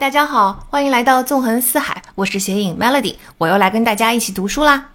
大家好，欢迎来到纵横四海，我是写影 Melody，我又来跟大家一起读书啦。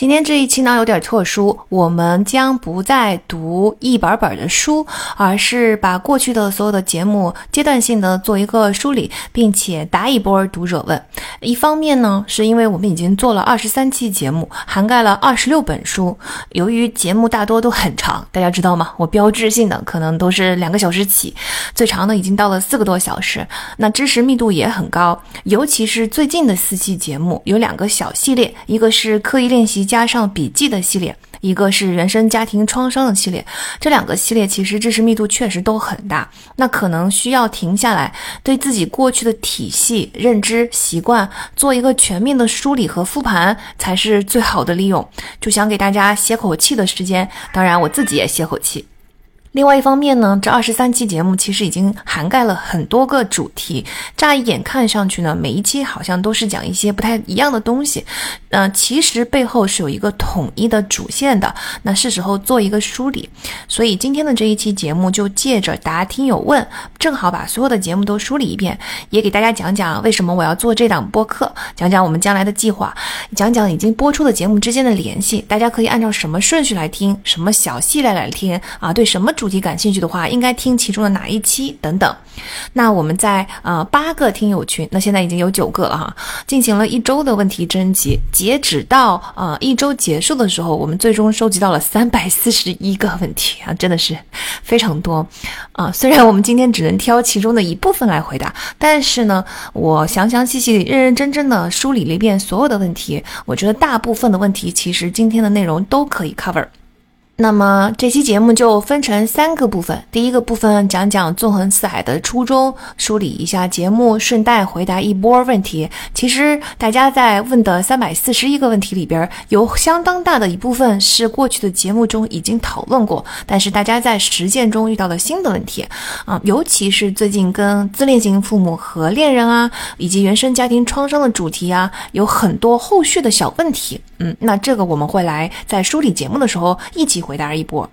今天这一期呢有点特殊，我们将不再读一本本的书，而是把过去的所有的节目阶段性的做一个梳理，并且答一波读者问。一方面呢，是因为我们已经做了二十三期节目，涵盖了二十六本书。由于节目大多都很长，大家知道吗？我标志性的可能都是两个小时起，最长的已经到了四个多小时。那知识密度也很高，尤其是最近的四期节目有两个小系列，一个是刻意练习。加上笔记的系列，一个是原生家庭创伤的系列，这两个系列其实知识密度确实都很大，那可能需要停下来，对自己过去的体系、认知、习惯做一个全面的梳理和复盘，才是最好的利用。就想给大家歇口气的时间，当然我自己也歇口气。另外一方面呢，这二十三期节目其实已经涵盖了很多个主题，乍一眼看上去呢，每一期好像都是讲一些不太一样的东西，嗯，其实背后是有一个统一的主线的，那是时候做一个梳理。所以今天的这一期节目就借着答听友问，正好把所有的节目都梳理一遍，也给大家讲讲为什么我要做这档播客，讲讲我们将来的计划，讲讲已经播出的节目之间的联系，大家可以按照什么顺序来听，什么小系列来听啊，对什么。主题感兴趣的话，应该听其中的哪一期等等。那我们在呃八个听友群，那现在已经有九个了哈，进行了一周的问题征集，截止到呃一周结束的时候，我们最终收集到了 三百四十一个问题啊，真的是非常多啊。虽然我们今天只能挑其中的一部分来回答，但是呢，我详详细细、认认真真的梳理了一遍所有的问题，我觉得大部分的问题其实今天的内容都可以 cover。那么这期节目就分成三个部分，第一个部分讲讲纵横四海的初衷，梳理一下节目，顺带回答一波问题。其实大家在问的三百四十一个问题里边，有相当大的一部分是过去的节目中已经讨论过，但是大家在实践中遇到了新的问题啊，尤其是最近跟自恋型父母和恋人啊，以及原生家庭创伤的主题啊，有很多后续的小问题。嗯，那这个我们会来在梳理节目的时候一起回答一波。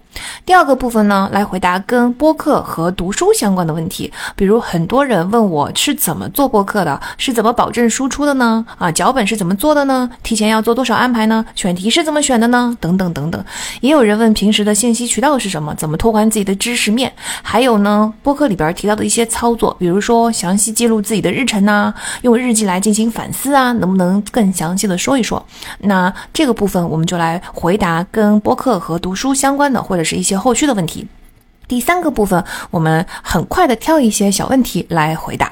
第二个部分呢，来回答跟播客和读书相关的问题，比如很多人问我是怎么做播客的，是怎么保证输出的呢？啊，脚本是怎么做的呢？提前要做多少安排呢？选题是怎么选的呢？等等等等。也有人问平时的信息渠道是什么，怎么拓宽自己的知识面？还有呢，播客里边提到的一些操作，比如说详细记录自己的日程呐，用日记来进行反思啊，能不能更详细的说一说？那这个部分我们就来回答跟播客和读书相关的，或者。是一些后续的问题。第三个部分，我们很快的挑一些小问题来回答。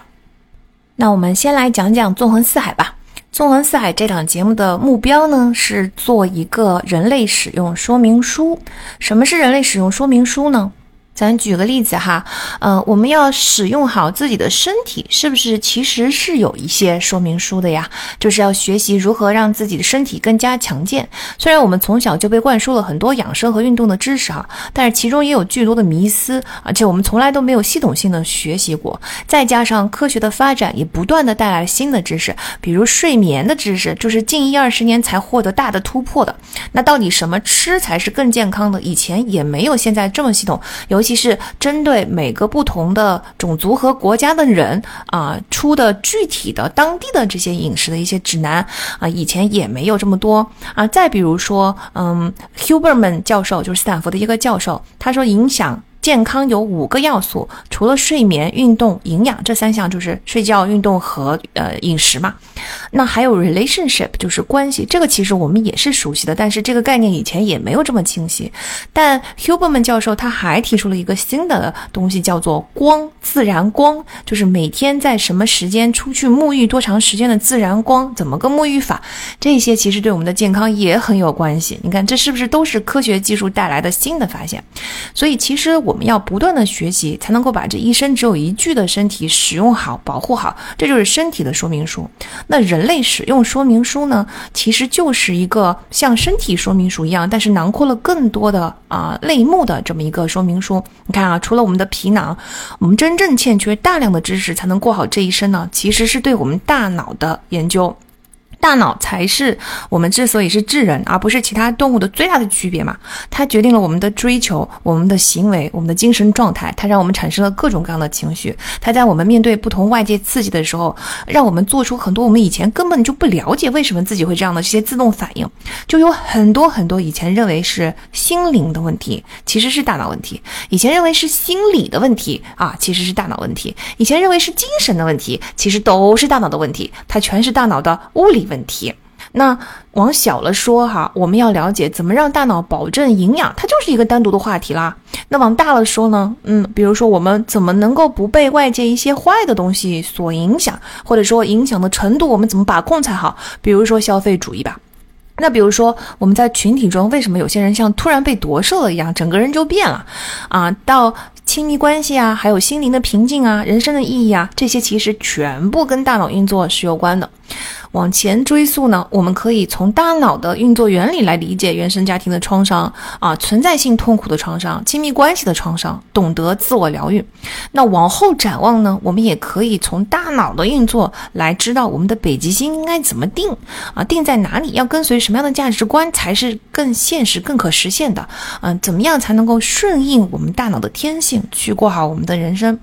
那我们先来讲讲《纵横四海》吧。《纵横四海》这档节目的目标呢，是做一个人类使用说明书。什么是人类使用说明书呢？咱举个例子哈，呃，我们要使用好自己的身体，是不是其实是有一些说明书的呀？就是要学习如何让自己的身体更加强健。虽然我们从小就被灌输了很多养生和运动的知识哈，但是其中也有巨多的迷思，而且我们从来都没有系统性的学习过。再加上科学的发展也不断的带来新的知识，比如睡眠的知识，就是近一二十年才获得大的突破的。那到底什么吃才是更健康的？以前也没有现在这么系统，有其实针对每个不同的种族和国家的人啊出的具体的当地的这些饮食的一些指南啊，以前也没有这么多啊。再比如说，嗯，Huberman 教授就是斯坦福的一个教授，他说影响。健康有五个要素，除了睡眠、运动、营养这三项，就是睡觉、运动和呃饮食嘛。那还有 relationship，就是关系，这个其实我们也是熟悉的，但是这个概念以前也没有这么清晰。但 Huberman 教授他还提出了一个新的东西，叫做光，自然光，就是每天在什么时间出去沐浴，多长时间的自然光，怎么个沐浴法，这些其实对我们的健康也很有关系。你看，这是不是都是科学技术带来的新的发现？所以其实我。我们要不断的学习，才能够把这一生只有一具的身体使用好、保护好，这就是身体的说明书。那人类使用说明书呢，其实就是一个像身体说明书一样，但是囊括了更多的啊类目的这么一个说明书。你看啊，除了我们的皮囊，我们真正欠缺大量的知识才能过好这一生呢，其实是对我们大脑的研究。大脑才是我们之所以是智人，而不是其他动物的最大的区别嘛？它决定了我们的追求、我们的行为、我们的精神状态，它让我们产生了各种各样的情绪。它在我们面对不同外界刺激的时候，让我们做出很多我们以前根本就不了解为什么自己会这样的这些自动反应。就有很多很多以前认为是心灵的问题，其实是大脑问题；以前认为是心理的问题啊，其实是大脑问题；以前认为是精神的问题，其实都是大脑的问题。它全是大脑的物理问。问题，那往小了说哈，我们要了解怎么让大脑保证营养，它就是一个单独的话题啦。那往大了说呢，嗯，比如说我们怎么能够不被外界一些坏的东西所影响，或者说影响的程度，我们怎么把控才好？比如说消费主义吧。那比如说我们在群体中，为什么有些人像突然被夺舍了一样，整个人就变了啊？到亲密关系啊，还有心灵的平静啊，人生的意义啊，这些其实全部跟大脑运作是有关的。往前追溯呢，我们可以从大脑的运作原理来理解原生家庭的创伤啊，存在性痛苦的创伤、亲密关系的创伤，懂得自我疗愈。那往后展望呢，我们也可以从大脑的运作来知道我们的北极星应该怎么定啊，定在哪里，要跟随什么样的价值观才是更现实、更可实现的？嗯，怎么样才能够顺应我们大脑的天性去过好我们的人生？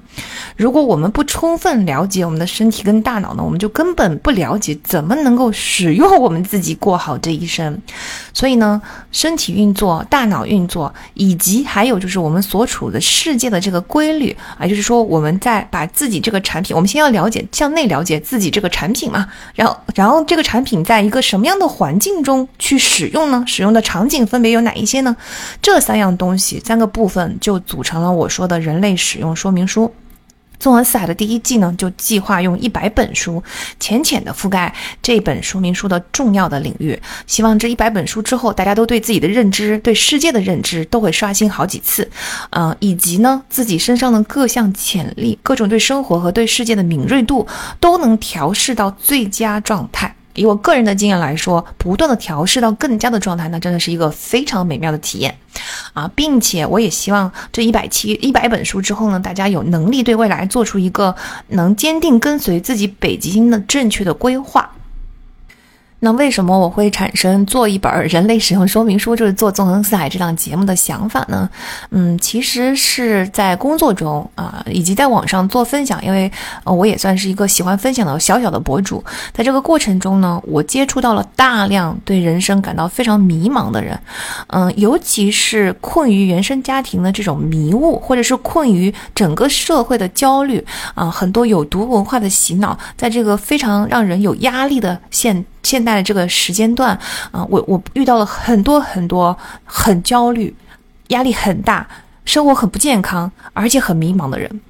如果我们不充分了解我们的身体跟大脑呢，我们就根本不了解怎。么能够使用我们自己过好这一生？所以呢，身体运作、大脑运作，以及还有就是我们所处的世界的这个规律啊，就是说我们在把自己这个产品，我们先要了解向内了解自己这个产品嘛，然后然后这个产品在一个什么样的环境中去使用呢？使用的场景分别有哪一些呢？这三样东西三个部分就组成了我说的人类使用说明书。纵横四海的第一季呢，就计划用一百本书，浅浅的覆盖这本说明书的重要的领域。希望这一百本书之后，大家都对自己的认知、对世界的认知都会刷新好几次，嗯，以及呢，自己身上的各项潜力、各种对生活和对世界的敏锐度，都能调试到最佳状态。以我个人的经验来说，不断的调试到更佳的状态，那真的是一个非常美妙的体验，啊，并且我也希望这一百期一百本书之后呢，大家有能力对未来做出一个能坚定跟随自己北极星的正确的规划。那为什么我会产生做一本人类使用说明书，就是做纵横四海这档节目的想法呢？嗯，其实是在工作中啊，以及在网上做分享，因为呃，我也算是一个喜欢分享的小小的博主。在这个过程中呢，我接触到了大量对人生感到非常迷茫的人，嗯，尤其是困于原生家庭的这种迷雾，或者是困于整个社会的焦虑啊，很多有毒文化的洗脑，在这个非常让人有压力的现。现在的这个时间段啊，我我遇到了很多很多很焦虑、压力很大、生活很不健康，而且很迷茫的人。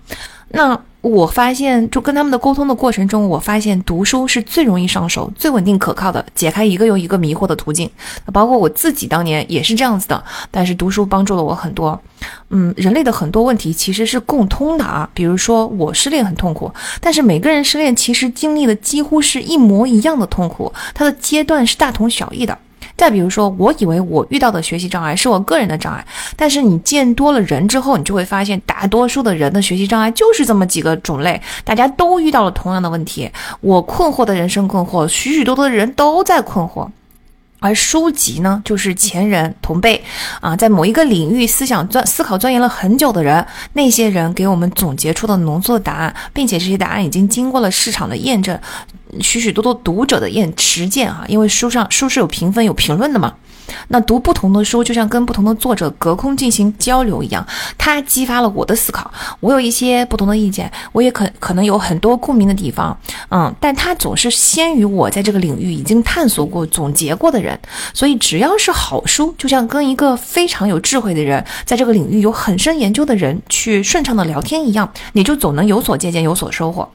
那我发现，就跟他们的沟通的过程中，我发现读书是最容易上手、最稳定可靠的，解开一个又一个迷惑的途径。包括我自己当年也是这样子的，但是读书帮助了我很多。嗯，人类的很多问题其实是共通的啊，比如说我失恋很痛苦，但是每个人失恋其实经历的几乎是一模一样的痛苦，它的阶段是大同小异的。再比如说，我以为我遇到的学习障碍是我个人的障碍，但是你见多了人之后，你就会发现，大多数的人的学习障碍就是这么几个种类，大家都遇到了同样的问题。我困惑的人生困惑，许许多多的人都在困惑。而书籍呢，就是前人同辈啊，在某一个领域思想钻思考钻研了很久的人，那些人给我们总结出的浓缩的答案，并且这些答案已经经过了市场的验证，许许多多读者的验实践啊，因为书上书是有评分有评论的嘛。那读不同的书，就像跟不同的作者隔空进行交流一样，它激发了我的思考。我有一些不同的意见，我也可可能有很多共鸣的地方，嗯，但它总是先于我在这个领域已经探索过、总结过的人。所以，只要是好书，就像跟一个非常有智慧的人，在这个领域有很深研究的人去顺畅的聊天一样，你就总能有所借鉴、有所收获。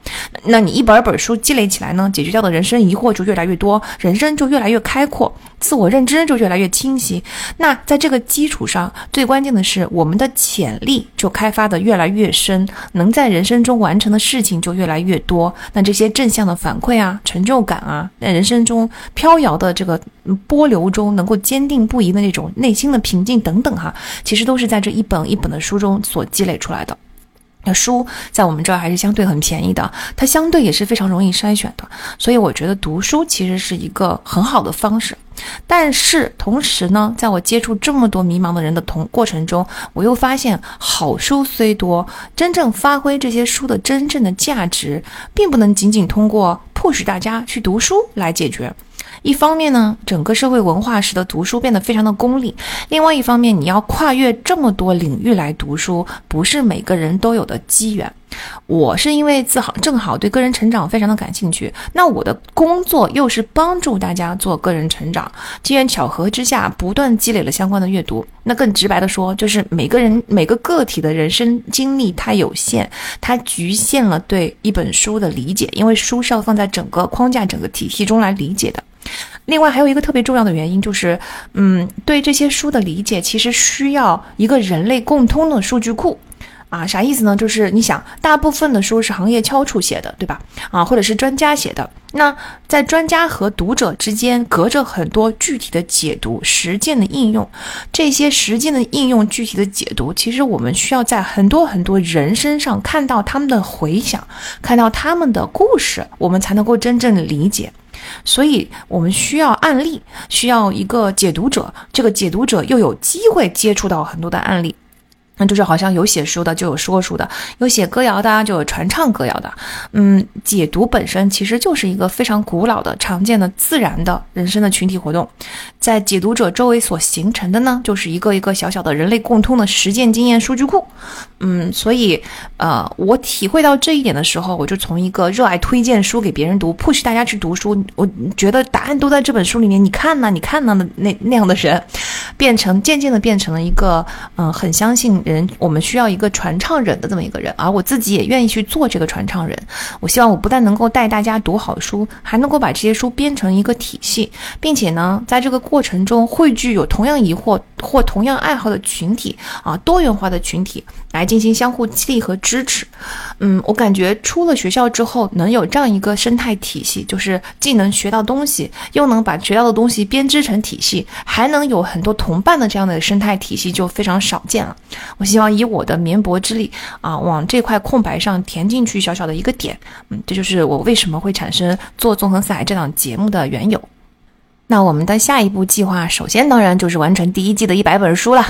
那你一本本书积累起来呢，解决掉的人生疑惑就越来越多，人生就越来越开阔，自我认知就越来越。清晰。那在这个基础上，最关键的是我们的潜力就开发的越来越深，能在人生中完成的事情就越来越多。那这些正向的反馈啊，成就感啊，在人生中飘摇的这个波流中，能够坚定不移的那种内心的平静等等哈，其实都是在这一本一本的书中所积累出来的。那书在我们这儿还是相对很便宜的，它相对也是非常容易筛选的，所以我觉得读书其实是一个很好的方式。但是同时呢，在我接触这么多迷茫的人的同过程中，我又发现好书虽多，真正发挥这些书的真正的价值，并不能仅仅通过迫使大家去读书来解决。一方面呢，整个社会文化使得读书变得非常的功利；另外一方面，你要跨越这么多领域来读书，不是每个人都有的机缘。我是因为自好正好对个人成长非常的感兴趣，那我的工作又是帮助大家做个人成长，机缘巧合之下，不断积累了相关的阅读。那更直白的说，就是每个人每个个体的人生经历它有限，它局限了对一本书的理解，因为书是要放在整个框架、整个体系中来理解的。另外还有一个特别重要的原因就是，嗯，对这些书的理解，其实需要一个人类共通的数据库，啊，啥意思呢？就是你想，大部分的书是行业翘楚写的，对吧？啊，或者是专家写的，那在专家和读者之间隔着很多具体的解读、实践的应用，这些实践的应用、具体的解读，其实我们需要在很多很多人身上看到他们的回响，看到他们的故事，我们才能够真正的理解。所以，我们需要案例，需要一个解读者。这个解读者又有机会接触到很多的案例。那就是好像有写书的就有说书的，有写歌谣的就有传唱歌谣的。嗯，解读本身其实就是一个非常古老的、常见的、自然的人生的群体活动，在解读者周围所形成的呢，就是一个一个小小的人类共通的实践经验数据库。嗯，所以呃，我体会到这一点的时候，我就从一个热爱推荐书给别人读，push 大家去读书，我觉得答案都在这本书里面，你看呢，你看呢的那那样的人，变成渐渐的变成了一个嗯，很相信。人，我们需要一个传唱人的这么一个人，而我自己也愿意去做这个传唱人。我希望我不但能够带大家读好书，还能够把这些书编成一个体系，并且呢，在这个过过程中汇聚有同样疑惑或同样爱好的群体啊，多元化的群体来进行相互激励和支持。嗯，我感觉出了学校之后，能有这样一个生态体系，就是既能学到东西，又能把学到的东西编织成体系，还能有很多同伴的这样的生态体系，就非常少见了。我希望以我的绵薄之力啊，往这块空白上填进去小小的一个点，嗯，这就是我为什么会产生做纵横四海这档节目的缘由。那我们的下一步计划，首先当然就是完成第一季的一百本书了，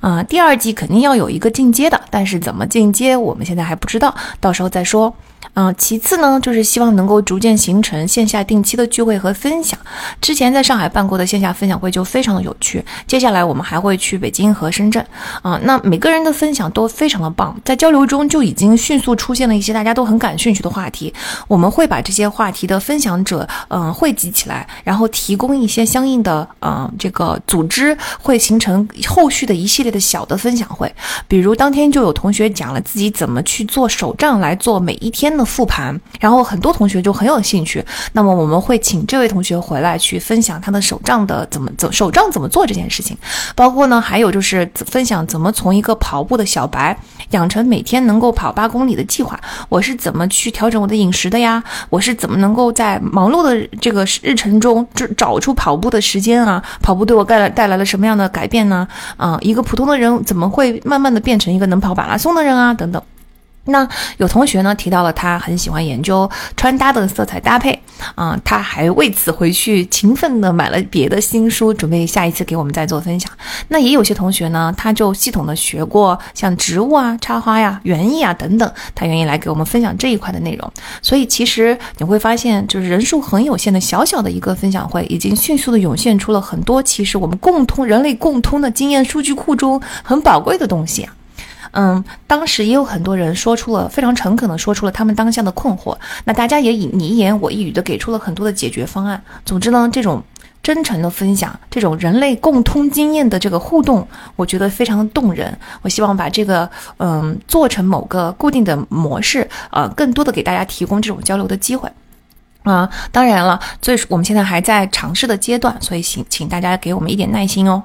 啊，第二季肯定要有一个进阶的，但是怎么进阶，我们现在还不知道，到时候再说。嗯，其次呢，就是希望能够逐渐形成线下定期的聚会和分享。之前在上海办过的线下分享会就非常的有趣，接下来我们还会去北京和深圳。啊，那每个人的分享都非常的棒，在交流中就已经迅速出现了一些大家都很感兴趣的话题。我们会把这些话题的分享者，嗯，汇集起来，然后提供一些相应的，嗯，这个组织会形成后续的一系列的小的分享会。比如当天就有同学讲了自己怎么去做手账来做每一天。的复盘，然后很多同学就很有兴趣。那么我们会请这位同学回来去分享他的手账的怎么怎手账怎么做这件事情，包括呢还有就是分享怎么从一个跑步的小白养成每天能够跑八公里的计划。我是怎么去调整我的饮食的呀？我是怎么能够在忙碌的这个日程中找找出跑步的时间啊？跑步对我带来带来了什么样的改变呢？啊，一个普通的人怎么会慢慢的变成一个能跑马拉松的人啊？等等。那有同学呢提到了他很喜欢研究穿搭的色彩搭配，啊，他还为此回去勤奋的买了别的新书，准备下一次给我们再做分享。那也有些同学呢，他就系统的学过像植物啊、插花呀、园艺啊等等，他愿意来给我们分享这一块的内容。所以其实你会发现，就是人数很有限的小小的一个分享会，已经迅速的涌现出了很多其实我们共通人类共通的经验数据库中很宝贵的东西啊。嗯，当时也有很多人说出了非常诚恳的说出了他们当下的困惑，那大家也以你一言我一语的给出了很多的解决方案。总之呢，这种真诚的分享，这种人类共通经验的这个互动，我觉得非常的动人。我希望把这个嗯做成某个固定的模式，呃，更多的给大家提供这种交流的机会。啊，当然了，最我们现在还在尝试的阶段，所以请请大家给我们一点耐心哦。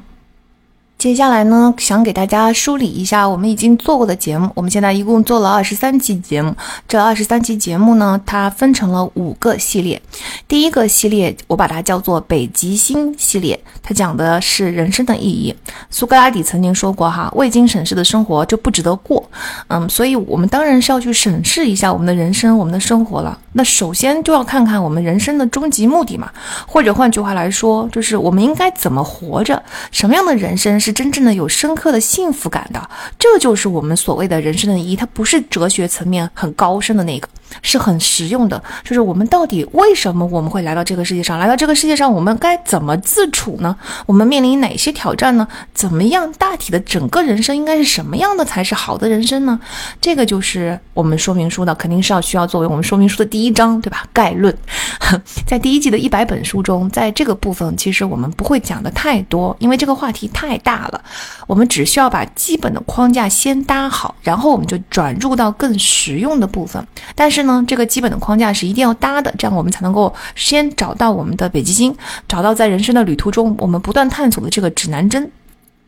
接下来呢，想给大家梳理一下我们已经做过的节目。我们现在一共做了二十三期节目，这二十三期节目呢，它分成了五个系列。第一个系列我把它叫做北极星系列，它讲的是人生的意义。苏格拉底曾经说过：“哈，未经审视的生活就不值得过。”嗯，所以我们当然是要去审视一下我们的人生、我们的生活了。那首先就要看看我们人生的终极目的嘛，或者换句话来说，就是我们应该怎么活着，什么样的人生。是真正的有深刻的幸福感的，这就是我们所谓的人生的意义。它不是哲学层面很高深的那个。是很实用的，就是我们到底为什么我们会来到这个世界上？来到这个世界上，我们该怎么自处呢？我们面临哪些挑战呢？怎么样大体的整个人生应该是什么样的才是好的人生呢？这个就是我们说明书的，肯定是要需要作为我们说明书的第一章，对吧？概论，在第一季的一百本书中，在这个部分其实我们不会讲的太多，因为这个话题太大了。我们只需要把基本的框架先搭好，然后我们就转入到更实用的部分。但。是呢，这个基本的框架是一定要搭的，这样我们才能够先找到我们的北极星，找到在人生的旅途中我们不断探索的这个指南针。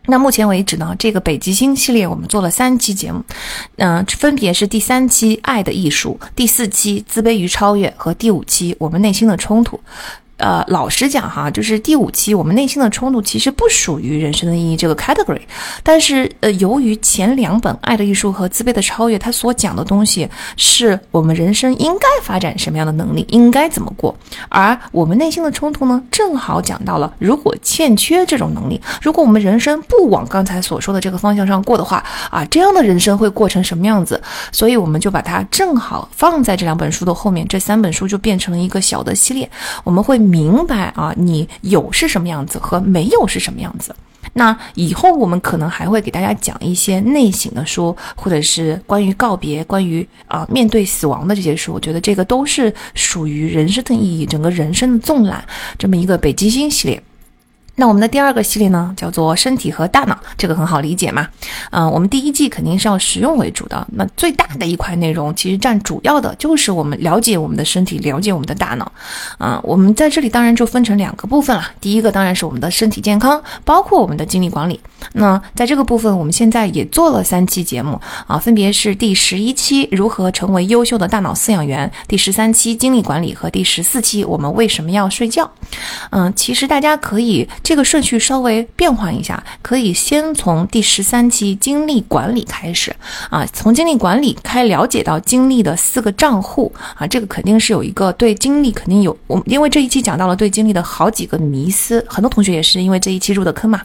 那目前为止呢，这个北极星系列我们做了三期节目，嗯，分别是第三期《爱的艺术》，第四期《自卑与超越》和第五期《我们内心的冲突》。呃，老实讲哈，就是第五期我们内心的冲突其实不属于人生的意义这个 category，但是呃，由于前两本《爱的艺术》和《自卑的超越》，它所讲的东西是我们人生应该发展什么样的能力，应该怎么过，而我们内心的冲突呢，正好讲到了如果欠缺这种能力，如果我们人生不往刚才所说的这个方向上过的话啊，这样的人生会过成什么样子？所以我们就把它正好放在这两本书的后面，这三本书就变成了一个小的系列，我们会。明白啊，你有是什么样子和没有是什么样子。那以后我们可能还会给大家讲一些内省的书，或者是关于告别、关于啊面对死亡的这些书。我觉得这个都是属于人生的意义，整个人生的纵览这么一个北极星系列。那我们的第二个系列呢，叫做身体和大脑，这个很好理解嘛。嗯，我们第一季肯定是要实用为主的。那最大的一块内容，其实占主要的就是我们了解我们的身体，了解我们的大脑。啊，我们在这里当然就分成两个部分了。第一个当然是我们的身体健康，包括我们的精力管理。那在这个部分，我们现在也做了三期节目啊，分别是第十一期如何成为优秀的大脑饲养员，第十三期精力管理和第十四期我们为什么要睡觉。嗯，其实大家可以。这个顺序稍微变换一下，可以先从第十三期精力管理开始啊，从精力管理开了解到精力的四个账户啊，这个肯定是有一个对精力肯定有我，因为这一期讲到了对精力的好几个迷思，很多同学也是因为这一期入的坑嘛。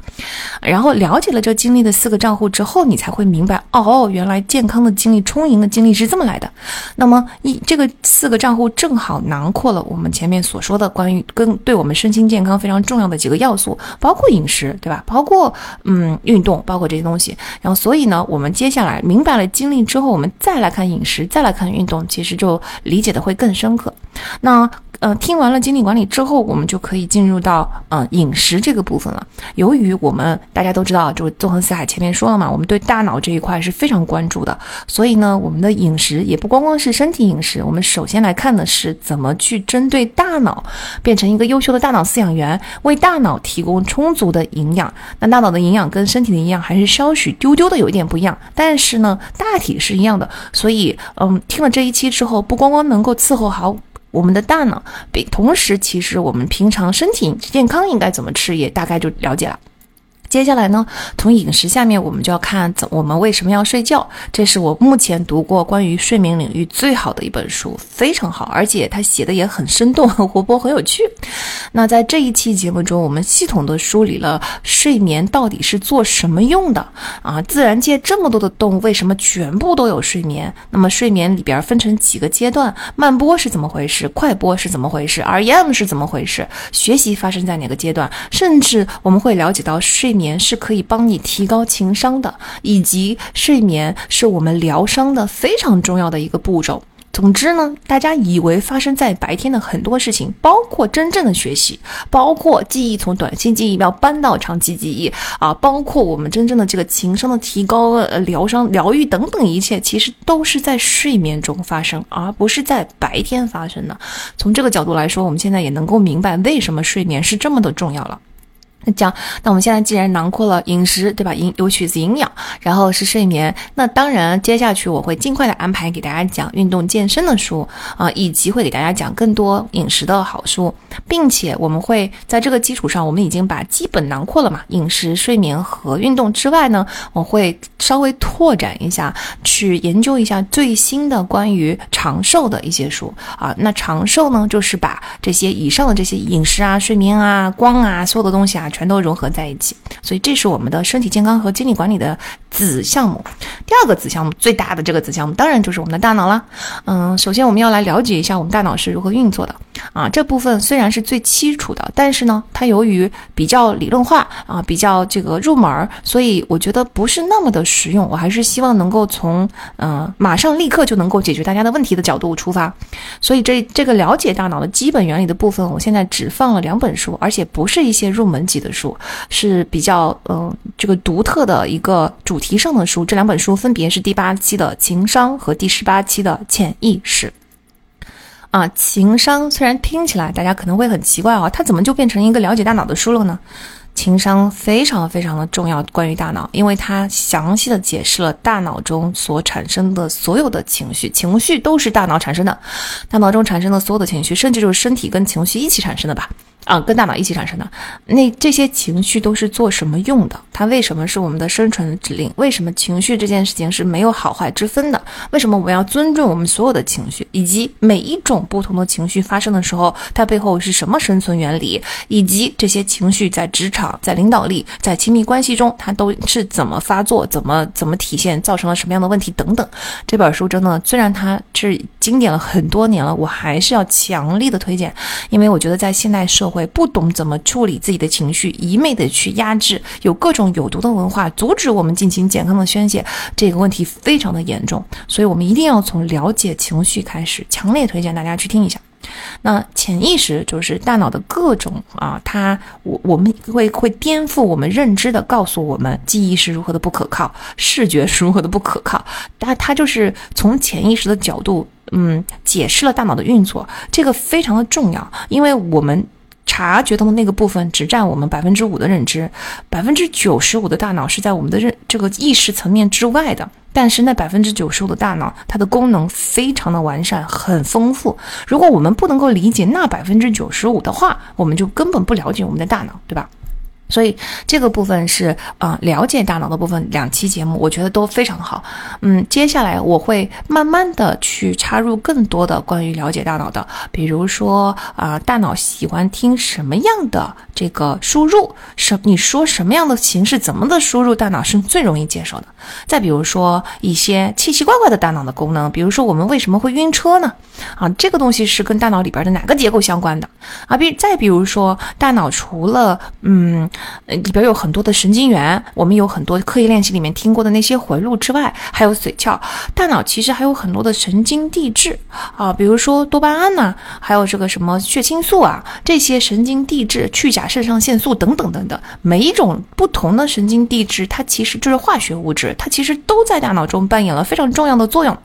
然后了解了这精力的四个账户之后，你才会明白哦，原来健康的精力、充盈的精力是这么来的。那么一这个四个账户正好囊括了我们前面所说的关于跟对我们身心健康非常重要的几个要素。包括饮食，对吧？包括嗯运动，包括这些东西。然后，所以呢，我们接下来明白了经历之后，我们再来看饮食，再来看运动，其实就理解的会更深刻。那。呃，听完了精力管理之后，我们就可以进入到呃饮食这个部分了。由于我们大家都知道，就纵横四海前面说了嘛，我们对大脑这一块是非常关注的，所以呢，我们的饮食也不光光是身体饮食，我们首先来看的是怎么去针对大脑变成一个优秀的大脑饲养员，为大脑提供充足的营养。那大脑的营养跟身体的营养还是稍许丢丢的有一点不一样，但是呢，大体是一样的。所以，嗯，听了这一期之后，不光光能够伺候好。我们的大脑，比同时，其实我们平常身体健康应该怎么吃，也大概就了解了。接下来呢，从饮食下面，我们就要看怎我们为什么要睡觉。这是我目前读过关于睡眠领域最好的一本书，非常好，而且它写的也很生动、很活泼、很有趣。那在这一期节目中，我们系统的梳理了睡眠到底是做什么用的啊？自然界这么多的动物，为什么全部都有睡眠？那么睡眠里边分成几个阶段？慢波是怎么回事？快波是怎么回事？REM 是怎么回事？学习发生在哪个阶段？甚至我们会了解到睡眠。眠是可以帮你提高情商的，以及睡眠是我们疗伤的非常重要的一个步骤。总之呢，大家以为发生在白天的很多事情，包括真正的学习，包括记忆从短期记忆要搬到长期记忆啊，包括我们真正的这个情商的提高、呃疗伤、疗愈等等一切，其实都是在睡眠中发生，而不是在白天发生的。从这个角度来说，我们现在也能够明白为什么睡眠是这么的重要了。那讲，那我们现在既然囊括了饮食，对吧？营尤其是营养，然后是睡眠，那当然接下去我会尽快的安排给大家讲运动健身的书啊，以及会给大家讲更多饮食的好书，并且我们会在这个基础上，我们已经把基本囊括了嘛，饮食、睡眠和运动之外呢，我会稍微拓展一下，去研究一下最新的关于长寿的一些书啊。那长寿呢，就是把这些以上的这些饮食啊、睡眠啊、光啊，所有的东西啊。全都融合在一起，所以这是我们的身体健康和精力管理的子项目。第二个子项目，最大的这个子项目，当然就是我们的大脑了。嗯，首先我们要来了解一下我们大脑是如何运作的啊。这部分虽然是最基础的，但是呢，它由于比较理论化啊，比较这个入门儿，所以我觉得不是那么的实用。我还是希望能够从嗯马上立刻就能够解决大家的问题的角度出发。所以这这个了解大脑的基本原理的部分，我现在只放了两本书，而且不是一些入门级。的书是比较嗯这个独特的一个主题上的书，这两本书分别是第八期的情商和第十八期的潜意识。啊，情商虽然听起来大家可能会很奇怪啊，它怎么就变成一个了解大脑的书了呢？情商非常非常的重要，关于大脑，因为它详细的解释了大脑中所产生的所有的情绪，情绪都是大脑产生的，大脑中产生的所有的情绪，甚至就是身体跟情绪一起产生的吧。啊，跟大脑一起产生的那这些情绪都是做什么用的？它为什么是我们的生存指令？为什么情绪这件事情是没有好坏之分的？为什么我们要尊重我们所有的情绪？以及每一种不同的情绪发生的时候，它背后是什么生存原理？以及这些情绪在职场、在领导力、在亲密关系中，它都是怎么发作、怎么怎么体现，造成了什么样的问题等等？这本书真的，虽然它是经典了很多年了，我还是要强力的推荐，因为我觉得在现代社会会不懂怎么处理自己的情绪，一昧的去压制，有各种有毒的文化阻止我们进行健康的宣泄，这个问题非常的严重。所以，我们一定要从了解情绪开始，强烈推荐大家去听一下。那潜意识就是大脑的各种啊，它我我们会会颠覆我们认知的，告诉我们记忆是如何的不可靠，视觉是如何的不可靠。它它就是从潜意识的角度，嗯，解释了大脑的运作，这个非常的重要，因为我们。察觉到的那个部分只占我们百分之五的认知，百分之九十五的大脑是在我们的认这个意识层面之外的。但是那百分之九十五的大脑，它的功能非常的完善，很丰富。如果我们不能够理解那百分之九十五的话，我们就根本不了解我们的大脑，对吧？所以这个部分是啊，了解大脑的部分，两期节目我觉得都非常好。嗯，接下来我会慢慢的去插入更多的关于了解大脑的，比如说啊，大脑喜欢听什么样的这个输入，什你说什么样的形式，怎么的输入，大脑是最容易接受的。再比如说一些奇奇怪怪的大脑的功能，比如说我们为什么会晕车呢？啊，这个东西是跟大脑里边的哪个结构相关的？啊，比再比如说大脑除了嗯。里边有很多的神经元，我们有很多刻意练习里面听过的那些回路之外，还有髓鞘。大脑其实还有很多的神经递质啊，比如说多巴胺呐，还有这个什么血清素啊，这些神经递质、去甲肾上腺素等等等等，每一种不同的神经递质，它其实就是化学物质，它其实都在大脑中扮演了非常重要的作用。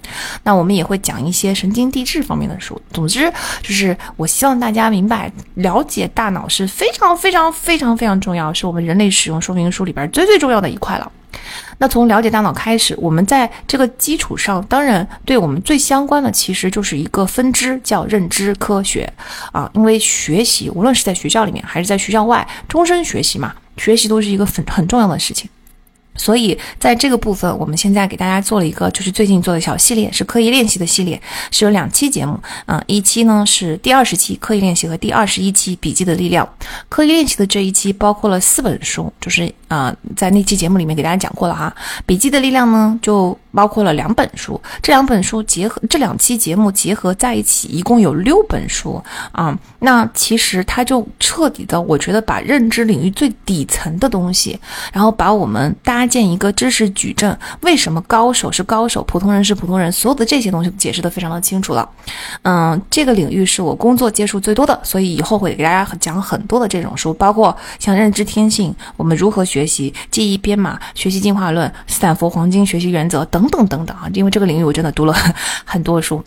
那我们也会讲一些神经递质方面的书。总之，就是我希望大家明白，了解大脑是非常非常非常非常重要。是我们人类使用说明书里边最最重要的一块了。那从了解大脑开始，我们在这个基础上，当然对我们最相关的，其实就是一个分支，叫认知科学啊。因为学习，无论是在学校里面还是在学校外，终身学习嘛，学习都是一个很很重要的事情。所以，在这个部分，我们现在给大家做了一个，就是最近做的小系列，是刻意练习的系列，是有两期节目，嗯，一期呢是第二十期刻意练习和第二十一期笔记的力量。刻意练习的这一期包括了四本书，就是啊，在那期节目里面给大家讲过了哈。笔记的力量呢，就包括了两本书，这两本书结合这两期节目结合在一起，一共有六本书啊。那其实它就彻底的，我觉得把认知领域最底层的东西，然后把我们搭。建一个知识矩阵，为什么高手是高手，普通人是普通人，所有的这些东西解释的非常的清楚了。嗯，这个领域是我工作接触最多的，所以以后会给大家讲很多的这种书，包括像认知天性、我们如何学习、记忆编码、学习进化论、斯坦福黄金学习原则等等等等啊。因为这个领域我真的读了 很多书。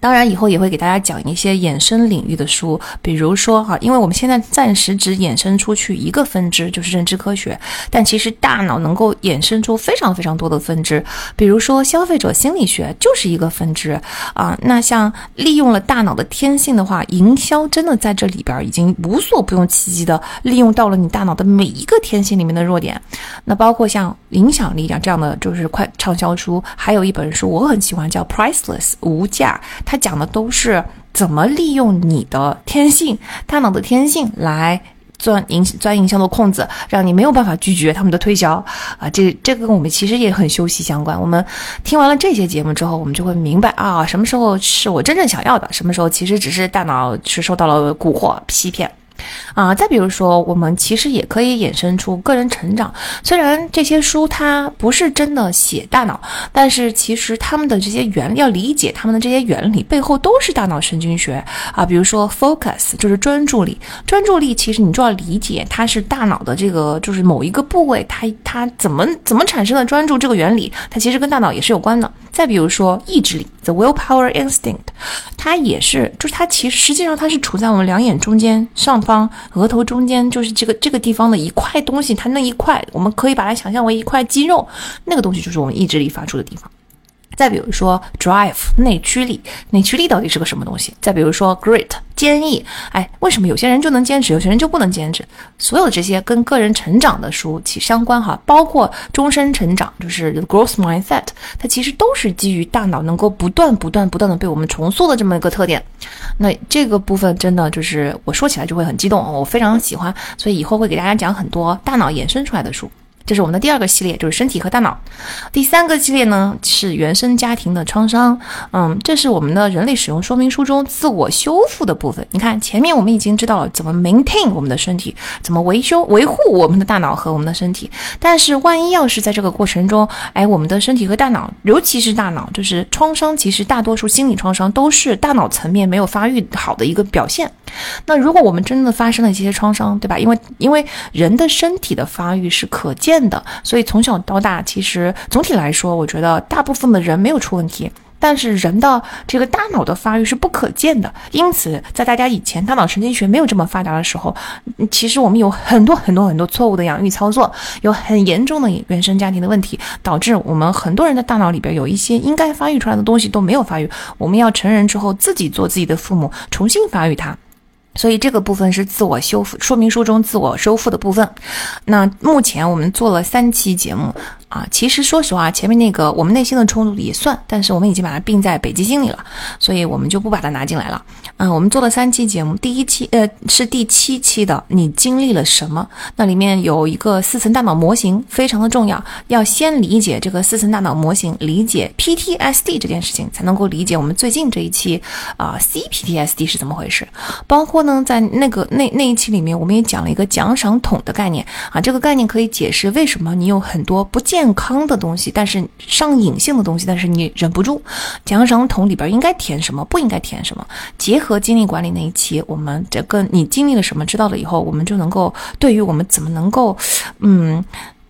当然，以后也会给大家讲一些衍生领域的书，比如说哈，因为我们现在暂时只衍生出去一个分支，就是认知科学，但其实大脑能够衍生出非常非常多的分支，比如说消费者心理学就是一个分支啊。那像利用了大脑的天性的话，营销真的在这里边已经无所不用其极的利用到了你大脑的每一个天性里面的弱点。那包括像影响力啊这样的就是快畅销书，还有一本书我很喜欢，叫《Priceless》无价。他讲的都是怎么利用你的天性、大脑的天性来钻营钻营销的空子，让你没有办法拒绝他们的推销啊！这这跟我们其实也很休息相关。我们听完了这些节目之后，我们就会明白啊，什么时候是我真正想要的，什么时候其实只是大脑是受到了蛊惑、欺骗。啊，再比如说，我们其实也可以衍生出个人成长。虽然这些书它不是真的写大脑，但是其实他们的这些原要理解他们的这些原理背后都是大脑神经学啊。比如说 focus 就是专注力，专注力其实你就要理解它是大脑的这个就是某一个部位，它它怎么怎么产生的专注这个原理，它其实跟大脑也是有关的。再比如说意志力，the willpower instinct，它也是就是它其实实际上它是处在我们两眼中间上方。方额头中间就是这个这个地方的一块东西，它那一块我们可以把它想象为一块肌肉，那个东西就是我们意志力发出的地方。再比如说，drive 内驱力，内驱力到底是个什么东西？再比如说，grit 坚毅，哎，为什么有些人就能坚持，有些人就不能坚持？所有的这些跟个人成长的书起相关哈，包括终身成长，就是 the growth mindset，它其实都是基于大脑能够不断、不断、不断的被我们重塑的这么一个特点。那这个部分真的就是我说起来就会很激动，我非常喜欢，所以以后会给大家讲很多大脑衍生出来的书。这是我们的第二个系列，就是身体和大脑。第三个系列呢是原生家庭的创伤。嗯，这是我们的人类使用说明书中自我修复的部分。你看，前面我们已经知道了怎么 maintain 我们的身体，怎么维修维护我们的大脑和我们的身体。但是，万一要是在这个过程中，哎，我们的身体和大脑，尤其是大脑，就是创伤，其实大多数心理创伤都是大脑层面没有发育好的一个表现。那如果我们真的发生了这些创伤，对吧？因为因为人的身体的发育是可见的，所以从小到大，其实总体来说，我觉得大部分的人没有出问题。但是人的这个大脑的发育是不可见的，因此在大家以前大脑神经学没有这么发达的时候，其实我们有很多很多很多错误的养育操作，有很严重的原生家庭的问题，导致我们很多人的大脑里边有一些应该发育出来的东西都没有发育。我们要成人之后自己做自己的父母，重新发育它。所以这个部分是自我修复说明书中自我修复的部分。那目前我们做了三期节目。啊，其实说实话，前面那个我们内心的冲突也算，但是我们已经把它并在北极星里了，所以我们就不把它拿进来了。嗯，我们做了三期节目，第一期呃是第七期的，你经历了什么？那里面有一个四层大脑模型，非常的重要，要先理解这个四层大脑模型，理解 PTSD 这件事情，才能够理解我们最近这一期啊 CPTSD 是怎么回事。包括呢，在那个那那一期里面，我们也讲了一个奖赏桶的概念啊，这个概念可以解释为什么你有很多不见。健康的东西，但是上瘾性的东西，但是你忍不住。奖赏桶里边应该填什么，不应该填什么？结合精力管理那一期，我们这个你经历了什么，知道了以后，我们就能够对于我们怎么能够，嗯。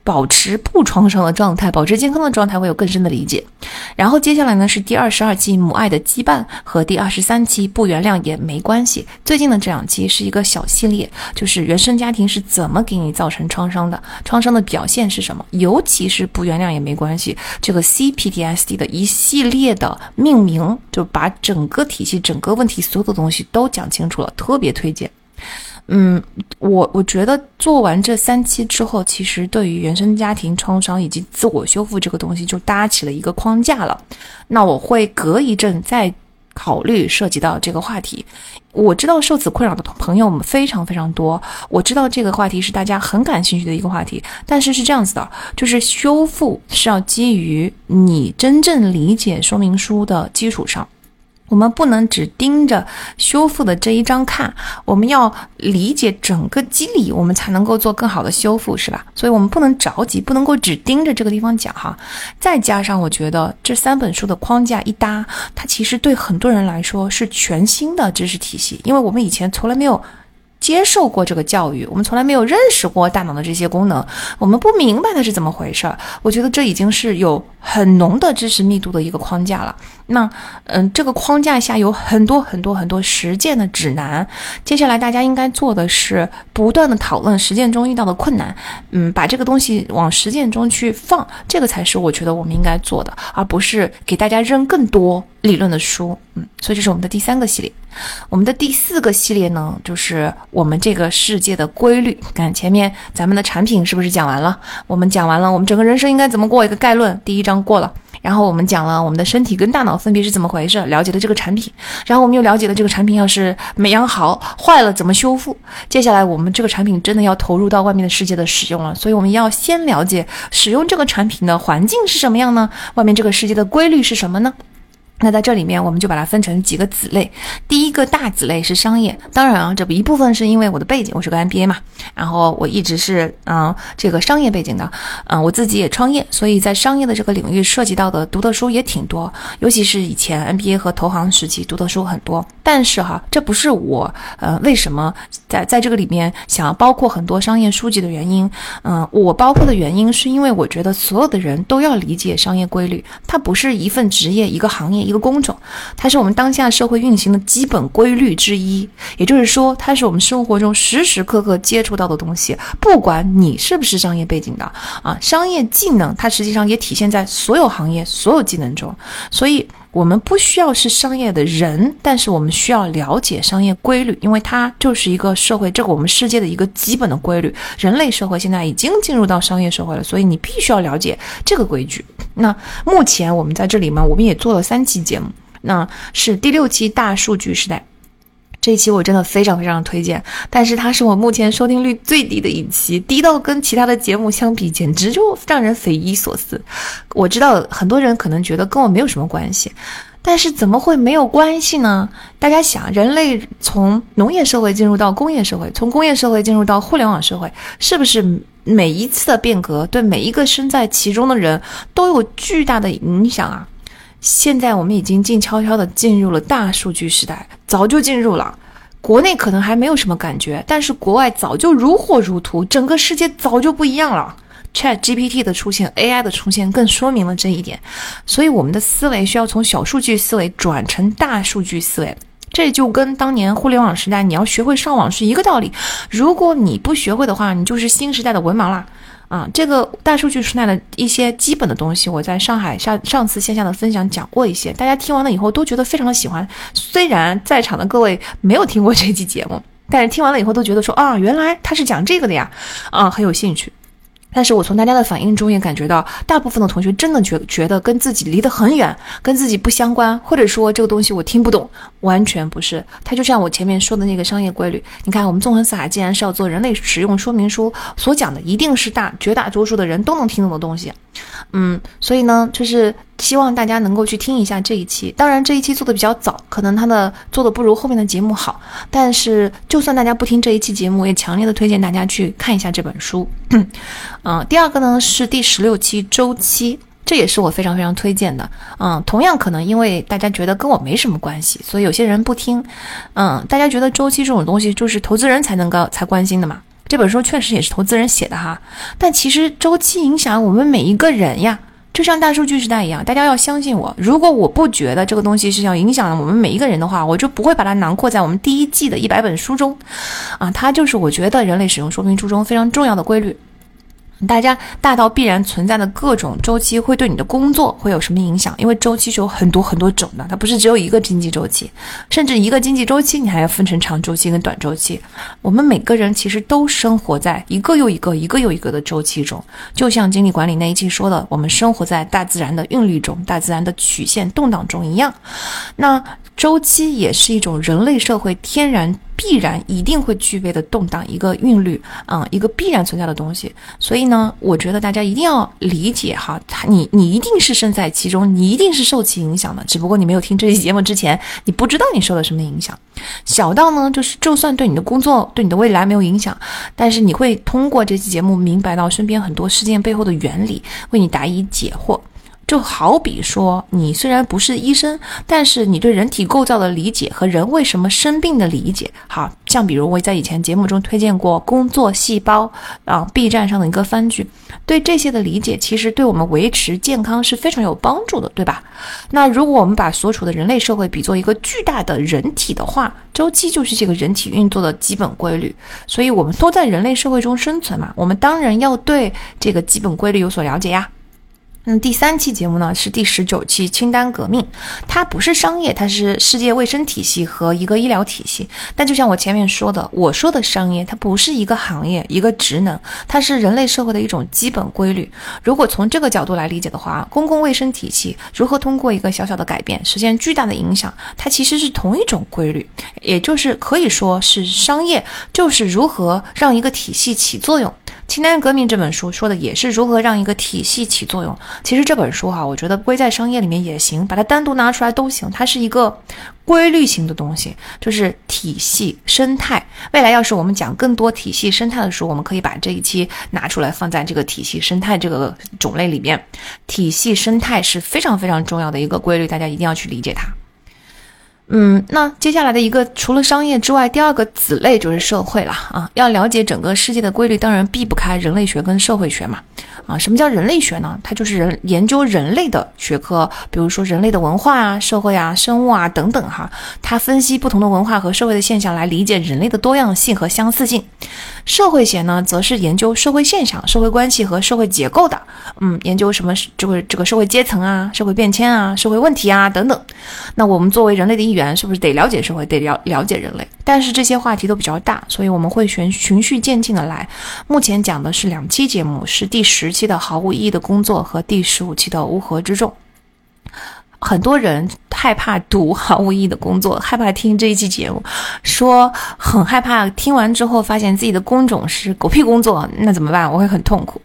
保持不创伤的状态，保持健康的状态，会有更深的理解。然后接下来呢是第二十二期母爱的羁绊和第二十三期不原谅也没关系。最近的这两期是一个小系列，就是原生家庭是怎么给你造成创伤的，创伤的表现是什么，尤其是不原谅也没关系这个 CPTSD 的一系列的命名，就把整个体系、整个问题所有的东西都讲清楚了，特别推荐。嗯，我我觉得做完这三期之后，其实对于原生家庭创伤以及自我修复这个东西就搭起了一个框架了。那我会隔一阵再考虑涉及到这个话题。我知道受此困扰的朋友们非常非常多，我知道这个话题是大家很感兴趣的一个话题。但是是这样子的，就是修复是要基于你真正理解说明书的基础上。我们不能只盯着修复的这一张看，我们要理解整个机理，我们才能够做更好的修复，是吧？所以，我们不能着急，不能够只盯着这个地方讲哈。再加上，我觉得这三本书的框架一搭，它其实对很多人来说是全新的知识体系，因为我们以前从来没有接受过这个教育，我们从来没有认识过大脑的这些功能，我们不明白它是怎么回事儿。我觉得这已经是有很浓的知识密度的一个框架了。那，嗯，这个框架下有很多很多很多实践的指南。接下来大家应该做的是不断的讨论实践中遇到的困难，嗯，把这个东西往实践中去放，这个才是我觉得我们应该做的，而不是给大家扔更多理论的书。所以这是我们的第三个系列。我们的第四个系列呢，就是我们这个世界的规律。看前面咱们的产品是不是讲完了？我们讲完了，我们整个人生应该怎么过一个概论，第一章过了。然后我们讲了我们的身体跟大脑分别是怎么回事，了解了这个产品。然后我们又了解了这个产品要是没养好坏了怎么修复。接下来我们这个产品真的要投入到外面的世界的使用了，所以我们要先了解使用这个产品的环境是什么样呢？外面这个世界的规律是什么呢？那在这里面，我们就把它分成几个子类。第一个大子类是商业，当然啊，这一部分是因为我的背景，我是个 MBA 嘛，然后我一直是嗯这个商业背景的，嗯，我自己也创业，所以在商业的这个领域涉及到的读的书也挺多，尤其是以前 MBA 和投行时期读的书很多。但是哈，这不是我呃为什么在在这个里面想要包括很多商业书籍的原因。嗯，我包括的原因是因为我觉得所有的人都要理解商业规律，它不是一份职业，一个行业。一个工种，它是我们当下社会运行的基本规律之一，也就是说，它是我们生活中时时刻刻接触到的东西。不管你是不是商业背景的啊，商业技能它实际上也体现在所有行业、所有技能中。所以，我们不需要是商业的人，但是我们需要了解商业规律，因为它就是一个社会这个我们世界的一个基本的规律。人类社会现在已经进入到商业社会了，所以你必须要了解这个规矩。那目前我们在这里嘛，我们也做了三期节目，那是第六期大数据时代，这一期我真的非常非常推荐，但是它是我目前收听率最低的一期，低到跟其他的节目相比，简直就让人匪夷所思。我知道很多人可能觉得跟我没有什么关系，但是怎么会没有关系呢？大家想，人类从农业社会进入到工业社会，从工业社会进入到互联网社会，是不是？每一次的变革对每一个身在其中的人都有巨大的影响啊！现在我们已经静悄悄地进入了大数据时代，早就进入了。国内可能还没有什么感觉，但是国外早就如火如荼，整个世界早就不一样了。Chat GPT 的出现，AI 的出现，更说明了这一点。所以我们的思维需要从小数据思维转成大数据思维。这就跟当年互联网时代你要学会上网是一个道理。如果你不学会的话，你就是新时代的文盲了啊！这个大数据时代的一些基本的东西，我在上海上上次线下的分享讲过一些，大家听完了以后都觉得非常的喜欢。虽然在场的各位没有听过这期节目，但是听完了以后都觉得说啊，原来他是讲这个的呀，啊，很有兴趣。但是我从大家的反应中也感觉到，大部分的同学真的觉觉得跟自己离得很远，跟自己不相关，或者说这个东西我听不懂，完全不是。它就像我前面说的那个商业规律，你看我们纵横四海既然是要做人类使用说明书，所讲的一定是大绝大多数的人都能听懂的东西。嗯，所以呢，就是希望大家能够去听一下这一期。当然，这一期做的比较早，可能它的做的不如后面的节目好。但是，就算大家不听这一期节目，也强烈的推荐大家去看一下这本书。嗯，第二个呢是第十六期周期，这也是我非常非常推荐的。嗯，同样可能因为大家觉得跟我没什么关系，所以有些人不听。嗯，大家觉得周期这种东西就是投资人才能够才关心的嘛？这本书确实也是投资人写的哈，但其实周期影响我们每一个人呀，就像大数据时代一样，大家要相信我。如果我不觉得这个东西是要影响我们每一个人的话，我就不会把它囊括在我们第一季的一百本书中，啊，它就是我觉得人类使用说明书中非常重要的规律。大家大到必然存在的各种周期会对你的工作会有什么影响？因为周期是有很多很多种的，它不是只有一个经济周期，甚至一个经济周期你还要分成长周期跟短周期。我们每个人其实都生活在一个又一个、一个又一个的周期中，就像精力管理那一期说的，我们生活在大自然的韵律中、大自然的曲线动荡中一样。那周期也是一种人类社会天然。必然一定会具备的动荡，一个韵律，啊，一个必然存在的东西。所以呢，我觉得大家一定要理解哈，你你一定是身在其中，你一定是受其影响的。只不过你没有听这期节目之前，你不知道你受了什么影响。小到呢，就是就算对你的工作、对你的未来没有影响，但是你会通过这期节目明白到身边很多事件背后的原理，为你答疑解惑。就好比说，你虽然不是医生，但是你对人体构造的理解和人为什么生病的理解，好像比如我在以前节目中推荐过《工作细胞》啊，B 站上的一个番剧，对这些的理解，其实对我们维持健康是非常有帮助的，对吧？那如果我们把所处的人类社会比作一个巨大的人体的话，周期就是这个人体运作的基本规律，所以我们都在人类社会中生存嘛，我们当然要对这个基本规律有所了解呀。那第三期节目呢是第十九期清单革命，它不是商业，它是世界卫生体系和一个医疗体系。但就像我前面说的，我说的商业，它不是一个行业、一个职能，它是人类社会的一种基本规律。如果从这个角度来理解的话，公共卫生体系如何通过一个小小的改变实现巨大的影响，它其实是同一种规律，也就是可以说是商业，就是如何让一个体系起作用。清单革命这本书说的也是如何让一个体系起作用。其实这本书哈，我觉得归在商业里面也行，把它单独拿出来都行。它是一个规律型的东西，就是体系生态。未来要是我们讲更多体系生态的书，我们可以把这一期拿出来放在这个体系生态这个种类里面。体系生态是非常非常重要的一个规律，大家一定要去理解它。嗯，那接下来的一个除了商业之外，第二个子类就是社会了啊。要了解整个世界的规律，当然避不开人类学跟社会学嘛。啊，什么叫人类学呢？它就是人研究人类的学科，比如说人类的文化啊、社会啊、生物啊等等哈。它分析不同的文化和社会的现象，来理解人类的多样性和相似性。社会学呢，则是研究社会现象、社会关系和社会结构的。嗯，研究什么这个这个社会阶层啊、社会变迁啊、社会问题啊等等。那我们作为人类的一员，是不是得了解社会，得了了解人类？但是这些话题都比较大，所以我们会循循序渐进的来。目前讲的是两期节目，是第十期的毫无意义的工作和第十五期的乌合之众。很多人害怕读毫无意义的工作，害怕听这一期节目，说很害怕听完之后发现自己的工种是狗屁工作，那怎么办？我会很痛苦。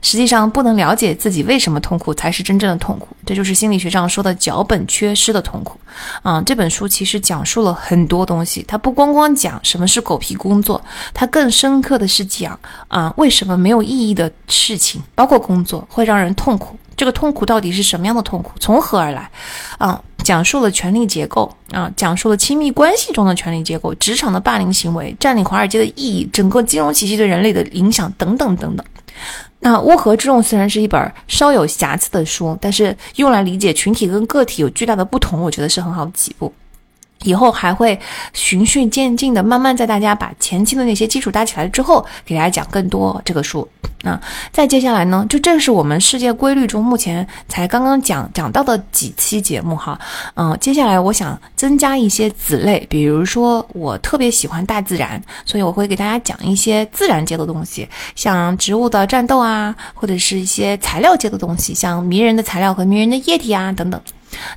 实际上，不能了解自己为什么痛苦，才是真正的痛苦。这就是心理学上说的脚本缺失的痛苦。啊，这本书其实讲述了很多东西，它不光光讲什么是狗屁工作，它更深刻的是讲啊，为什么没有意义的事情，包括工作，会让人痛苦。这个痛苦到底是什么样的痛苦？从何而来？啊，讲述了权力结构啊，讲述了亲密关系中的权力结构，职场的霸凌行为，占领华尔街的意义，整个金融体系对人类的影响等等等等。那《乌合之众》虽然是一本稍有瑕疵的书，但是用来理解群体跟个体有巨大的不同，我觉得是很好的起步。以后还会循序渐进的，慢慢在大家把前期的那些基础搭起来之后，给大家讲更多这个书。那再接下来呢，就正是我们世界规律中目前才刚刚讲讲到的几期节目哈。嗯，接下来我想增加一些子类，比如说我特别喜欢大自然，所以我会给大家讲一些自然界的东西，像植物的战斗啊，或者是一些材料界的东西，像迷人的材料和迷人的液体啊等等。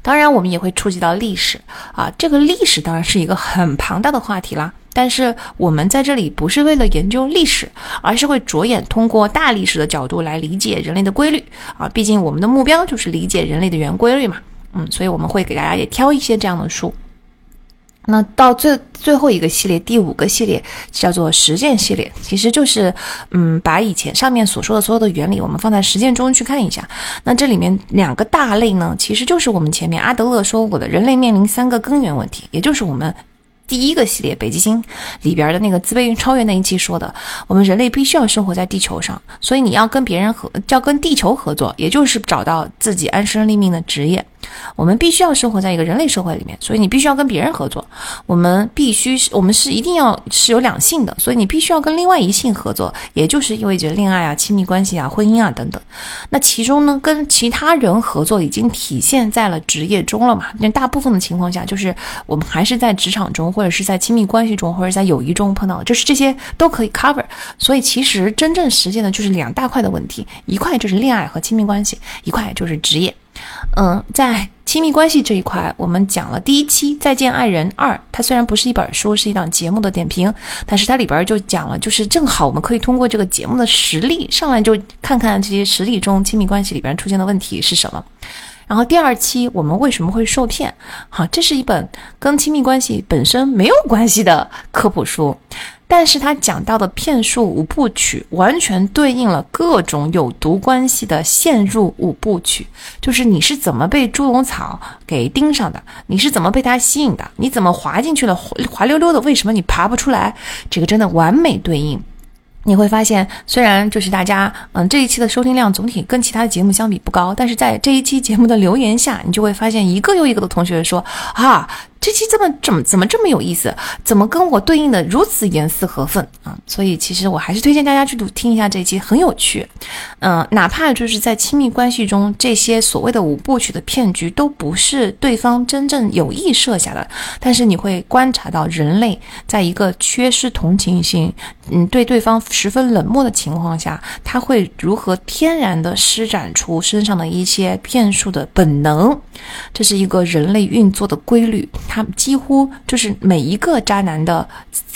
当然，我们也会触及到历史啊，这个历史当然是一个很庞大的话题啦。但是我们在这里不是为了研究历史，而是会着眼通过大历史的角度来理解人类的规律啊。毕竟我们的目标就是理解人类的原规律嘛。嗯，所以我们会给大家也挑一些这样的书。那到最最后一个系列，第五个系列叫做实践系列，其实就是，嗯，把以前上面所说的所有的原理，我们放在实践中去看一下。那这里面两个大类呢，其实就是我们前面阿德勒说过的，人类面临三个根源问题，也就是我们。第一个系列《北极星》里边的那个自卑与超越那一期说的，我们人类必须要生活在地球上，所以你要跟别人合，要跟地球合作，也就是找到自己安身立命的职业。我们必须要生活在一个人类社会里面，所以你必须要跟别人合作。我们必须是，我们是一定要是有两性的，所以你必须要跟另外一性合作，也就是意味着恋爱啊、亲密关系啊、婚姻啊等等。那其中呢，跟其他人合作已经体现在了职业中了嘛？那大部分的情况下，就是我们还是在职场中。或者是在亲密关系中，或者在友谊中碰到，就是这些都可以 cover。所以其实真正实践的就是两大块的问题，一块就是恋爱和亲密关系，一块就是职业。嗯，在亲密关系这一块，我们讲了第一期《再见爱人二》，它虽然不是一本书，是一档节目的点评，但是它里边就讲了，就是正好我们可以通过这个节目的实例上来就看看这些实例中亲密关系里边出现的问题是什么。然后第二期我们为什么会受骗？好，这是一本跟亲密关系本身没有关系的科普书，但是他讲到的骗术五部曲完全对应了各种有毒关系的陷入五部曲，就是你是怎么被猪笼草给盯上的，你是怎么被它吸引的，你怎么滑进去了，滑溜溜的，为什么你爬不出来？这个真的完美对应。你会发现，虽然就是大家，嗯，这一期的收听量总体跟其他的节目相比不高，但是在这一期节目的留言下，你就会发现一个又一个的同学说啊。这期这么怎么怎么这么有意思？怎么跟我对应的如此严丝合缝啊？所以其实我还是推荐大家去读听一下这期，很有趣。嗯，哪怕就是在亲密关系中，这些所谓的五部曲的骗局都不是对方真正有意设下的，但是你会观察到人类在一个缺失同情心，嗯，对对方十分冷漠的情况下，他会如何天然的施展出身上的一些骗术的本能？这是一个人类运作的规律。他几乎就是每一个渣男的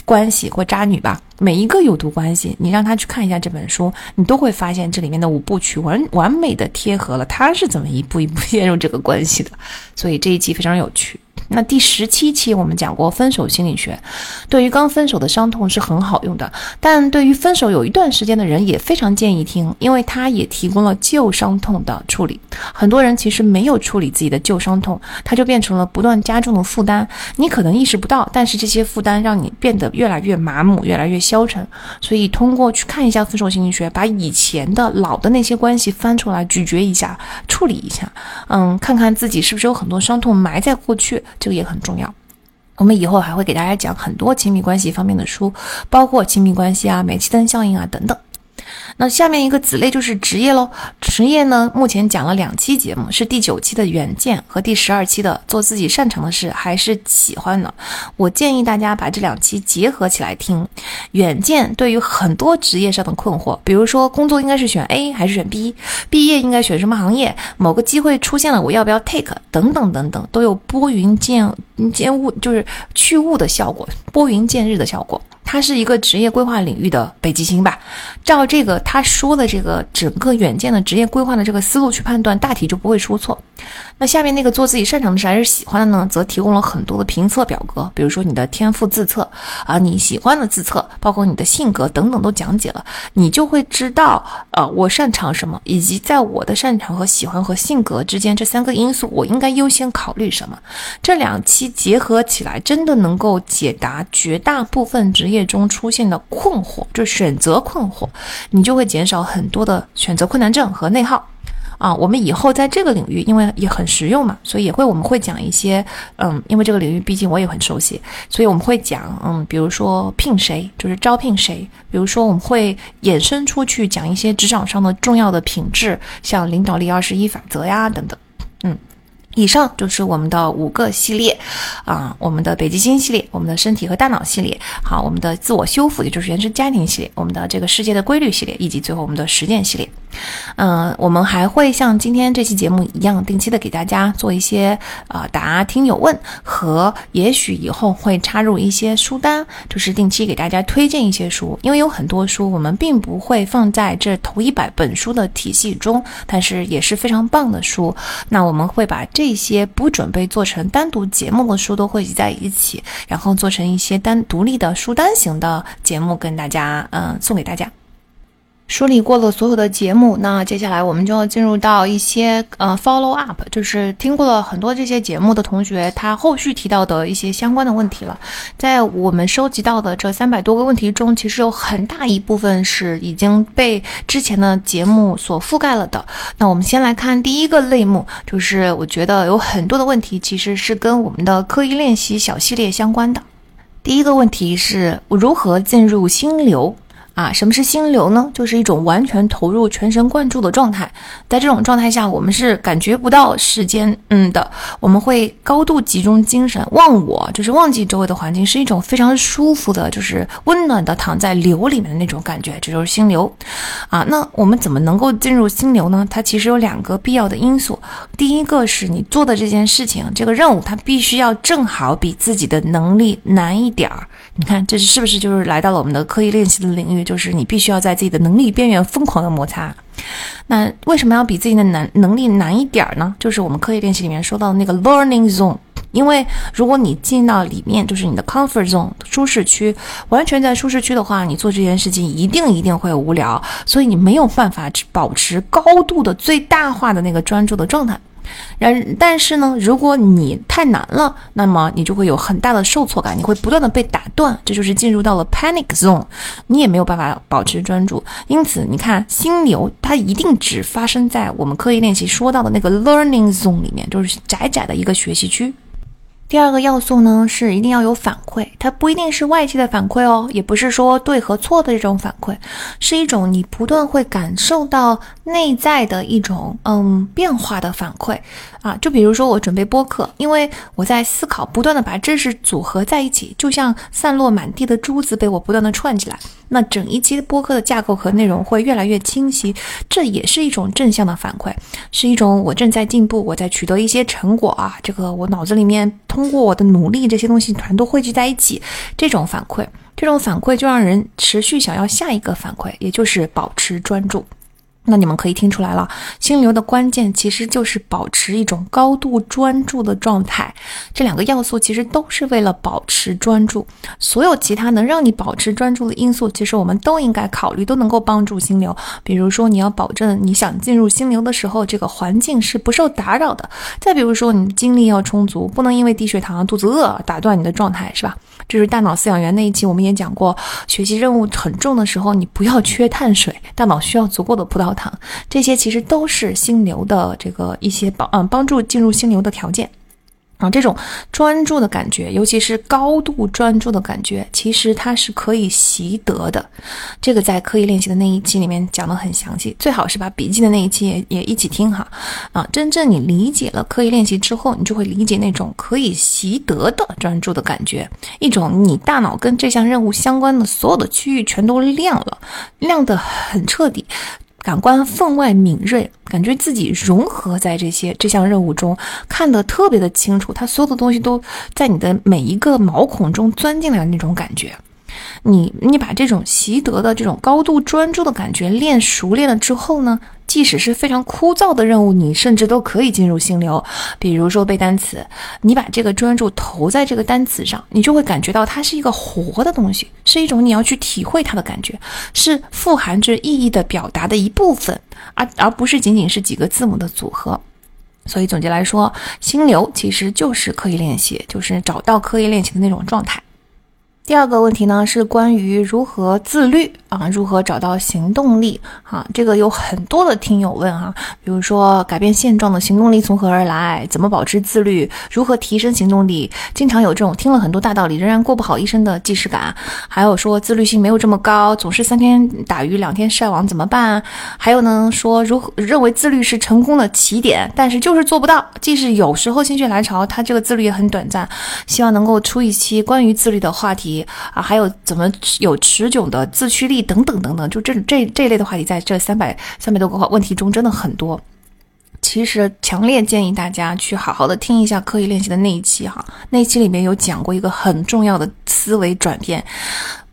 关系或渣女吧，每一个有毒关系，你让他去看一下这本书，你都会发现这里面的五部曲完完美的贴合了他是怎么一步一步 陷入这个关系的，所以这一集非常有趣。那第十七期我们讲过分手心理学，对于刚分手的伤痛是很好用的，但对于分手有一段时间的人也非常建议听，因为它也提供了旧伤痛的处理。很多人其实没有处理自己的旧伤痛，它就变成了不断加重的负担。你可能意识不到，但是这些负担让你变得越来越麻木，越来越消沉。所以通过去看一下分手心理学，把以前的老的那些关系翻出来咀嚼一下，处理一下，嗯，看看自己是不是有很多伤痛埋在过去。这个也很重要，我们以后还会给大家讲很多亲密关系方面的书，包括亲密关系啊、煤气灯效应啊等等。那下面一个子类就是职业喽。职业呢，目前讲了两期节目，是第九期的远见和第十二期的做自己擅长的事还是喜欢的。我建议大家把这两期结合起来听。远见对于很多职业上的困惑，比如说工作应该是选 A 还是选 B，毕业应该选什么行业，某个机会出现了我要不要 take 等等等等，都有拨云见见雾，就是去雾的效果，拨云见日的效果。它是一个职业规划领域的北极星吧？照这个他说的这个整个远见的职业规划的这个思路去判断，大体就不会出错。那下面那个做自己擅长的事还是喜欢的呢，则提供了很多的评测表格，比如说你的天赋自测啊，你喜欢的自测，包括你的性格等等都讲解了，你就会知道，呃，我擅长什么，以及在我的擅长和喜欢和性格之间这三个因素，我应该优先考虑什么。这两期结合起来，真的能够解答绝大部分职业业中出现的困惑，就选择困惑，你就会减少很多的选择困难症和内耗。啊，我们以后在这个领域，因为也很实用嘛，所以也会我们会讲一些，嗯，因为这个领域毕竟我也很熟悉，所以我们会讲，嗯，比如说聘谁，就是招聘谁，比如说我们会衍生出去讲一些职场上的重要的品质，像领导力二十一法则呀等等，嗯。以上就是我们的五个系列，啊，我们的北极星系列，我们的身体和大脑系列，好，我们的自我修复，也就是原生家庭系列，我们的这个世界的规律系列，以及最后我们的实践系列。嗯，我们还会像今天这期节目一样，定期的给大家做一些啊答听友问，和也许以后会插入一些书单，就是定期给大家推荐一些书，因为有很多书我们并不会放在这头一百本书的体系中，但是也是非常棒的书。那我们会把这这些不准备做成单独节目的书都汇集在一起，然后做成一些单独立的书单型的节目，跟大家嗯送给大家。梳理过了所有的节目，那接下来我们就要进入到一些呃 follow up，就是听过了很多这些节目的同学，他后续提到的一些相关的问题了。在我们收集到的这三百多个问题中，其实有很大一部分是已经被之前的节目所覆盖了的。那我们先来看第一个类目，就是我觉得有很多的问题其实是跟我们的刻意练习小系列相关的。第一个问题是如何进入心流？啊，什么是心流呢？就是一种完全投入、全神贯注的状态。在这种状态下，我们是感觉不到时间，嗯的，我们会高度集中精神，忘我，就是忘记周围的环境，是一种非常舒服的，就是温暖的躺在流里面的那种感觉，这就是心流。啊，那我们怎么能够进入心流呢？它其实有两个必要的因素。第一个是你做的这件事情，这个任务，它必须要正好比自己的能力难一点儿。你看，这是不是就是来到了我们的刻意练习的领域？就是你必须要在自己的能力边缘疯狂的摩擦。那为什么要比自己的难能力难一点呢？就是我们刻意练习里面说到的那个 learning zone，因为如果你进到里面，就是你的 comfort zone 舒适区，完全在舒适区的话，你做这件事情一定一定会无聊，所以你没有办法保持高度的最大化的那个专注的状态。然但是呢，如果你太难了，那么你就会有很大的受挫感，你会不断的被打断，这就是进入到了 panic zone，你也没有办法保持专注。因此，你看心流它一定只发生在我们刻意练习说到的那个 learning zone 里面，就是窄窄的一个学习区。第二个要素呢，是一定要有反馈，它不一定是外界的反馈哦，也不是说对和错的这种反馈，是一种你不断会感受到内在的一种嗯变化的反馈啊。就比如说我准备播客，因为我在思考，不断的把知识组合在一起，就像散落满地的珠子被我不断的串起来。那整一期播客的架构和内容会越来越清晰，这也是一种正向的反馈，是一种我正在进步，我在取得一些成果啊。这个我脑子里面通过我的努力，这些东西全都汇聚在一起，这种反馈，这种反馈就让人持续想要下一个反馈，也就是保持专注。那你们可以听出来了，心流的关键其实就是保持一种高度专注的状态。这两个要素其实都是为了保持专注。所有其他能让你保持专注的因素，其实我们都应该考虑，都能够帮助心流。比如说，你要保证你想进入心流的时候，这个环境是不受打扰的。再比如说，你精力要充足，不能因为低血糖、肚子饿打断你的状态，是吧？就是大脑饲养员那一期，我们也讲过，学习任务很重的时候，你不要缺碳水，大脑需要足够的葡萄。糖，这些其实都是心流的这个一些帮嗯帮助进入心流的条件。啊，这种专注的感觉，尤其是高度专注的感觉，其实它是可以习得的。这个在刻意练习的那一期里面讲的很详细，最好是把笔记的那一期也也一起听哈。啊，真正你理解了刻意练习之后，你就会理解那种可以习得的专注的感觉，一种你大脑跟这项任务相关的所有的区域全都亮了，亮得很彻底。感官分外敏锐，感觉自己融合在这些这项任务中，看得特别的清楚，它所有的东西都在你的每一个毛孔中钻进来的那种感觉。你你把这种习得的这种高度专注的感觉练熟练了之后呢？即使是非常枯燥的任务，你甚至都可以进入心流。比如说背单词，你把这个专注投在这个单词上，你就会感觉到它是一个活的东西，是一种你要去体会它的感觉，是富含着意义的表达的一部分，而而不是仅仅是几个字母的组合。所以总结来说，心流其实就是刻意练习，就是找到刻意练习的那种状态。第二个问题呢，是关于如何自律啊，如何找到行动力啊？这个有很多的听友问啊，比如说改变现状的行动力从何而来？怎么保持自律？如何提升行动力？经常有这种听了很多大道理，仍然过不好一生的既视感。还有说自律性没有这么高，总是三天打鱼两天晒网怎么办？还有呢，说如何认为自律是成功的起点，但是就是做不到。即使有时候心血来潮，他这个自律也很短暂。希望能够出一期关于自律的话题。啊，还有怎么有持久的自驱力等等等等，就这这这一类的话题，在这三百三百多个问题中真的很多。其实强烈建议大家去好好的听一下刻意练习的那一期哈，那一期里面有讲过一个很重要的思维转变，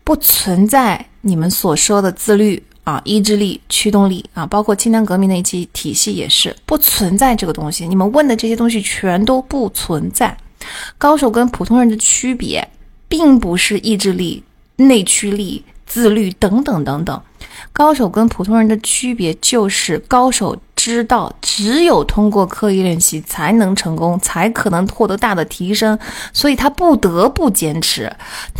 不存在你们所说的自律啊、意志力、驱动力啊，包括清单革命那一期体系也是不存在这个东西。你们问的这些东西全都不存在，高手跟普通人的区别。并不是意志力、内驱力、自律等等等等，高手跟普通人的区别就是高手。知道只有通过刻意练习才能成功，才可能获得大的提升，所以他不得不坚持。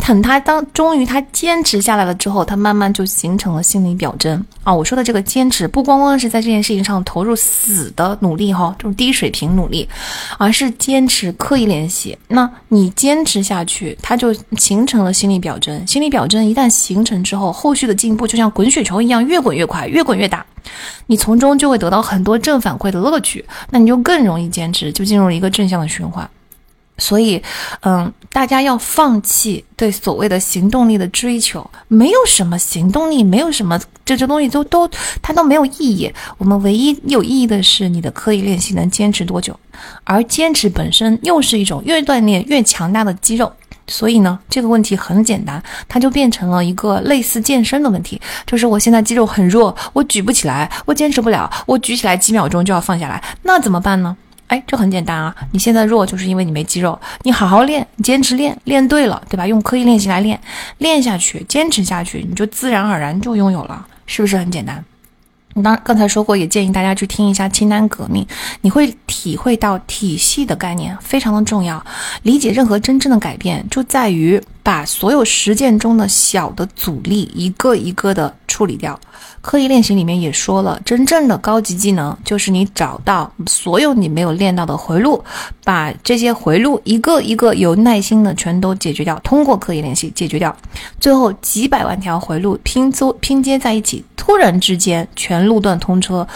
等他当终于他坚持下来了之后，他慢慢就形成了心理表征啊！我说的这个坚持，不光光是在这件事情上投入死的努力哈，就是低水平努力，而是坚持刻意练习。那你坚持下去，它就形成了心理表征。心理表征一旦形成之后，后续的进步就像滚雪球一样，越滚越快，越滚越大。你从中就会得到很多正反馈的乐趣，那你就更容易坚持，就进入一个正向的循环。所以，嗯，大家要放弃对所谓的行动力的追求，没有什么行动力，没有什么这这东西都都它都没有意义。我们唯一有意义的是你的刻意练习能坚持多久，而坚持本身又是一种越锻炼越强大的肌肉。所以呢，这个问题很简单，它就变成了一个类似健身的问题，就是我现在肌肉很弱，我举不起来，我坚持不了，我举起来几秒钟就要放下来，那怎么办呢？哎，这很简单啊！你现在弱，就是因为你没肌肉。你好好练，你坚持练，练对了，对吧？用刻意练习来练，练下去，坚持下去，你就自然而然就拥有了，是不是很简单？你当刚才说过，也建议大家去听一下《清单革命》，你会体会到体系的概念非常的重要。理解任何真正的改变，就在于把所有实践中的小的阻力一个一个的处理掉。刻意练习里面也说了，真正的高级技能就是你找到所有你没有练到的回路，把这些回路一个一个有耐心的全都解决掉，通过刻意练习解决掉，最后几百万条回路拼凑拼接在一起，突然之间全路段通车。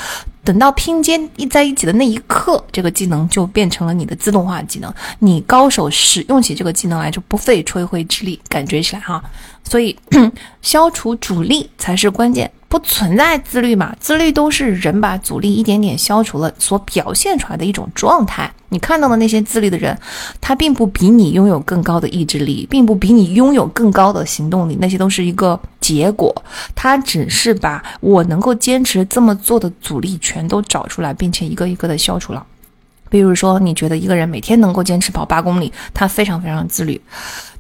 等到拼接一在一起的那一刻，这个技能就变成了你的自动化技能。你高手使用起这个技能来就不费吹灰之力，感觉起来哈。所以，消除阻力才是关键。不存在自律嘛？自律都是人把阻力一点点消除了所表现出来的一种状态。你看到的那些自律的人，他并不比你拥有更高的意志力，并不比你拥有更高的行动力，那些都是一个结果。他只是把我能够坚持这么做的阻力全都找出来，并且一个一个的消除了。比如说，你觉得一个人每天能够坚持跑八公里，他非常非常自律。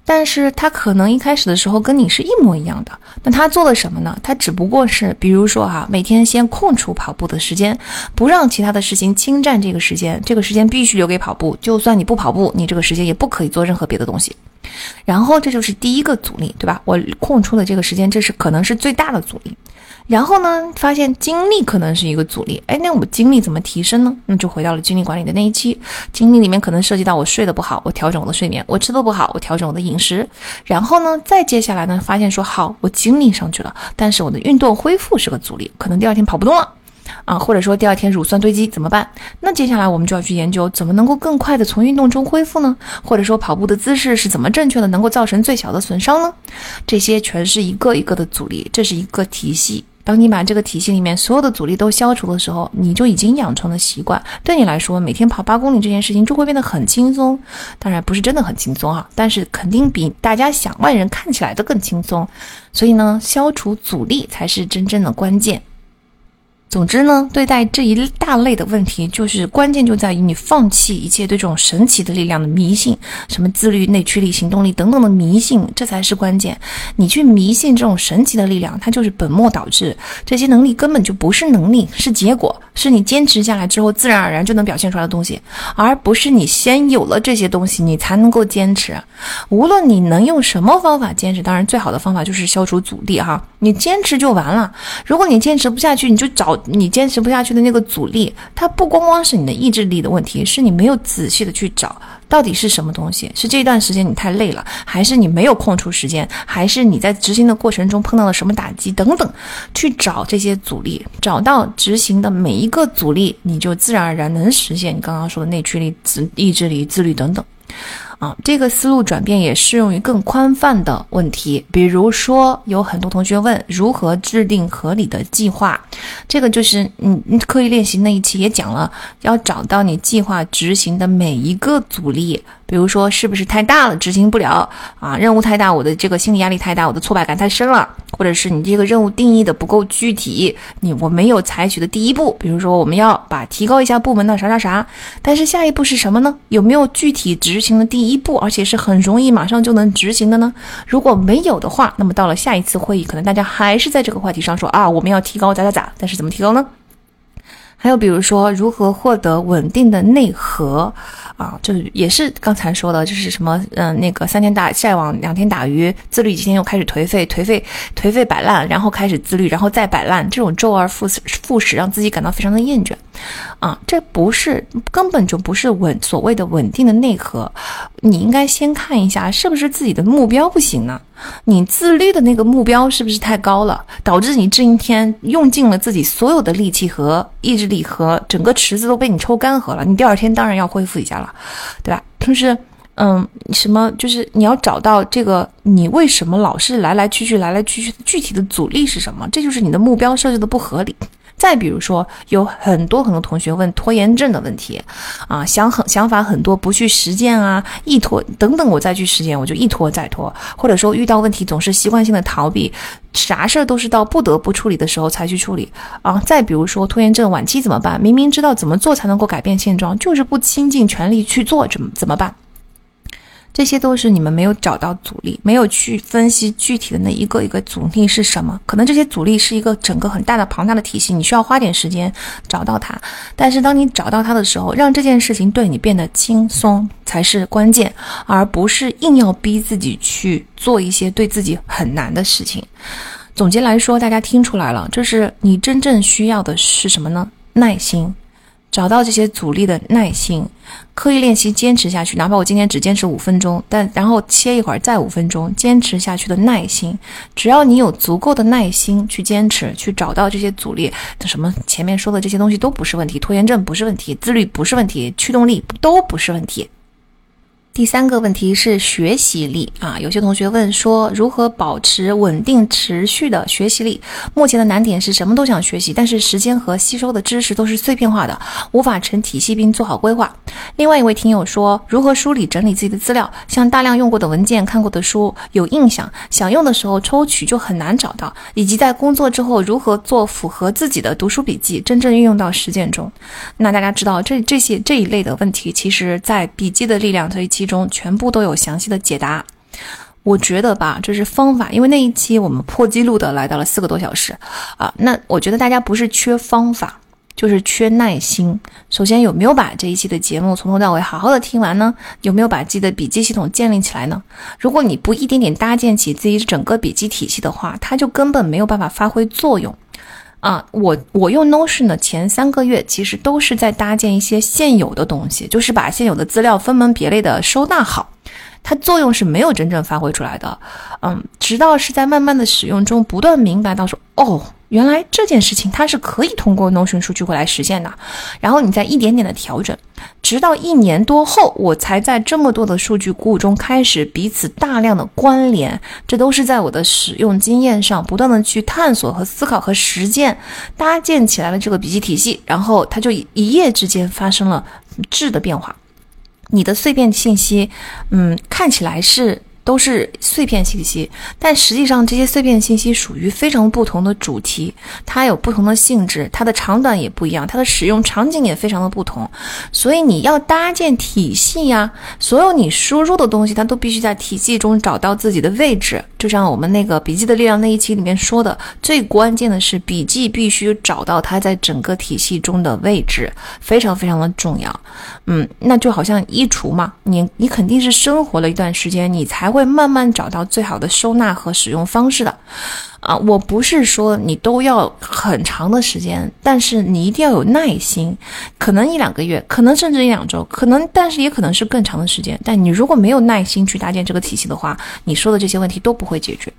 但是他可能一开始的时候跟你是一模一样的，那他做了什么呢？他只不过是，比如说哈，每天先空出跑步的时间，不让其他的事情侵占这个时间，这个时间必须留给跑步。就算你不跑步，你这个时间也不可以做任何别的东西。然后这就是第一个阻力，对吧？我空出的这个时间，这是可能是最大的阻力。然后呢，发现精力可能是一个阻力，哎，那我精力怎么提升呢？那就回到了精力管理的那一期，精力里面可能涉及到我睡得不好，我调整我的睡眠；我吃的不好，我调整我的饮食。然后呢，再接下来呢，发现说好，我精力上去了，但是我的运动恢复是个阻力，可能第二天跑不动了，啊，或者说第二天乳酸堆积怎么办？那接下来我们就要去研究怎么能够更快的从运动中恢复呢？或者说跑步的姿势是怎么正确的，能够造成最小的损伤呢？这些全是一个一个的阻力，这是一个体系。当你把这个体系里面所有的阻力都消除的时候，你就已经养成了习惯。对你来说，每天跑八公里这件事情就会变得很轻松。当然不是真的很轻松啊，但是肯定比大家想外人看起来的更轻松。所以呢，消除阻力才是真正的关键。总之呢，对待这一大类的问题，就是关键就在于你放弃一切对这种神奇的力量的迷信，什么自律、内驱力、行动力等等的迷信，这才是关键。你去迷信这种神奇的力量，它就是本末倒置。这些能力根本就不是能力，是结果，是你坚持下来之后自然而然就能表现出来的东西，而不是你先有了这些东西，你才能够坚持。无论你能用什么方法坚持，当然最好的方法就是消除阻力哈，你坚持就完了。如果你坚持不下去，你就找。你坚持不下去的那个阻力，它不光光是你的意志力的问题，是你没有仔细的去找到底是什么东西，是这段时间你太累了，还是你没有空出时间，还是你在执行的过程中碰到了什么打击等等，去找这些阻力，找到执行的每一个阻力，你就自然而然能实现你刚刚说的内驱力、自意志力、自律等等。啊，这个思路转变也适用于更宽泛的问题，比如说有很多同学问如何制定合理的计划，这个就是你，刻意练习那一期也讲了，要找到你计划执行的每一个阻力。比如说，是不是太大了，执行不了啊？任务太大，我的这个心理压力太大，我的挫败感太深了，或者是你这个任务定义的不够具体，你我没有采取的第一步，比如说我们要把提高一下部门的啥啥啥，但是下一步是什么呢？有没有具体执行的第一步，而且是很容易马上就能执行的呢？如果没有的话，那么到了下一次会议，可能大家还是在这个话题上说啊，我们要提高咋咋咋，但是怎么提高呢？还有比如说，如何获得稳定的内核？啊，就是也是刚才说的，就是什么，嗯，那个三天打晒网，两天打鱼，自律几天又开始颓废，颓废，颓废摆烂，然后开始自律，然后再摆烂，这种周而复始，复始，让自己感到非常的厌倦。啊，这不是根本就不是稳所谓的稳定的内核，你应该先看一下是不是自己的目标不行呢？你自律的那个目标是不是太高了，导致你这一天用尽了自己所有的力气和意志力和整个池子都被你抽干涸了？你第二天当然要恢复一下了，对吧？就是，嗯，什么？就是你要找到这个你为什么老是来来去去来来去去，具体的阻力是什么？这就是你的目标设置的不合理。再比如说，有很多很多同学问拖延症的问题，啊，想很想法很多，不去实践啊，一拖等等，我再去实践，我就一拖再拖，或者说遇到问题总是习惯性的逃避，啥事儿都是到不得不处理的时候才去处理啊。再比如说拖延症晚期怎么办？明明知道怎么做才能够改变现状，就是不倾尽全力去做，怎么怎么办？这些都是你们没有找到阻力，没有去分析具体的那一个一个阻力是什么。可能这些阻力是一个整个很大的庞大的体系，你需要花点时间找到它。但是当你找到它的时候，让这件事情对你变得轻松才是关键，而不是硬要逼自己去做一些对自己很难的事情。总结来说，大家听出来了，就是你真正需要的是什么呢？耐心。找到这些阻力的耐心，刻意练习，坚持下去。哪怕我今天只坚持五分钟，但然后切一会儿再五分钟，坚持下去的耐心。只要你有足够的耐心去坚持，去找到这些阻力，什么前面说的这些东西都不是问题，拖延症不是问题，自律不是问题，驱动力都不是问题。第三个问题是学习力啊，有些同学问说如何保持稳定持续的学习力？目前的难点是什么都想学习，但是时间和吸收的知识都是碎片化的，无法成体系并做好规划。另外一位听友说，如何梳理整理自己的资料？像大量用过的文件、看过的书有印象，想用的时候抽取就很难找到，以及在工作之后如何做符合自己的读书笔记，真正运用到实践中？那大家知道这这些这一类的问题，其实在笔记的力量这一期。中全部都有详细的解答，我觉得吧，这是方法，因为那一期我们破纪录的来到了四个多小时啊。那我觉得大家不是缺方法，就是缺耐心。首先有没有把这一期的节目从头到尾好好的听完呢？有没有把自己的笔记系统建立起来呢？如果你不一点点搭建起自己整个笔记体系的话，它就根本没有办法发挥作用。啊，我我用 Notion 的前三个月，其实都是在搭建一些现有的东西，就是把现有的资料分门别类的收纳好，它作用是没有真正发挥出来的。嗯，直到是在慢慢的使用中，不断明白到说，哦。原来这件事情它是可以通过 Notion 数据库来实现的，然后你再一点点的调整，直到一年多后，我才在这么多的数据库中开始彼此大量的关联，这都是在我的使用经验上不断的去探索和思考和实践，搭建起来了这个笔记体系，然后它就一夜之间发生了质的变化，你的碎片信息，嗯，看起来是。都是碎片信息，但实际上这些碎片信息属于非常不同的主题，它有不同的性质，它的长短也不一样，它的使用场景也非常的不同，所以你要搭建体系呀，所有你输入的东西，它都必须在体系中找到自己的位置。就像我们那个笔记的力量那一期里面说的，最关键的是笔记必须找到它在整个体系中的位置，非常非常的重要。嗯，那就好像衣橱嘛，你你肯定是生活了一段时间，你才会。会慢慢找到最好的收纳和使用方式的，啊，我不是说你都要很长的时间，但是你一定要有耐心，可能一两个月，可能甚至一两周，可能，但是也可能是更长的时间。但你如果没有耐心去搭建这个体系的话，你说的这些问题都不会解决。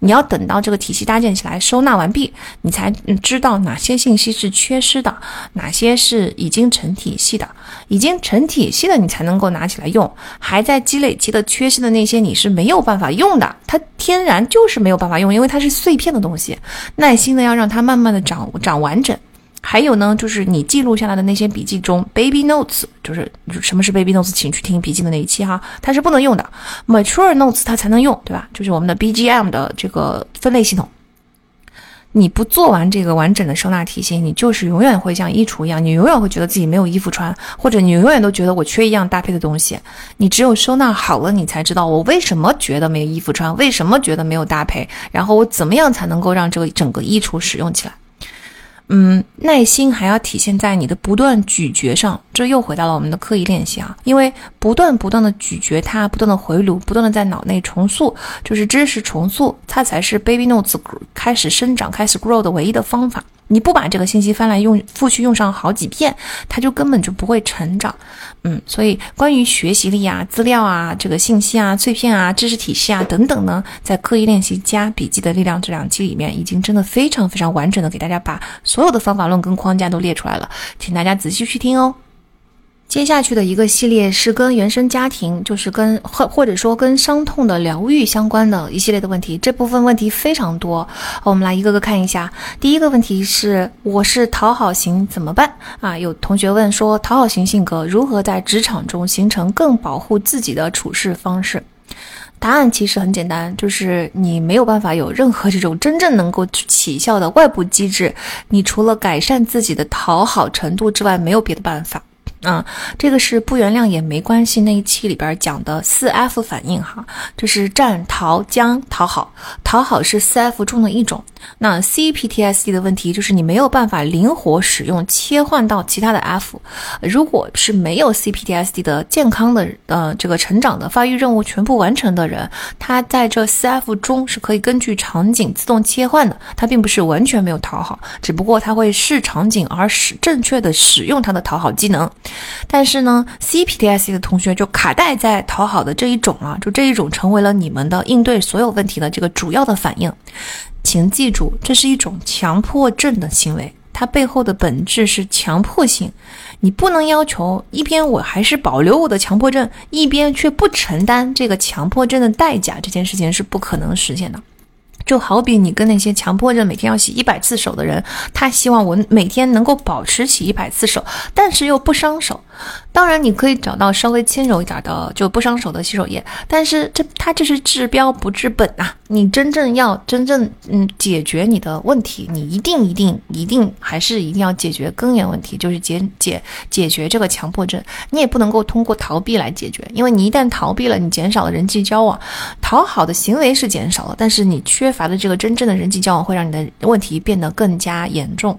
你要等到这个体系搭建起来、收纳完毕，你才知道哪些信息是缺失的，哪些是已经成体系的。已经成体系的，你才能够拿起来用；还在积累期的、缺失的那些，你是没有办法用的。它天然就是没有办法用，因为它是碎片的东西。耐心的要让它慢慢的长长完整。还有呢，就是你记录下来的那些笔记中，baby notes，就是什么是 baby notes，请去听笔记的那一期哈，它是不能用的，mature notes 它才能用，对吧？就是我们的 BGM 的这个分类系统。你不做完这个完整的收纳体系，你就是永远会像衣橱一样，你永远会觉得自己没有衣服穿，或者你永远都觉得我缺一样搭配的东西。你只有收纳好了，你才知道我为什么觉得没有衣服穿，为什么觉得没有搭配，然后我怎么样才能够让这个整个衣橱使用起来。嗯，耐心还要体现在你的不断咀嚼上，这又回到了我们的刻意练习啊，因为不断不断的咀嚼它，不断的回炉，不断的在脑内重塑，就是知识重塑，它才是 Baby Notes 开始生长、开始 grow 的唯一的方法。你不把这个信息翻来用复去用上好几遍，它就根本就不会成长。嗯，所以关于学习力啊、资料啊、这个信息啊、碎片啊、知识体系啊等等呢，在刻意练习加笔记的力量这两期里面，已经真的非常非常完整的给大家把所有的方法论跟框架都列出来了，请大家仔细去听哦。接下去的一个系列是跟原生家庭，就是跟或或者说跟伤痛的疗愈相关的一系列的问题。这部分问题非常多，我们来一个个看一下。第一个问题是，我是讨好型怎么办啊？有同学问说，讨好型性格如何在职场中形成更保护自己的处事方式？答案其实很简单，就是你没有办法有任何这种真正能够起效的外部机制，你除了改善自己的讨好程度之外，没有别的办法。啊，这个是不原谅也没关系那一期里边讲的四 F 反应哈，就是战、逃、僵、讨好。讨好是四 F 中的一种。那 CPTSD 的问题就是你没有办法灵活使用切换到其他的 F。如果是没有 CPTSD 的健康的呃这个成长的发育任务全部完成的人，他在这四 F 中是可以根据场景自动切换的。他并不是完全没有讨好，只不过他会视场景而使正确的使用他的讨好技能。但是呢，CPTSD 的同学就卡带在讨好的这一种了，就这一种成为了你们的应对所有问题的这个主要的反应。请记住，这是一种强迫症的行为，它背后的本质是强迫性。你不能要求一边我还是保留我的强迫症，一边却不承担这个强迫症的代价，这件事情是不可能实现的。就好比你跟那些强迫症每天要洗一百次手的人，他希望我每天能够保持洗一百次手，但是又不伤手。当然，你可以找到稍微轻柔一点的就不伤手的洗手液，但是这它这是治标不治本呐。你真正要真正嗯解决你的问题，你一定一定一定还是一定要解决根源问题，就是解解解决这个强迫症。你也不能够通过逃避来解决，因为你一旦逃避了，你减少了人际交往，讨好的行为是减少了，但是你缺乏的这个真正的人际交往，会让你的问题变得更加严重。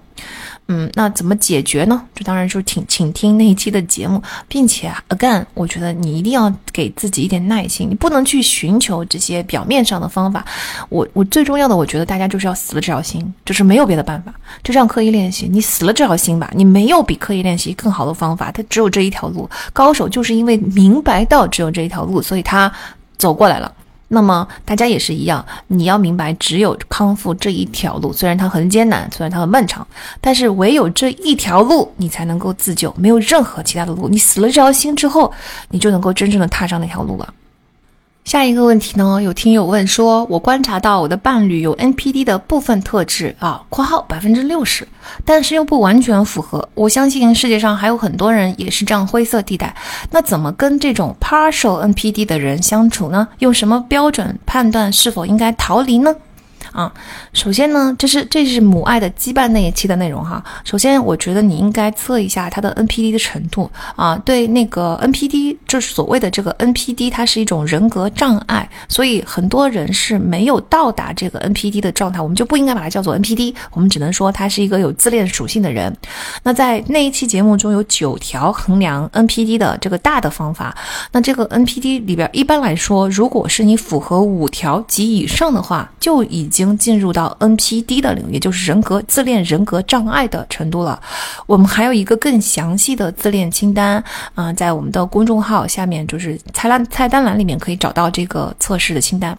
嗯，那怎么解决呢？这当然就请请听那一期的节目，并且 again，我觉得你一定要给自己一点耐心，你不能去寻求这些表面上的方法。我我最重要的，我觉得大家就是要死了这条心，就是没有别的办法，就这样刻意练习，你死了这条心吧，你没有比刻意练习更好的方法，它只有这一条路。高手就是因为明白到只有这一条路，所以他走过来了。那么大家也是一样，你要明白，只有康复这一条路，虽然它很艰难，虽然它很漫长，但是唯有这一条路，你才能够自救，没有任何其他的路。你死了这条心之后，你就能够真正的踏上那条路了。下一个问题呢？有听友问说，我观察到我的伴侣有 NPD 的部分特质啊（括号百分之六十），但是又不完全符合。我相信世界上还有很多人也是这样灰色地带。那怎么跟这种 partial NPD 的人相处呢？用什么标准判断是否应该逃离呢？啊，首先呢，这是这是母爱的羁绊那一期的内容哈。首先，我觉得你应该测一下他的 NPD 的程度啊。对，那个 NPD 就是所谓的这个 NPD，它是一种人格障碍，所以很多人是没有到达这个 NPD 的状态，我们就不应该把它叫做 NPD，我们只能说他是一个有自恋属性的人。那在那一期节目中有九条衡量 NPD 的这个大的方法，那这个 NPD 里边一般来说，如果是你符合五条及以上的话，就已经。进入到 NPD 的领域，就是人格自恋人格障碍的程度了。我们还有一个更详细的自恋清单啊，在我们的公众号下面，就是菜单菜单栏里面可以找到这个测试的清单。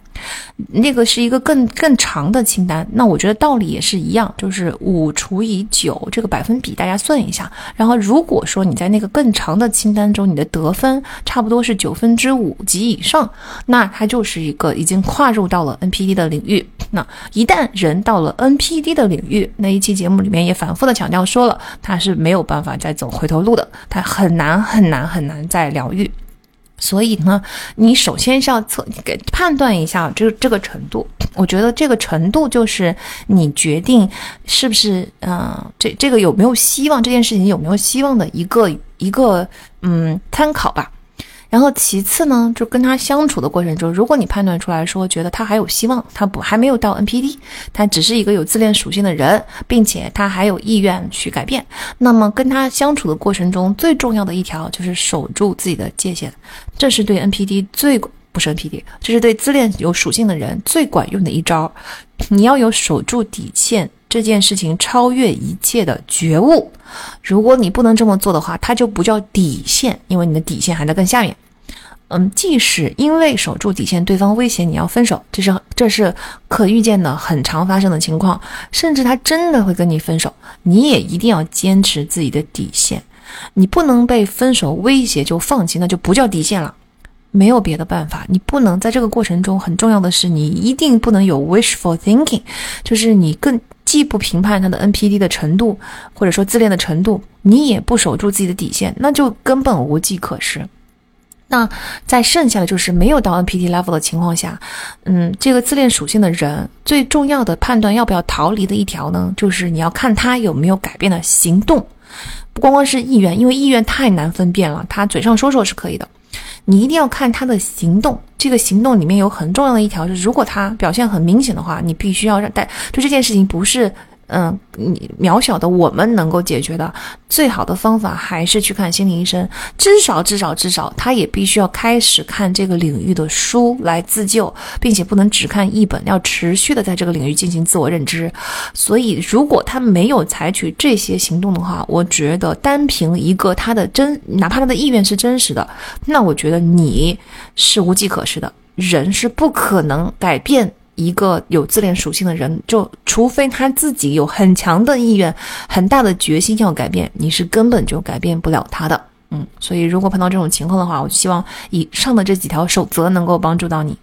那个是一个更更长的清单。那我觉得道理也是一样，就是五除以九这个百分比，大家算一下。然后如果说你在那个更长的清单中，你的得分差不多是九分之五及以上，那它就是一个已经跨入到了 NPD 的领域。那一旦人到了 NPD 的领域，那一期节目里面也反复的强调说了，他是没有办法再走回头路的，他很难很难很难再疗愈。所以呢，你首先是要测给判断一下这个这个程度。我觉得这个程度就是你决定是不是嗯，这这个有没有希望，这件事情有没有希望的一个一个嗯参考吧。然后其次呢，就跟他相处的过程中，如果你判断出来说觉得他还有希望，他不还没有到 NPD，他只是一个有自恋属性的人，并且他还有意愿去改变，那么跟他相处的过程中最重要的一条就是守住自己的界限，这是对 NPD 最不是 NPD，这是对自恋有属性的人最管用的一招。你要有守住底线这件事情超越一切的觉悟。如果你不能这么做的话，它就不叫底线，因为你的底线还在更下面。嗯，即使因为守住底线，对方威胁你要分手，这是这是可预见的、很常发生的情况，甚至他真的会跟你分手，你也一定要坚持自己的底线。你不能被分手威胁就放弃，那就不叫底线了。没有别的办法，你不能在这个过程中，很重要的是，你一定不能有 wishful thinking，就是你更既不评判他的 NPD 的程度，或者说自恋的程度，你也不守住自己的底线，那就根本无计可施。那在剩下的就是没有到 NPD level 的情况下，嗯，这个自恋属性的人最重要的判断要不要逃离的一条呢，就是你要看他有没有改变的行动，不光光是意愿，因为意愿太难分辨了，他嘴上说说是可以的。你一定要看他的行动，这个行动里面有很重要的一条，就是如果他表现很明显的话，你必须要让带，就这件事情不是。嗯，你渺小的我们能够解决的最好的方法还是去看心理医生。至少，至少，至少，他也必须要开始看这个领域的书来自救，并且不能只看一本，要持续的在这个领域进行自我认知。所以，如果他没有采取这些行动的话，我觉得单凭一个他的真，哪怕他的意愿是真实的，那我觉得你是无计可施的。人是不可能改变。一个有自恋属性的人，就除非他自己有很强的意愿、很大的决心要改变，你是根本就改变不了他的。嗯，所以如果碰到这种情况的话，我希望以上的这几条守则能够帮助到你。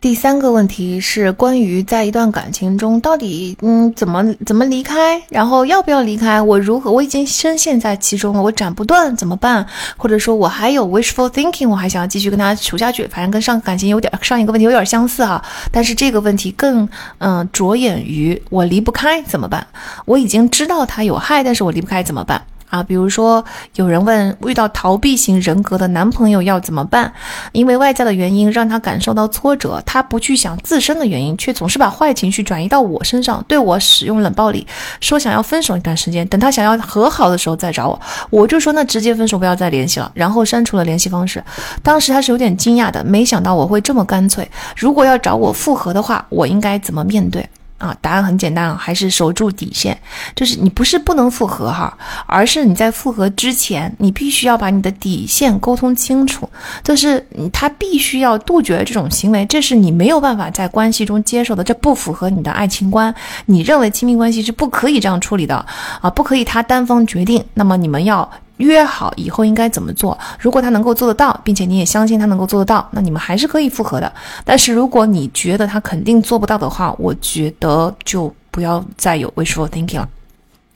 第三个问题是关于在一段感情中到底嗯怎么怎么离开，然后要不要离开？我如何？我已经深陷在其中了，我斩不断怎么办？或者说我还有 wishful thinking，我还想要继续跟他处下去，反正跟上感情有点上一个问题有点相似哈。但是这个问题更嗯着眼于我离不开怎么办？我已经知道他有害，但是我离不开怎么办？啊，比如说有人问，遇到逃避型人格的男朋友要怎么办？因为外在的原因让他感受到挫折，他不去想自身的原因，却总是把坏情绪转移到我身上，对我使用冷暴力，说想要分手一段时间，等他想要和好的时候再找我。我就说那直接分手，不要再联系了，然后删除了联系方式。当时他是有点惊讶的，没想到我会这么干脆。如果要找我复合的话，我应该怎么面对？啊，答案很简单啊，还是守住底线。就是你不是不能复合哈，而是你在复合之前，你必须要把你的底线沟通清楚。就是他必须要杜绝这种行为，这是你没有办法在关系中接受的，这不符合你的爱情观。你认为亲密关系是不可以这样处理的啊，不可以他单方决定。那么你们要。约好以后应该怎么做？如果他能够做得到，并且你也相信他能够做得到，那你们还是可以复合的。但是如果你觉得他肯定做不到的话，我觉得就不要再有 wishful thinking 了。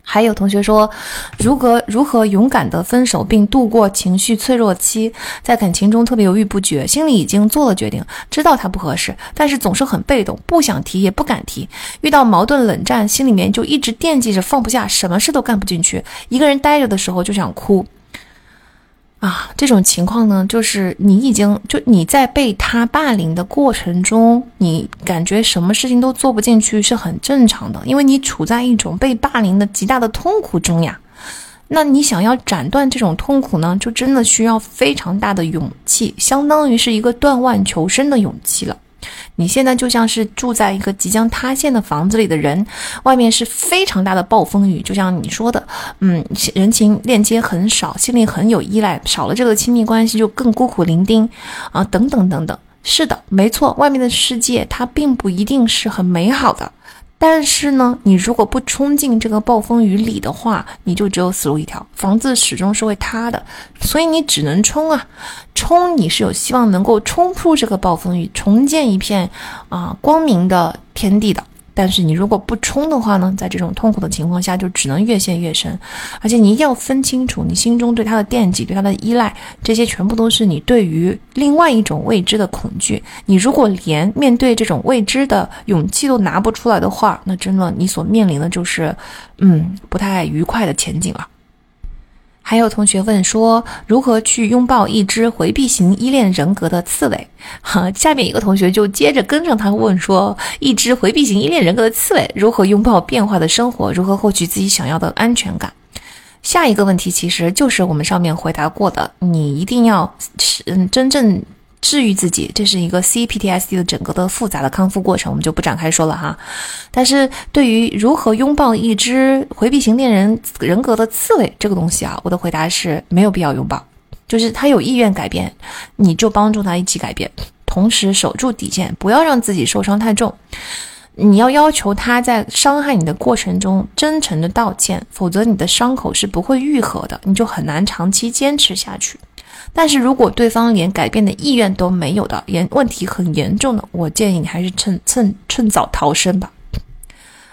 还有同学说，如何如何勇敢的分手并度过情绪脆弱期，在感情中特别犹豫不决，心里已经做了决定，知道他不合适，但是总是很被动，不想提也不敢提，遇到矛盾冷战，心里面就一直惦记着放不下，什么事都干不进去，一个人待着的时候就想哭。啊，这种情况呢，就是你已经就你在被他霸凌的过程中，你感觉什么事情都做不进去是很正常的，因为你处在一种被霸凌的极大的痛苦中呀。那你想要斩断这种痛苦呢，就真的需要非常大的勇气，相当于是一个断腕求生的勇气了。你现在就像是住在一个即将塌陷的房子里的人，外面是非常大的暴风雨，就像你说的，嗯，人情链接很少，心里很有依赖，少了这个亲密关系就更孤苦伶仃啊，等等等等。是的，没错，外面的世界它并不一定是很美好的。但是呢，你如果不冲进这个暴风雨里的话，你就只有死路一条，房子始终是会塌的，所以你只能冲啊，冲！你是有希望能够冲出这个暴风雨，重建一片啊光明的天地的。但是你如果不冲的话呢，在这种痛苦的情况下，就只能越陷越深。而且你一定要分清楚，你心中对他的惦记、对他的依赖，这些全部都是你对于另外一种未知的恐惧。你如果连面对这种未知的勇气都拿不出来的话，那真的你所面临的就是，嗯，不太愉快的前景了。还有同学问说，如何去拥抱一只回避型依恋人格的刺猬？哈，下面一个同学就接着跟上他问说，一只回避型依恋人格的刺猬如何拥抱变化的生活？如何获取自己想要的安全感？下一个问题其实就是我们上面回答过的，你一定要是嗯真正。治愈自己，这是一个 CPTSD 的整个的复杂的康复过程，我们就不展开说了哈。但是对于如何拥抱一只回避型恋人人格的刺猬这个东西啊，我的回答是没有必要拥抱，就是他有意愿改变，你就帮助他一起改变，同时守住底线，不要让自己受伤太重。你要要求他在伤害你的过程中真诚的道歉，否则你的伤口是不会愈合的，你就很难长期坚持下去。但是如果对方连改变的意愿都没有的，严问题很严重的，我建议你还是趁趁趁早逃生吧。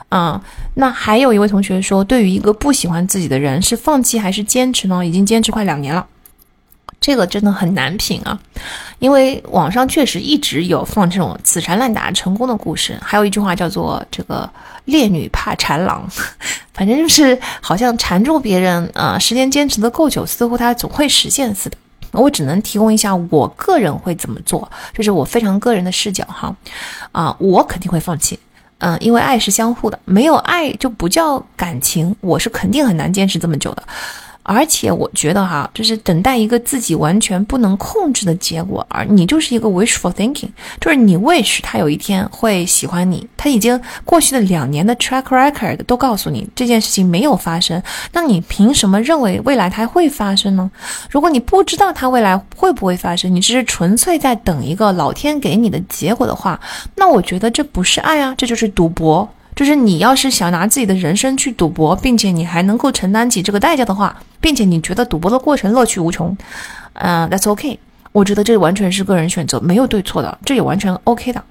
啊，那还有一位同学说，对于一个不喜欢自己的人，是放弃还是坚持呢？已经坚持快两年了，这个真的很难评啊。因为网上确实一直有放这种死缠烂打成功的故事，还有一句话叫做“这个烈女怕缠郎”，反正就是好像缠住别人啊，时间坚持的够久，似乎他总会实现似的。我只能提供一下我个人会怎么做，这是我非常个人的视角哈。啊，我肯定会放弃。嗯，因为爱是相互的，没有爱就不叫感情。我是肯定很难坚持这么久的。而且我觉得哈，就是等待一个自己完全不能控制的结果，而你就是一个 wishful thinking，就是你 wish 他有一天会喜欢你，他已经过去的两年的 track record 都告诉你这件事情没有发生，那你凭什么认为未来它会发生呢？如果你不知道它未来会不会发生，你只是纯粹在等一个老天给你的结果的话，那我觉得这不是爱啊，这就是赌博。就是你要是想拿自己的人生去赌博，并且你还能够承担起这个代价的话，并且你觉得赌博的过程乐趣无穷，嗯，That's OK。我觉得这完全是个人选择，没有对错的，这也完全 OK 的。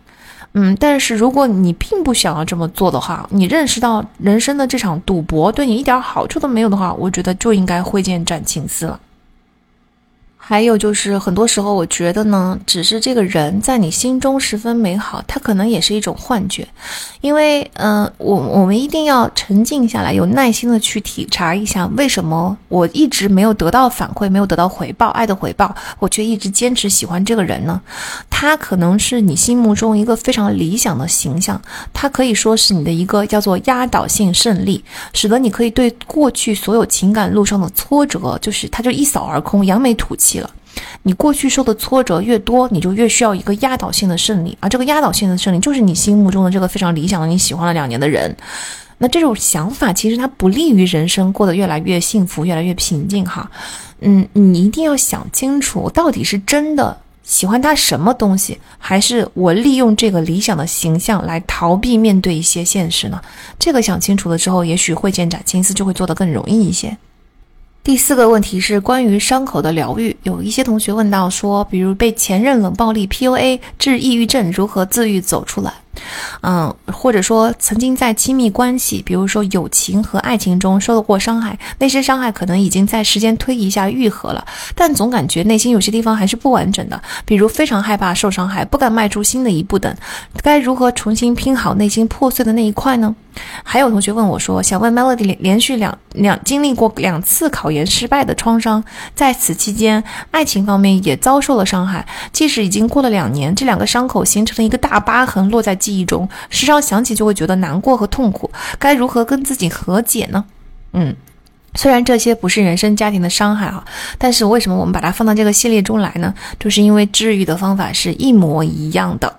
嗯，但是如果你并不想要这么做的话，你认识到人生的这场赌博对你一点好处都没有的话，我觉得就应该挥剑斩情丝了。还有就是，很多时候我觉得呢，只是这个人在你心中十分美好，他可能也是一种幻觉，因为，嗯，我我们一定要沉静下来，有耐心的去体察一下，为什么我一直没有得到反馈，没有得到回报，爱的回报，我却一直坚持喜欢这个人呢？他可能是你心目中一个非常理想的形象，他可以说是你的一个叫做压倒性胜利，使得你可以对过去所有情感路上的挫折，就是他就一扫而空，扬眉吐气。你过去受的挫折越多，你就越需要一个压倒性的胜利，而这个压倒性的胜利就是你心目中的这个非常理想的、你喜欢了两年的人。那这种想法其实它不利于人生过得越来越幸福、越来越平静哈。嗯，你一定要想清楚，到底是真的喜欢他什么东西，还是我利用这个理想的形象来逃避面对一些现实呢？这个想清楚了之后，也许会见斩青丝就会做得更容易一些。第四个问题是关于伤口的疗愈。有一些同学问到说，比如被前任冷暴力 PUA 治抑郁症，如何自愈走出来？嗯，或者说曾经在亲密关系，比如说友情和爱情中受到过伤害，那些伤害可能已经在时间推移下愈合了，但总感觉内心有些地方还是不完整的，比如非常害怕受伤害，不敢迈出新的一步等，该如何重新拼好内心破碎的那一块呢？还有同学问我说，想问 Melody 连连续两两经历过两次考研失败的创伤，在此期间爱情方面也遭受了伤害，即使已经过了两年，这两个伤口形成了一个大疤痕，落在。记忆中，时常想起就会觉得难过和痛苦，该如何跟自己和解呢？嗯，虽然这些不是人生家庭的伤害哈，但是为什么我们把它放到这个系列中来呢？就是因为治愈的方法是一模一样的。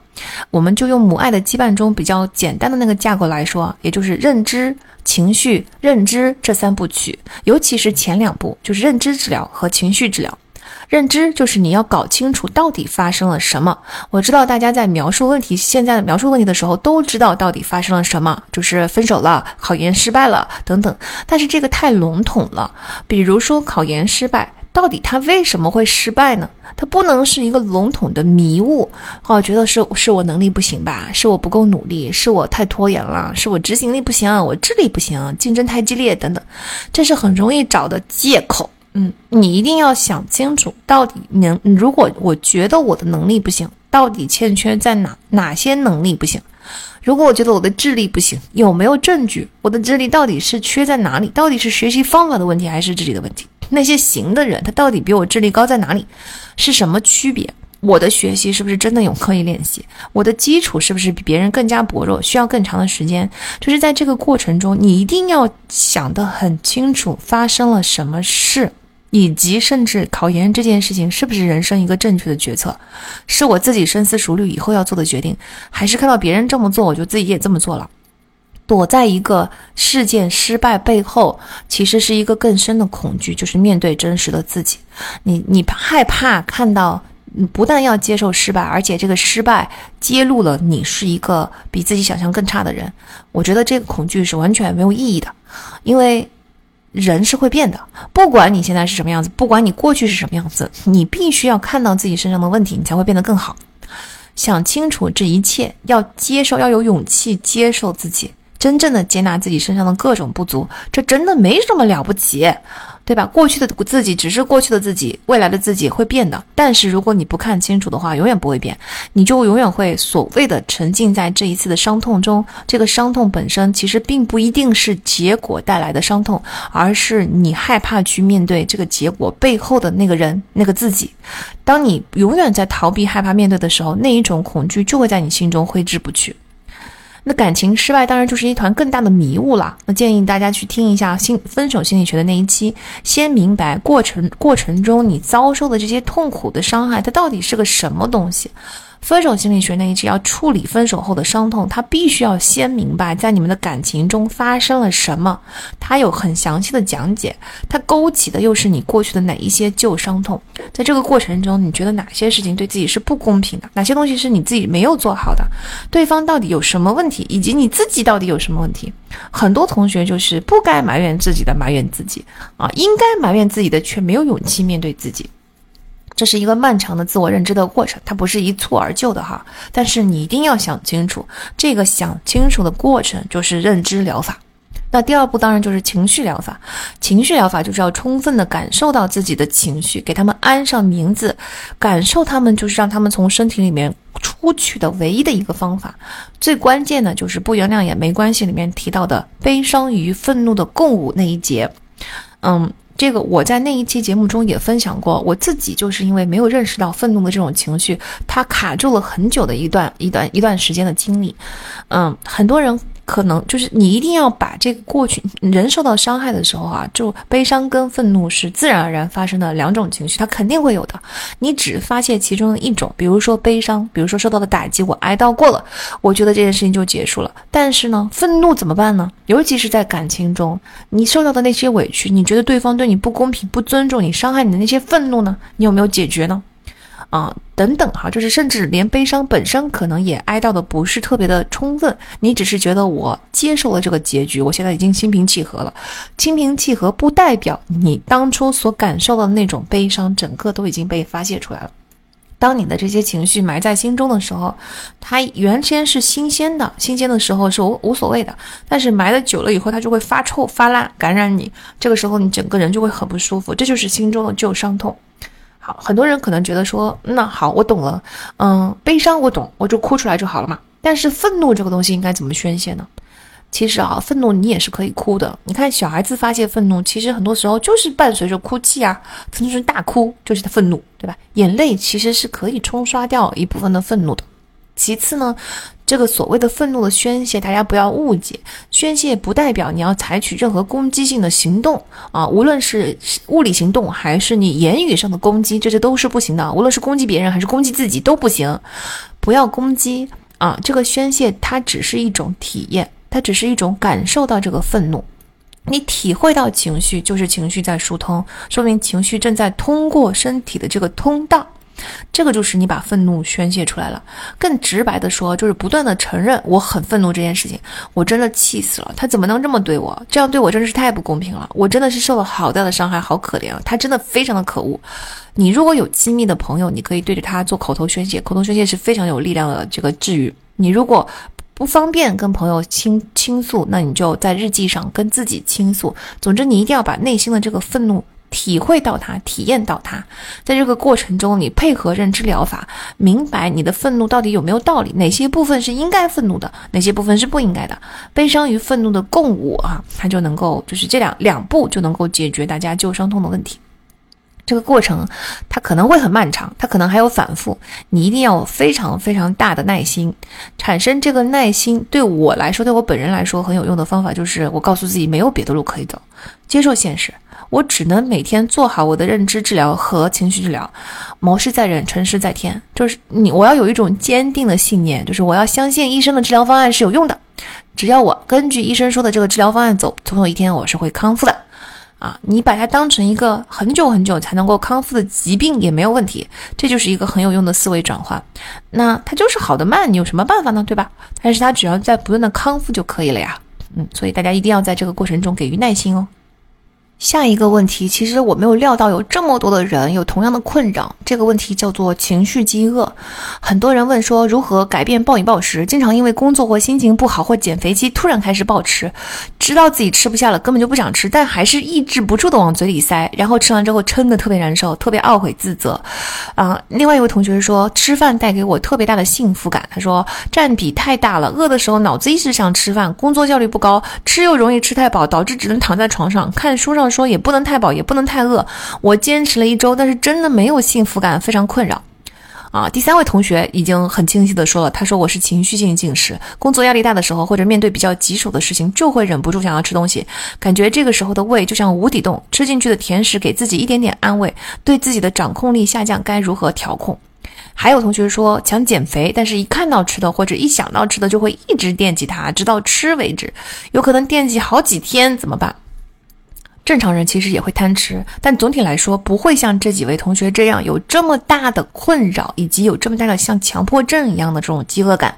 我们就用母爱的羁绊中比较简单的那个架构来说，也就是认知、情绪、认知这三部曲，尤其是前两部，就是认知治疗和情绪治疗。认知就是你要搞清楚到底发生了什么。我知道大家在描述问题，现在描述问题的时候都知道到底发生了什么，就是分手了、考研失败了等等。但是这个太笼统了。比如说考研失败，到底他为什么会失败呢？它不能是一个笼统的迷雾。哦，觉得是是我能力不行吧？是我不够努力？是我太拖延了？是我执行力不行？我智力不行？竞争太激烈等等，这是很容易找的借口。嗯，你一定要想清楚，到底能如果我觉得我的能力不行，到底欠缺在哪哪些能力不行？如果我觉得我的智力不行，有没有证据？我的智力到底是缺在哪里？到底是学习方法的问题，还是智力的问题？那些行的人，他到底比我智力高在哪里？是什么区别？我的学习是不是真的有刻意练习？我的基础是不是比别人更加薄弱，需要更长的时间？就是在这个过程中，你一定要想得很清楚，发生了什么事。以及甚至考研这件事情是不是人生一个正确的决策，是我自己深思熟虑以后要做的决定，还是看到别人这么做我就自己也这么做了？躲在一个事件失败背后，其实是一个更深的恐惧，就是面对真实的自己。你你害怕看到你不但要接受失败，而且这个失败揭露了你是一个比自己想象更差的人。我觉得这个恐惧是完全没有意义的，因为人是会变的。不管你现在是什么样子，不管你过去是什么样子，你必须要看到自己身上的问题，你才会变得更好。想清楚这一切，要接受，要有勇气接受自己，真正的接纳自己身上的各种不足，这真的没什么了不起。对吧？过去的自己只是过去的自己，未来的自己会变的。但是如果你不看清楚的话，永远不会变，你就永远会所谓的沉浸在这一次的伤痛中。这个伤痛本身其实并不一定是结果带来的伤痛，而是你害怕去面对这个结果背后的那个人、那个自己。当你永远在逃避、害怕面对的时候，那一种恐惧就会在你心中挥之不去。那感情失败当然就是一团更大的迷雾了。那建议大家去听一下心分手心理学的那一期，先明白过程过程中你遭受的这些痛苦的伤害，它到底是个什么东西。分手心理学那一期要处理分手后的伤痛，他必须要先明白在你们的感情中发生了什么，他有很详细的讲解，他勾起的又是你过去的哪一些旧伤痛，在这个过程中，你觉得哪些事情对自己是不公平的，哪些东西是你自己没有做好的，对方到底有什么问题，以及你自己到底有什么问题？很多同学就是不该埋怨自己的埋怨自己啊，应该埋怨自己的却没有勇气面对自己。这是一个漫长的自我认知的过程，它不是一蹴而就的哈。但是你一定要想清楚，这个想清楚的过程就是认知疗法。那第二步当然就是情绪疗法。情绪疗法就是要充分的感受到自己的情绪，给他们安上名字，感受他们就是让他们从身体里面出去的唯一的一个方法。最关键的就是不原谅也没关系里面提到的悲伤与愤怒的共舞那一节，嗯。这个我在那一期节目中也分享过，我自己就是因为没有认识到愤怒的这种情绪，它卡住了很久的一段一段一段时间的经历，嗯，很多人。可能就是你一定要把这个过去人受到伤害的时候啊，就悲伤跟愤怒是自然而然发生的两种情绪，它肯定会有的。你只发泄其中的一种，比如说悲伤，比如说受到的打击，我哀悼过了，我觉得这件事情就结束了。但是呢，愤怒怎么办呢？尤其是在感情中，你受到的那些委屈，你觉得对方对你不公平、不尊重你、伤害你的那些愤怒呢？你有没有解决呢？啊，等等哈，就是甚至连悲伤本身可能也哀悼的不是特别的充分，你只是觉得我接受了这个结局，我现在已经心平气和了。心平气和不代表你当初所感受到的那种悲伤，整个都已经被发泄出来了。当你的这些情绪埋在心中的时候，它原先是新鲜的，新鲜的时候是无无所谓的，但是埋的久了以后，它就会发臭发烂，感染你，这个时候你整个人就会很不舒服，这就是心中的旧伤痛。很多人可能觉得说，那好，我懂了，嗯，悲伤我懂，我就哭出来就好了嘛。但是愤怒这个东西应该怎么宣泄呢？其实啊，愤怒你也是可以哭的。你看小孩子发泄愤怒，其实很多时候就是伴随着哭泣啊，甚至是大哭，就是他愤怒，对吧？眼泪其实是可以冲刷掉一部分的愤怒的。其次呢，这个所谓的愤怒的宣泄，大家不要误解，宣泄不代表你要采取任何攻击性的行动啊，无论是物理行动还是你言语上的攻击，这些都是不行的。无论是攻击别人还是攻击自己都不行，不要攻击啊。这个宣泄它只是一种体验，它只是一种感受到这个愤怒，你体会到情绪就是情绪在疏通，说明情绪正在通过身体的这个通道。这个就是你把愤怒宣泄出来了。更直白的说，就是不断的承认我很愤怒这件事情。我真的气死了，他怎么能这么对我？这样对我真的是太不公平了。我真的是受了好大的伤害，好可怜啊！他真的非常的可恶。你如果有亲密的朋友，你可以对着他做口头宣泄，口头宣泄是非常有力量的这个治愈。你如果不方便跟朋友倾倾诉，那你就在日记上跟自己倾诉。总之，你一定要把内心的这个愤怒。体会到它，体验到它，在这个过程中，你配合认知疗法，明白你的愤怒到底有没有道理，哪些部分是应该愤怒的，哪些部分是不应该的。悲伤与愤怒的共舞啊，它就能够，就是这两两步就能够解决大家旧伤痛的问题。这个过程它可能会很漫长，它可能还有反复，你一定要非常非常大的耐心。产生这个耐心，对我来说，对我本人来说很有用的方法就是，我告诉自己没有别的路可以走，接受现实。我只能每天做好我的认知治疗和情绪治疗，谋事在人，成事在天。就是你，我要有一种坚定的信念，就是我要相信医生的治疗方案是有用的。只要我根据医生说的这个治疗方案走，总有一天我是会康复的。啊，你把它当成一个很久很久才能够康复的疾病也没有问题，这就是一个很有用的思维转换。那它就是好的慢，你有什么办法呢？对吧？但是它只要在不断的康复就可以了呀。嗯，所以大家一定要在这个过程中给予耐心哦。下一个问题，其实我没有料到有这么多的人有同样的困扰。这个问题叫做情绪饥饿。很多人问说，如何改变暴饮暴食？经常因为工作或心情不好或减肥期突然开始暴吃，知道自己吃不下了，根本就不想吃，但还是抑制不住的往嘴里塞，然后吃完之后撑得特别难受，特别懊悔自责。啊，另外一位同学说，吃饭带给我特别大的幸福感。他说，占比太大了，饿的时候脑子一直想吃饭，工作效率不高，吃又容易吃太饱，导致只能躺在床上看书上。说也不能太饱，也不能太饿。我坚持了一周，但是真的没有幸福感，非常困扰。啊，第三位同学已经很清晰的说了，他说我是情绪性进食，工作压力大的时候，或者面对比较棘手的事情，就会忍不住想要吃东西，感觉这个时候的胃就像无底洞，吃进去的甜食给自己一点点安慰，对自己的掌控力下降，该如何调控？还有同学说想减肥，但是一看到吃的或者一想到吃的，就会一直惦记它，直到吃为止，有可能惦记好几天，怎么办？正常人其实也会贪吃，但总体来说不会像这几位同学这样有这么大的困扰，以及有这么大的像强迫症一样的这种饥饿感。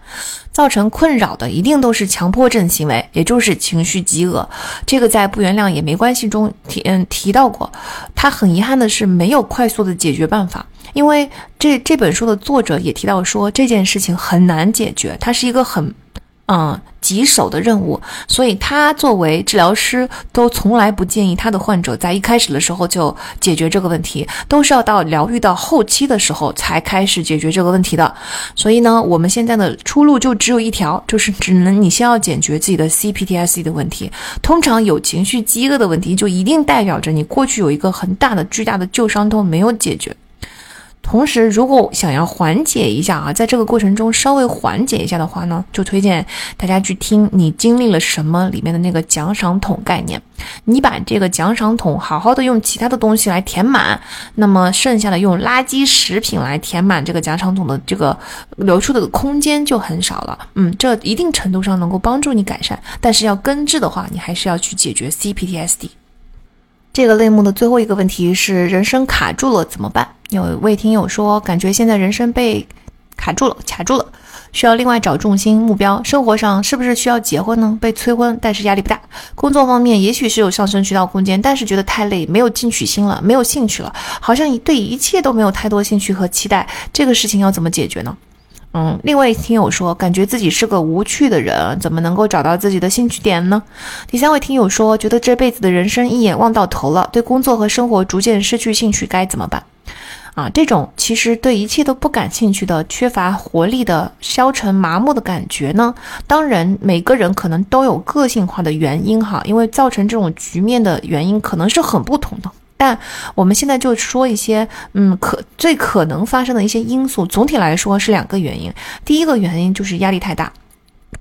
造成困扰的一定都是强迫症行为，也就是情绪饥饿。这个在不原谅也没关系中提嗯提到过。他很遗憾的是没有快速的解决办法，因为这这本书的作者也提到说这件事情很难解决，它是一个很。嗯，棘手的任务，所以他作为治疗师，都从来不建议他的患者在一开始的时候就解决这个问题，都是要到疗愈到后期的时候才开始解决这个问题的。所以呢，我们现在的出路就只有一条，就是只能你先要解决自己的 CPTSD 的问题。通常有情绪饥饿的问题，就一定代表着你过去有一个很大的、巨大的旧伤都没有解决。同时，如果想要缓解一下啊，在这个过程中稍微缓解一下的话呢，就推荐大家去听你经历了什么里面的那个奖赏桶概念。你把这个奖赏桶好好的用其他的东西来填满，那么剩下的用垃圾食品来填满这个奖赏桶的这个留出的空间就很少了。嗯，这一定程度上能够帮助你改善，但是要根治的话，你还是要去解决 CPTSD。这个类目的最后一个问题是：人生卡住了怎么办？有位听友说，感觉现在人生被卡住了、卡住了，需要另外找重心目标。生活上是不是需要结婚呢？被催婚，但是压力不大。工作方面也许是有上升渠道空间，但是觉得太累，没有进取心了，没有兴趣了，好像对一切都没有太多兴趣和期待。这个事情要怎么解决呢？嗯，另外听友说，感觉自己是个无趣的人，怎么能够找到自己的兴趣点呢？第三位听友说，觉得这辈子的人生一眼望到头了，对工作和生活逐渐失去兴趣，该怎么办？啊，这种其实对一切都不感兴趣的、缺乏活力的、消沉麻木的感觉呢？当然，每个人可能都有个性化的原因哈，因为造成这种局面的原因可能是很不同的。但我们现在就说一些，嗯，可最可能发生的一些因素。总体来说是两个原因，第一个原因就是压力太大。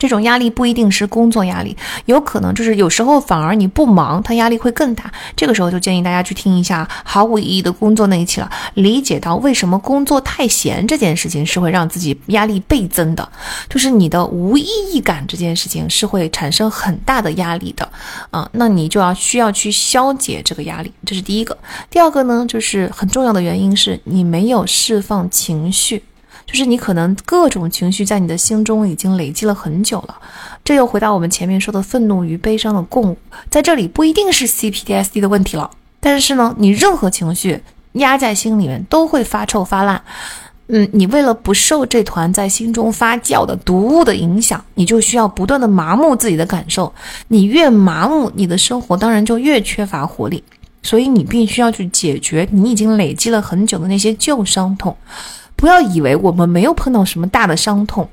这种压力不一定是工作压力，有可能就是有时候反而你不忙，他压力会更大。这个时候就建议大家去听一下毫无意义的工作那一期了，理解到为什么工作太闲这件事情是会让自己压力倍增的，就是你的无意义感这件事情是会产生很大的压力的啊，那你就要需要去消解这个压力，这是第一个。第二个呢，就是很重要的原因是你没有释放情绪。就是你可能各种情绪在你的心中已经累积了很久了，这又回到我们前面说的愤怒与悲伤的共舞，在这里不一定是 CPTSD 的问题了，但是呢，你任何情绪压在心里面都会发臭发烂。嗯，你为了不受这团在心中发酵的毒物的影响，你就需要不断的麻木自己的感受。你越麻木，你的生活当然就越缺乏活力。所以你必须要去解决你已经累积了很久的那些旧伤痛。不要以为我们没有碰到什么大的伤痛。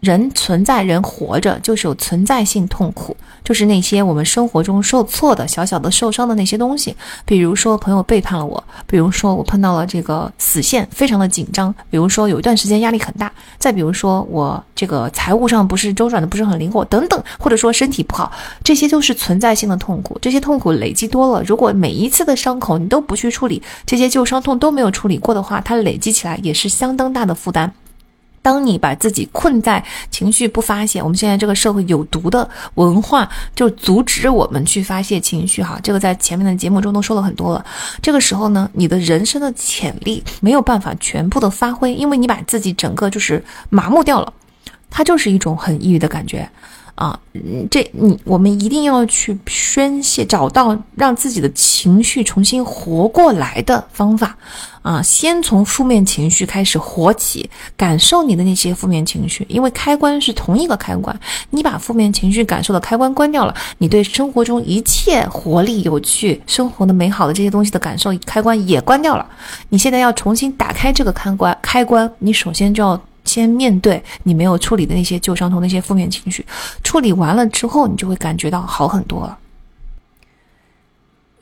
人存在，人活着就是有存在性痛苦，就是那些我们生活中受挫的小小的受伤的那些东西。比如说朋友背叛了我，比如说我碰到了这个死线，非常的紧张。比如说有一段时间压力很大，再比如说我这个财务上不是周转的不是很灵活等等，或者说身体不好，这些都是存在性的痛苦。这些痛苦累积多了，如果每一次的伤口你都不去处理，这些旧伤痛都没有处理过的话，它累积起来也是相当大的负担。当你把自己困在情绪不发泄，我们现在这个社会有毒的文化就阻止我们去发泄情绪，哈，这个在前面的节目中都说了很多了。这个时候呢，你的人生的潜力没有办法全部的发挥，因为你把自己整个就是麻木掉了，它就是一种很抑郁的感觉。啊，这你我们一定要去宣泄，找到让自己的情绪重新活过来的方法啊！先从负面情绪开始活起，感受你的那些负面情绪，因为开关是同一个开关，你把负面情绪感受的开关关掉了，你对生活中一切活力、有趣、生活的美好的这些东西的感受开关也关掉了。你现在要重新打开这个开关，开关，你首先就要。先面对你没有处理的那些旧伤痛、那些负面情绪，处理完了之后，你就会感觉到好很多了。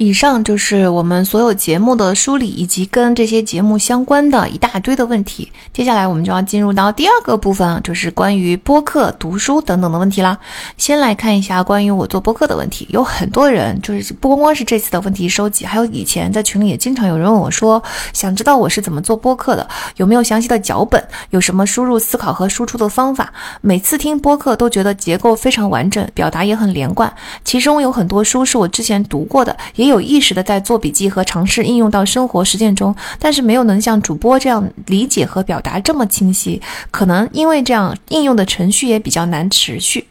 以上就是我们所有节目的梳理，以及跟这些节目相关的一大堆的问题。接下来我们就要进入到第二个部分，就是关于播客、读书等等的问题啦。先来看一下关于我做播客的问题，有很多人就是不光光是这次的问题收集，还有以前在群里也经常有人问我说，想知道我是怎么做播客的，有没有详细的脚本，有什么输入、思考和输出的方法。每次听播客都觉得结构非常完整，表达也很连贯，其中有很多书是我之前读过的，也。有意识的在做笔记和尝试应用到生活实践中，但是没有能像主播这样理解和表达这么清晰，可能因为这样应用的程序也比较难持续。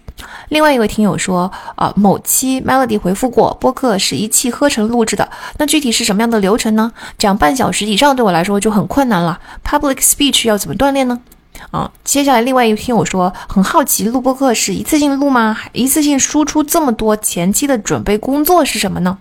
另外一位听友说，啊，某期 Melody 回复过，播客是一气呵成录制的，那具体是什么样的流程呢？讲半小时以上对我来说就很困难了。Public speech 要怎么锻炼呢？啊，接下来另外一位听友说，很好奇录播课是一次性录吗？一次性输出这么多，前期的准备工作是什么呢？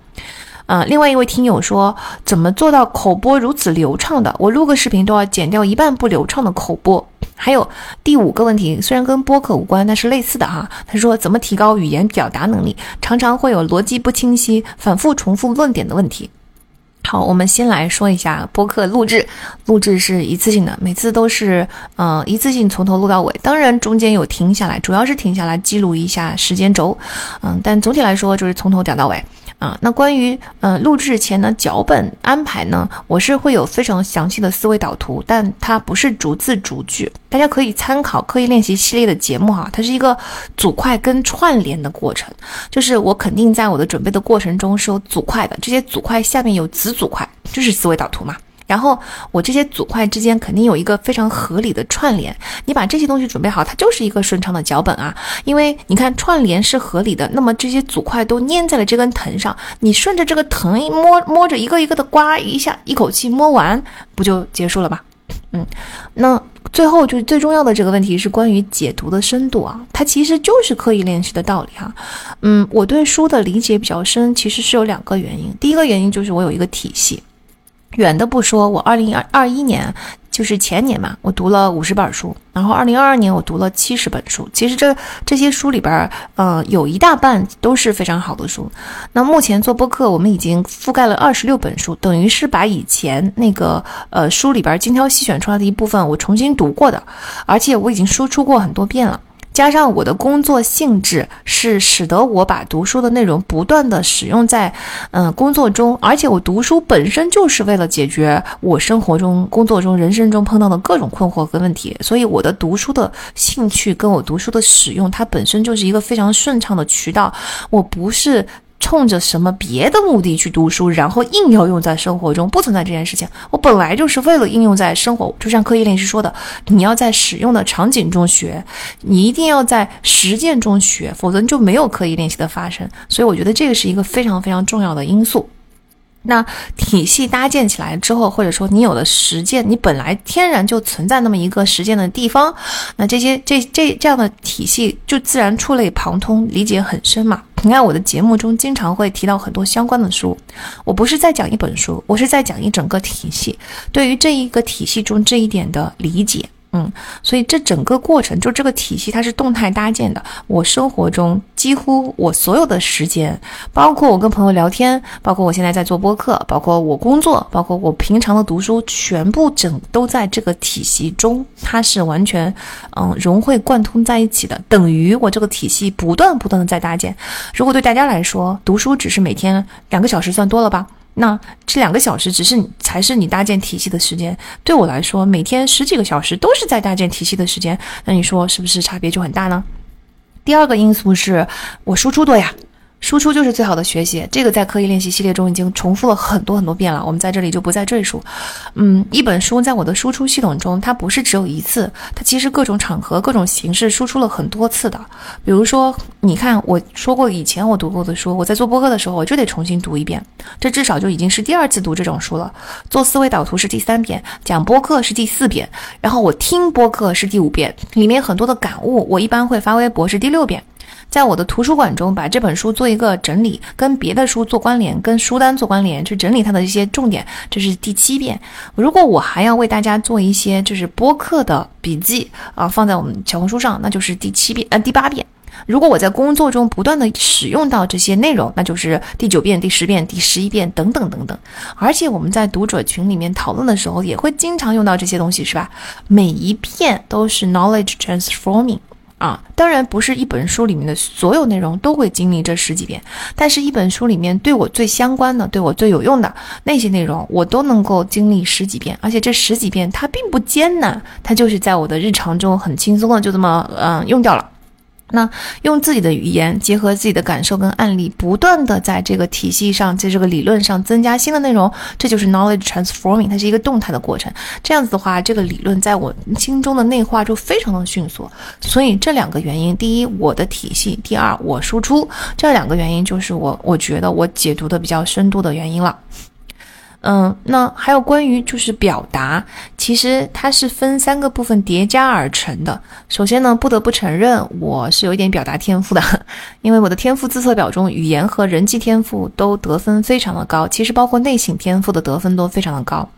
啊，另外一位听友说，怎么做到口播如此流畅的？我录个视频都要剪掉一半不流畅的口播。还有第五个问题，虽然跟播客无关，但是类似的哈。他说，怎么提高语言表达能力？常常会有逻辑不清晰、反复重复论点的问题。好，我们先来说一下播客录制，录制是一次性的，每次都是嗯一次性从头录到尾，当然中间有停下来，主要是停下来记录一下时间轴，嗯，但总体来说就是从头讲到尾。啊，那关于嗯录制前的脚本安排呢，我是会有非常详细的思维导图，但它不是逐字逐句，大家可以参考刻意练习系列的节目哈，它是一个组块跟串联的过程，就是我肯定在我的准备的过程中是有组块的，这些组块下面有子组块，就是思维导图嘛。然后我这些组块之间肯定有一个非常合理的串联，你把这些东西准备好，它就是一个顺畅的脚本啊。因为你看串联是合理的，那么这些组块都粘在了这根藤上，你顺着这个藤一摸摸着一个一个的刮一下，一口气摸完不就结束了吧？嗯，那最后就最重要的这个问题是关于解读的深度啊，它其实就是刻意练习的道理哈。嗯，我对书的理解比较深，其实是有两个原因，第一个原因就是我有一个体系。远的不说，我二零二二一年就是前年嘛，我读了五十本书，然后二零二二年我读了七十本书。其实这这些书里边，呃，有一大半都是非常好的书。那目前做播客，我们已经覆盖了二十六本书，等于是把以前那个呃书里边精挑细选出来的一部分，我重新读过的，而且我已经输出过很多遍了。加上我的工作性质是使得我把读书的内容不断的使用在，嗯，工作中，而且我读书本身就是为了解决我生活中、工作中、人生中碰到的各种困惑和问题，所以我的读书的兴趣跟我读书的使用，它本身就是一个非常顺畅的渠道，我不是。冲着什么别的目的去读书，然后硬要用在生活中，不存在这件事情。我本来就是为了应用在生活，就像刻意练习说的，你要在使用的场景中学，你一定要在实践中学，否则就没有刻意练习的发生。所以我觉得这个是一个非常非常重要的因素。那体系搭建起来之后，或者说你有了实践，你本来天然就存在那么一个实践的地方，那这些这这这样的体系就自然触类旁通，理解很深嘛。你看我的节目中经常会提到很多相关的书，我不是在讲一本书，我是在讲一整个体系，对于这一个体系中这一点的理解。嗯，所以这整个过程就这个体系，它是动态搭建的。我生活中几乎我所有的时间，包括我跟朋友聊天，包括我现在在做播客，包括我工作，包括我平常的读书，全部整都在这个体系中，它是完全嗯融会贯通在一起的，等于我这个体系不断不断的在搭建。如果对大家来说，读书只是每天两个小时算多了吧？那这两个小时只是才是你搭建体系的时间。对我来说，每天十几个小时都是在搭建体系的时间。那你说是不是差别就很大呢？第二个因素是我输出多呀。输出就是最好的学习，这个在刻意练习系列中已经重复了很多很多遍了，我们在这里就不再赘述。嗯，一本书在我的输出系统中，它不是只有一次，它其实各种场合、各种形式输出了很多次的。比如说，你看我说过以前我读过的书，我在做播客的时候我就得重新读一遍，这至少就已经是第二次读这种书了。做思维导图是第三遍，讲播客是第四遍，然后我听播客是第五遍，里面很多的感悟，我一般会发微博是第六遍。在我的图书馆中，把这本书做一个整理，跟别的书做关联，跟书单做关联，去整理它的一些重点，这是第七遍。如果我还要为大家做一些就是播客的笔记啊，放在我们小红书上，那就是第七遍，呃，第八遍。如果我在工作中不断的使用到这些内容，那就是第九遍、第十遍、第十一遍等等等等。而且我们在读者群里面讨论的时候，也会经常用到这些东西，是吧？每一片都是 knowledge transforming。啊，当然不是一本书里面的所有内容都会经历这十几遍，但是一本书里面对我最相关的、对我最有用的那些内容，我都能够经历十几遍，而且这十几遍它并不艰难，它就是在我的日常中很轻松的就这么嗯用掉了。那用自己的语言，结合自己的感受跟案例，不断的在这个体系上，在这个理论上增加新的内容，这就是 knowledge transforming，它是一个动态的过程。这样子的话，这个理论在我心中的内化就非常的迅速。所以这两个原因，第一，我的体系；第二，我输出。这两个原因就是我我觉得我解读的比较深度的原因了。嗯，那还有关于就是表达，其实它是分三个部分叠加而成的。首先呢，不得不承认我是有一点表达天赋的，因为我的天赋自测表中，语言和人际天赋都得分非常的高，其实包括内省天赋的得分都非常的高。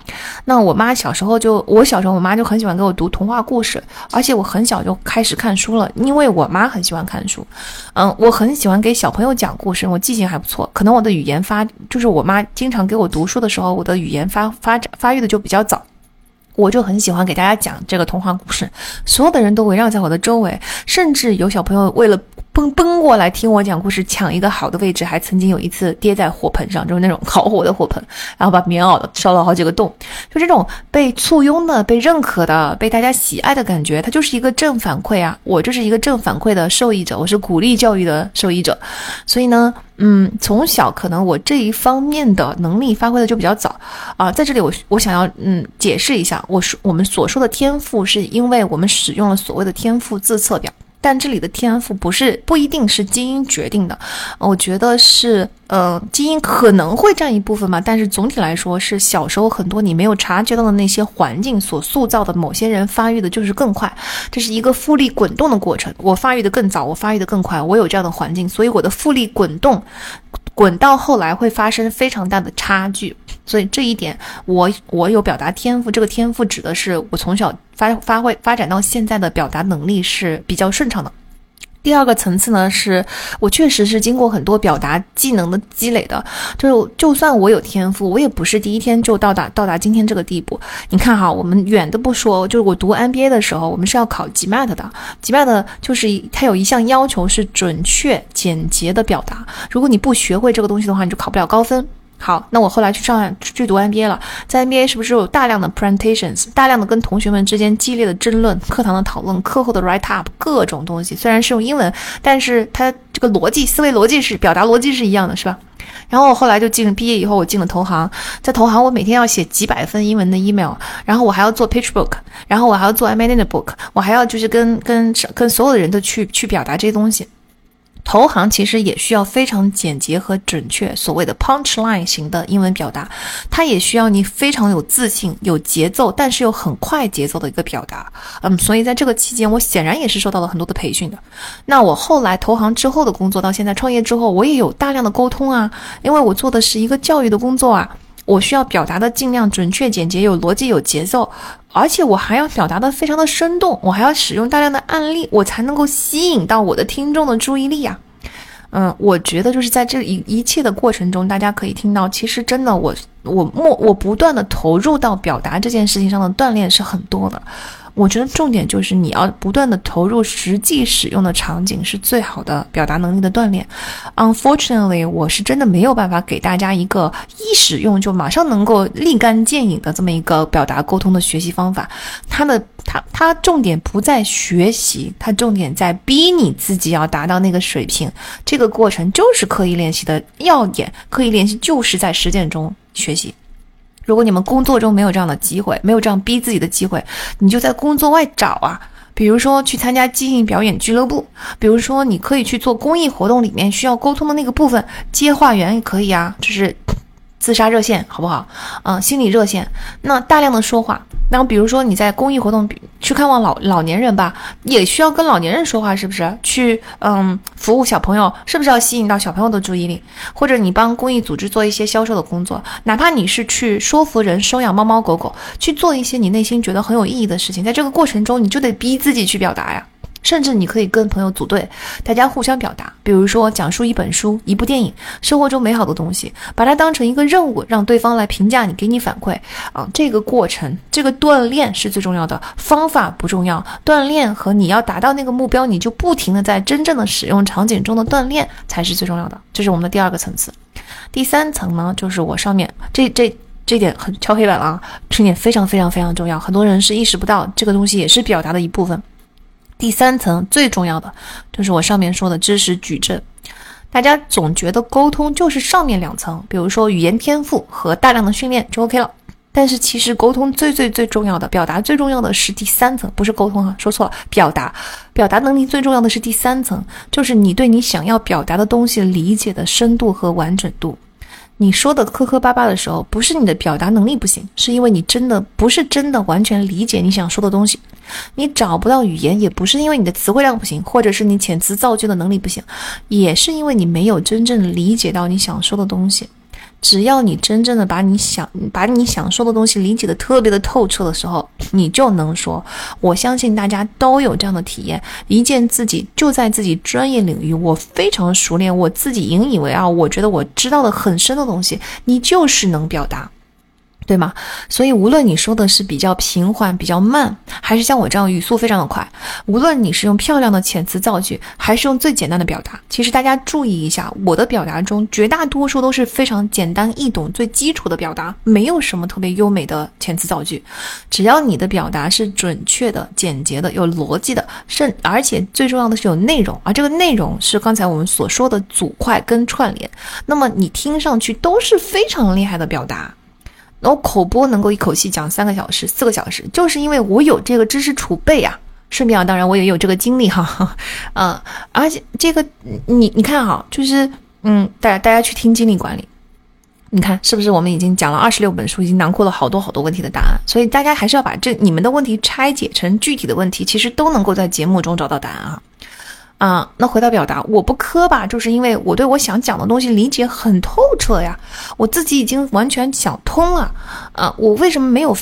那我妈小时候就，我小时候我妈就很喜欢给我读童话故事，而且我很小就开始看书了，因为我妈很喜欢看书。嗯，我很喜欢给小朋友讲故事，我记性还不错，可能我的语言发，就是我妈经常给我读书的时候。我的语言发发展发育的就比较早，我就很喜欢给大家讲这个童话故事，所有的人都围绕在我的周围，甚至有小朋友为了。奔奔过来听我讲故事，抢一个好的位置，还曾经有一次跌在火盆上，就是那种烤火的火盆，然后把棉袄烧了好几个洞。就这种被簇拥的、被认可的、被大家喜爱的感觉，它就是一个正反馈啊！我就是一个正反馈的受益者，我是鼓励教育的受益者。所以呢，嗯，从小可能我这一方面的能力发挥的就比较早啊。在这里，我我想要嗯解释一下，我说我们所说的天赋，是因为我们使用了所谓的天赋自测表。但这里的天赋不是不一定是基因决定的，我觉得是，呃，基因可能会占一部分嘛，但是总体来说是小时候很多你没有察觉到的那些环境所塑造的某些人发育的就是更快，这是一个复利滚动的过程。我发育的更早，我发育的更快，我有这样的环境，所以我的复利滚动。滚到后来会发生非常大的差距，所以这一点我我有表达天赋。这个天赋指的是我从小发发挥发展到现在的表达能力是比较顺畅的。第二个层次呢，是我确实是经过很多表达技能的积累的，就是就算我有天赋，我也不是第一天就到达到达今天这个地步。你看哈，我们远的不说，就是我读 MBA 的时候，我们是要考 GMAT 的，GMAT 就是它有一项要求是准确简洁的表达，如果你不学会这个东西的话，你就考不了高分。好，那我后来去上去读 MBA 了，在 MBA 是不是有大量的 presentations，大量的跟同学们之间激烈的争论，课堂的讨论，课后的 write up，各种东西，虽然是用英文，但是它这个逻辑思维逻辑是表达逻辑是一样的，是吧？然后我后来就进毕业以后，我进了投行，在投行我每天要写几百份英文的 email，然后我还要做 pitch book，然后我还要做 M&A 的 book，我还要就是跟跟跟所有的人都去去表达这些东西。投行其实也需要非常简洁和准确，所谓的 punchline 型的英文表达，它也需要你非常有自信、有节奏，但是又很快节奏的一个表达。嗯，所以在这个期间，我显然也是受到了很多的培训的。那我后来投行之后的工作，到现在创业之后，我也有大量的沟通啊，因为我做的是一个教育的工作啊。我需要表达的尽量准确、简洁、有逻辑、有节奏，而且我还要表达的非常的生动，我还要使用大量的案例，我才能够吸引到我的听众的注意力啊。嗯，我觉得就是在这一一切的过程中，大家可以听到，其实真的我我默我不断的投入到表达这件事情上的锻炼是很多的。我觉得重点就是你要不断的投入实际使用的场景，是最好的表达能力的锻炼。Unfortunately，我是真的没有办法给大家一个一使用就马上能够立竿见影的这么一个表达沟通的学习方法。它的它它重点不在学习，它重点在逼你自己要达到那个水平。这个过程就是刻意练习的要点，刻意练习就是在实践中学习。如果你们工作中没有这样的机会，没有这样逼自己的机会，你就在工作外找啊。比如说去参加即兴表演俱乐部，比如说你可以去做公益活动里面需要沟通的那个部分，接话员也可以啊，就是。自杀热线好不好？嗯，心理热线。那大量的说话，那比如说你在公益活动去看望老老年人吧，也需要跟老年人说话，是不是？去嗯服务小朋友，是不是要吸引到小朋友的注意力？或者你帮公益组织做一些销售的工作，哪怕你是去说服人收养猫猫狗狗，去做一些你内心觉得很有意义的事情，在这个过程中，你就得逼自己去表达呀。甚至你可以跟朋友组队，大家互相表达。比如说，讲述一本书、一部电影，生活中美好的东西，把它当成一个任务，让对方来评价你，给你反馈。啊，这个过程，这个锻炼是最重要的，方法不重要。锻炼和你要达到那个目标，你就不停的在真正的使用场景中的锻炼才是最重要的。这是我们的第二个层次。第三层呢，就是我上面这这这点很敲黑板了啊，这点非常非常非常重要，很多人是意识不到这个东西也是表达的一部分。第三层最重要的就是我上面说的知识矩阵。大家总觉得沟通就是上面两层，比如说语言天赋和大量的训练就 OK 了。但是其实沟通最最最重要的表达最重要的是第三层，不是沟通啊，说错了，表达表达能力最重要的是第三层，就是你对你想要表达的东西理解的深度和完整度。你说的磕磕巴巴的时候，不是你的表达能力不行，是因为你真的不是真的完全理解你想说的东西。你找不到语言，也不是因为你的词汇量不行，或者是你遣词造句的能力不行，也是因为你没有真正理解到你想说的东西。只要你真正的把你想把你想说的东西理解的特别的透彻的时候，你就能说。我相信大家都有这样的体验：一件自己就在自己专业领域，我非常熟练，我自己引以为傲，我觉得我知道的很深的东西，你就是能表达。对吗？所以无论你说的是比较平缓、比较慢，还是像我这样语速非常的快，无论你是用漂亮的遣词造句，还是用最简单的表达，其实大家注意一下，我的表达中绝大多数都是非常简单易懂、最基础的表达，没有什么特别优美的遣词造句。只要你的表达是准确的、简洁的、有逻辑的，甚而且最重要的是有内容，而这个内容是刚才我们所说的组块跟串联，那么你听上去都是非常厉害的表达。我口播能够一口气讲三个小时、四个小时，就是因为我有这个知识储备啊。顺便啊，当然我也有这个经历哈，嗯，而且这个你你看哈，就是嗯，大大家去听精力管理，你看是不是我们已经讲了二十六本书，已经囊括了好多好多问题的答案。所以大家还是要把这你们的问题拆解成具体的问题，其实都能够在节目中找到答案啊。啊，那回到表达，我不磕吧，就是因为我对我想讲的东西理解很透彻呀，我自己已经完全想通了。啊，我为什么没有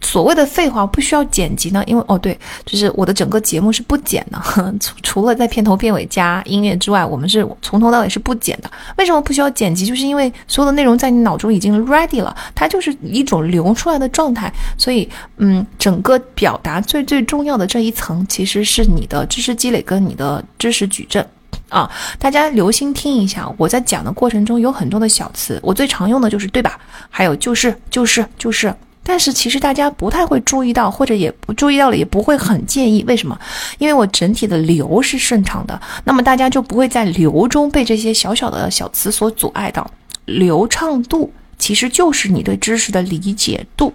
所谓的废话不需要剪辑呢？因为哦，对，就是我的整个节目是不剪的，除除了在片头片尾加音乐之外，我们是从头到尾是不剪的。为什么不需要剪辑？就是因为所有的内容在你脑中已经 ready 了，它就是一种流出来的状态。所以，嗯，整个表达最最重要的这一层，其实是你的知识积累跟你的。知识矩阵，啊，大家留心听一下。我在讲的过程中有很多的小词，我最常用的就是对吧？还有就是就是就是。但是其实大家不太会注意到，或者也不注意到了，也不会很介意。为什么？因为我整体的流是顺畅的，那么大家就不会在流中被这些小小的小词所阻碍到。流畅度其实就是你对知识的理解度。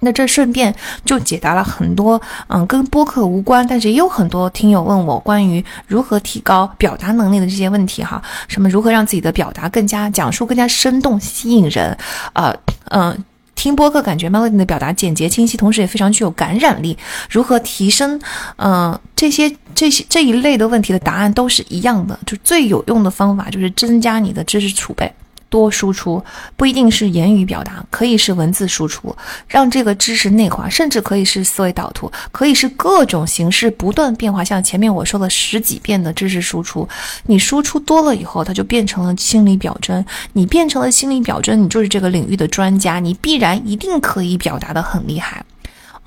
那这顺便就解答了很多，嗯，跟播客无关，但是也有很多听友问我关于如何提高表达能力的这些问题哈，什么如何让自己的表达更加讲述更加生动吸引人，呃，嗯，听播客感觉 Melody 的表达简洁清晰，同时也非常具有感染力，如何提升，嗯，这些这些这一类的问题的答案都是一样的，就最有用的方法就是增加你的知识储备。多输出不一定是言语表达，可以是文字输出，让这个知识内化，甚至可以是思维导图，可以是各种形式不断变化。像前面我说的十几遍的知识输出，你输出多了以后，它就变成了心理表征。你变成了心理表征，你就是这个领域的专家，你必然一定可以表达的很厉害。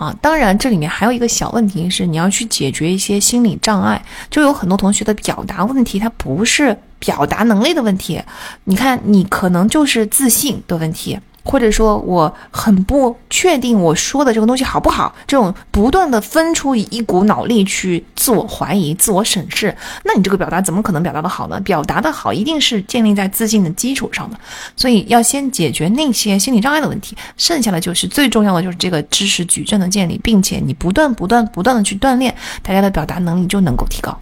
啊。当然，这里面还有一个小问题是，你要去解决一些心理障碍。就有很多同学的表达问题，他不是表达能力的问题。你看，你可能就是自信的问题。或者说我很不确定我说的这个东西好不好，这种不断的分出一股脑力去自我怀疑、自我审视，那你这个表达怎么可能表达的好呢？表达的好一定是建立在自信的基础上的，所以要先解决那些心理障碍的问题，剩下的就是最重要的就是这个知识矩阵的建立，并且你不断、不断、不断的去锻炼，大家的表达能力就能够提高。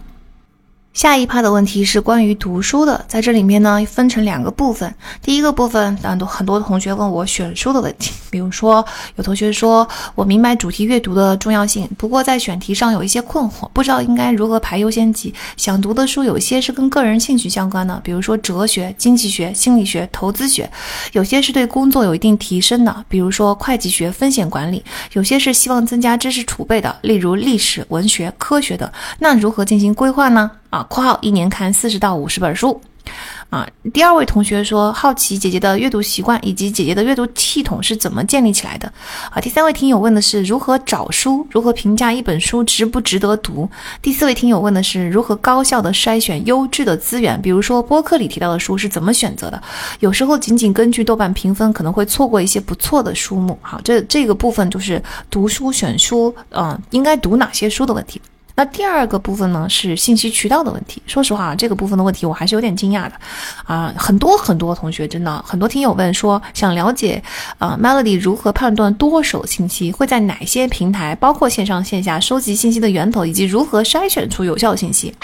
下一趴的问题是关于读书的，在这里面呢分成两个部分。第一个部分，很多很多同学问我选书的问题，比如说有同学说我明白主题阅读的重要性，不过在选题上有一些困惑，不知道应该如何排优先级。想读的书有些是跟个人兴趣相关的，比如说哲学、经济学、心理学、投资学；有些是对工作有一定提升的，比如说会计学、风险管理；有些是希望增加知识储备的，例如历史、文学、科学等。那如何进行规划呢？啊，括号一年看四十到五十本书，啊，第二位同学说好奇姐姐的阅读习惯以及姐姐的阅读系统是怎么建立起来的？啊，第三位听友问的是如何找书，如何评价一本书值不值得读？第四位听友问的是如何高效的筛选优质的资源，比如说播客里提到的书是怎么选择的？有时候仅仅根据豆瓣评分可能会错过一些不错的书目。好，这这个部分就是读书选书，嗯，应该读哪些书的问题。那第二个部分呢是信息渠道的问题。说实话，这个部分的问题我还是有点惊讶的，啊，很多很多同学真的很多听友问说想了解啊，Melody 如何判断多手信息会在哪些平台，包括线上线下收集信息的源头，以及如何筛选出有效信息。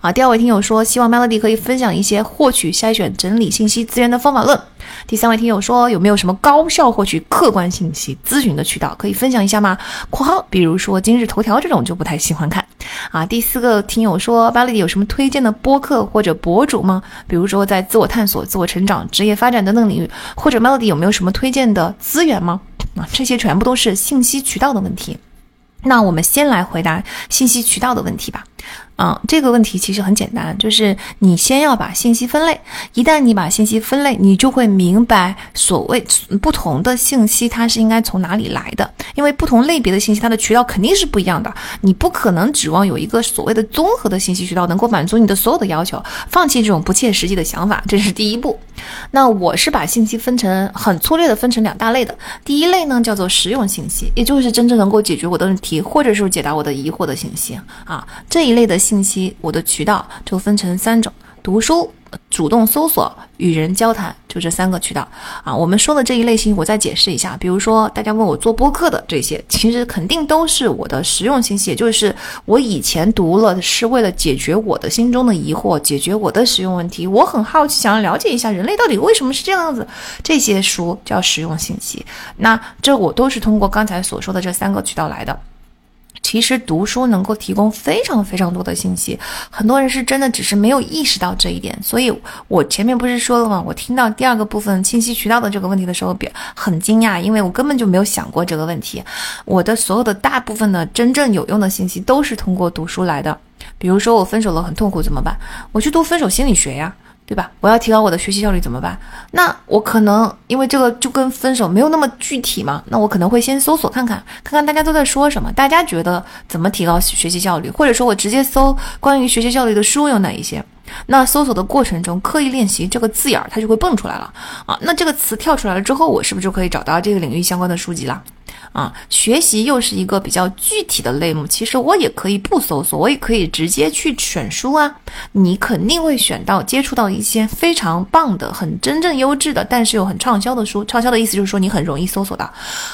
啊，第二位听友说希望 Melody 可以分享一些获取、筛选、整理信息资源的方法论。第三位听友说有没有什么高效获取客观信息咨询的渠道可以分享一下吗？（括号比如说今日头条这种就不太喜欢看。）啊，第四个听友说巴雷迪有什么推荐的播客或者博主吗？比如说在自我探索、自我成长、职业发展等等领域，或者 Melody 有没有什么推荐的资源吗？啊，这些全部都是信息渠道的问题。那我们先来回答信息渠道的问题吧。啊，这个问题其实很简单，就是你先要把信息分类。一旦你把信息分类，你就会明白所谓不同的信息它是应该从哪里来的。因为不同类别的信息，它的渠道肯定是不一样的。你不可能指望有一个所谓的综合的信息渠道能够满足你的所有的要求，放弃这种不切实际的想法，这是第一步。那我是把信息分成很粗略的分成两大类的。第一类呢叫做实用信息，也就是真正能够解决我的问题或者是解答我的疑惑的信息啊这一类的。信息，我的渠道就分成三种：读书、主动搜索、与人交谈，就这三个渠道啊。我们说的这一类型，我再解释一下。比如说，大家问我做播客的这些，其实肯定都是我的实用信息，也就是我以前读了是为了解决我的心中的疑惑，解决我的实用问题。我很好奇，想要了解一下人类到底为什么是这样子。这些书叫实用信息。那这我都是通过刚才所说的这三个渠道来的。其实读书能够提供非常非常多的信息，很多人是真的只是没有意识到这一点。所以我前面不是说了吗？我听到第二个部分信息渠道的这个问题的时候，表很惊讶，因为我根本就没有想过这个问题。我的所有的大部分的真正有用的信息都是通过读书来的。比如说我分手了很痛苦怎么办？我去读分手心理学呀。对吧？我要提高我的学习效率怎么办？那我可能因为这个就跟分手没有那么具体嘛，那我可能会先搜索看看，看看大家都在说什么，大家觉得怎么提高学习效率，或者说我直接搜关于学习效率的书有哪一些。那搜索的过程中，刻意练习这个字眼儿它就会蹦出来了啊。那这个词跳出来了之后，我是不是就可以找到这个领域相关的书籍了？啊，学习又是一个比较具体的类目。其实我也可以不搜索，我也可以直接去选书啊。你肯定会选到、接触到一些非常棒的、很真正优质的，但是又很畅销的书。畅销的意思就是说你很容易搜索到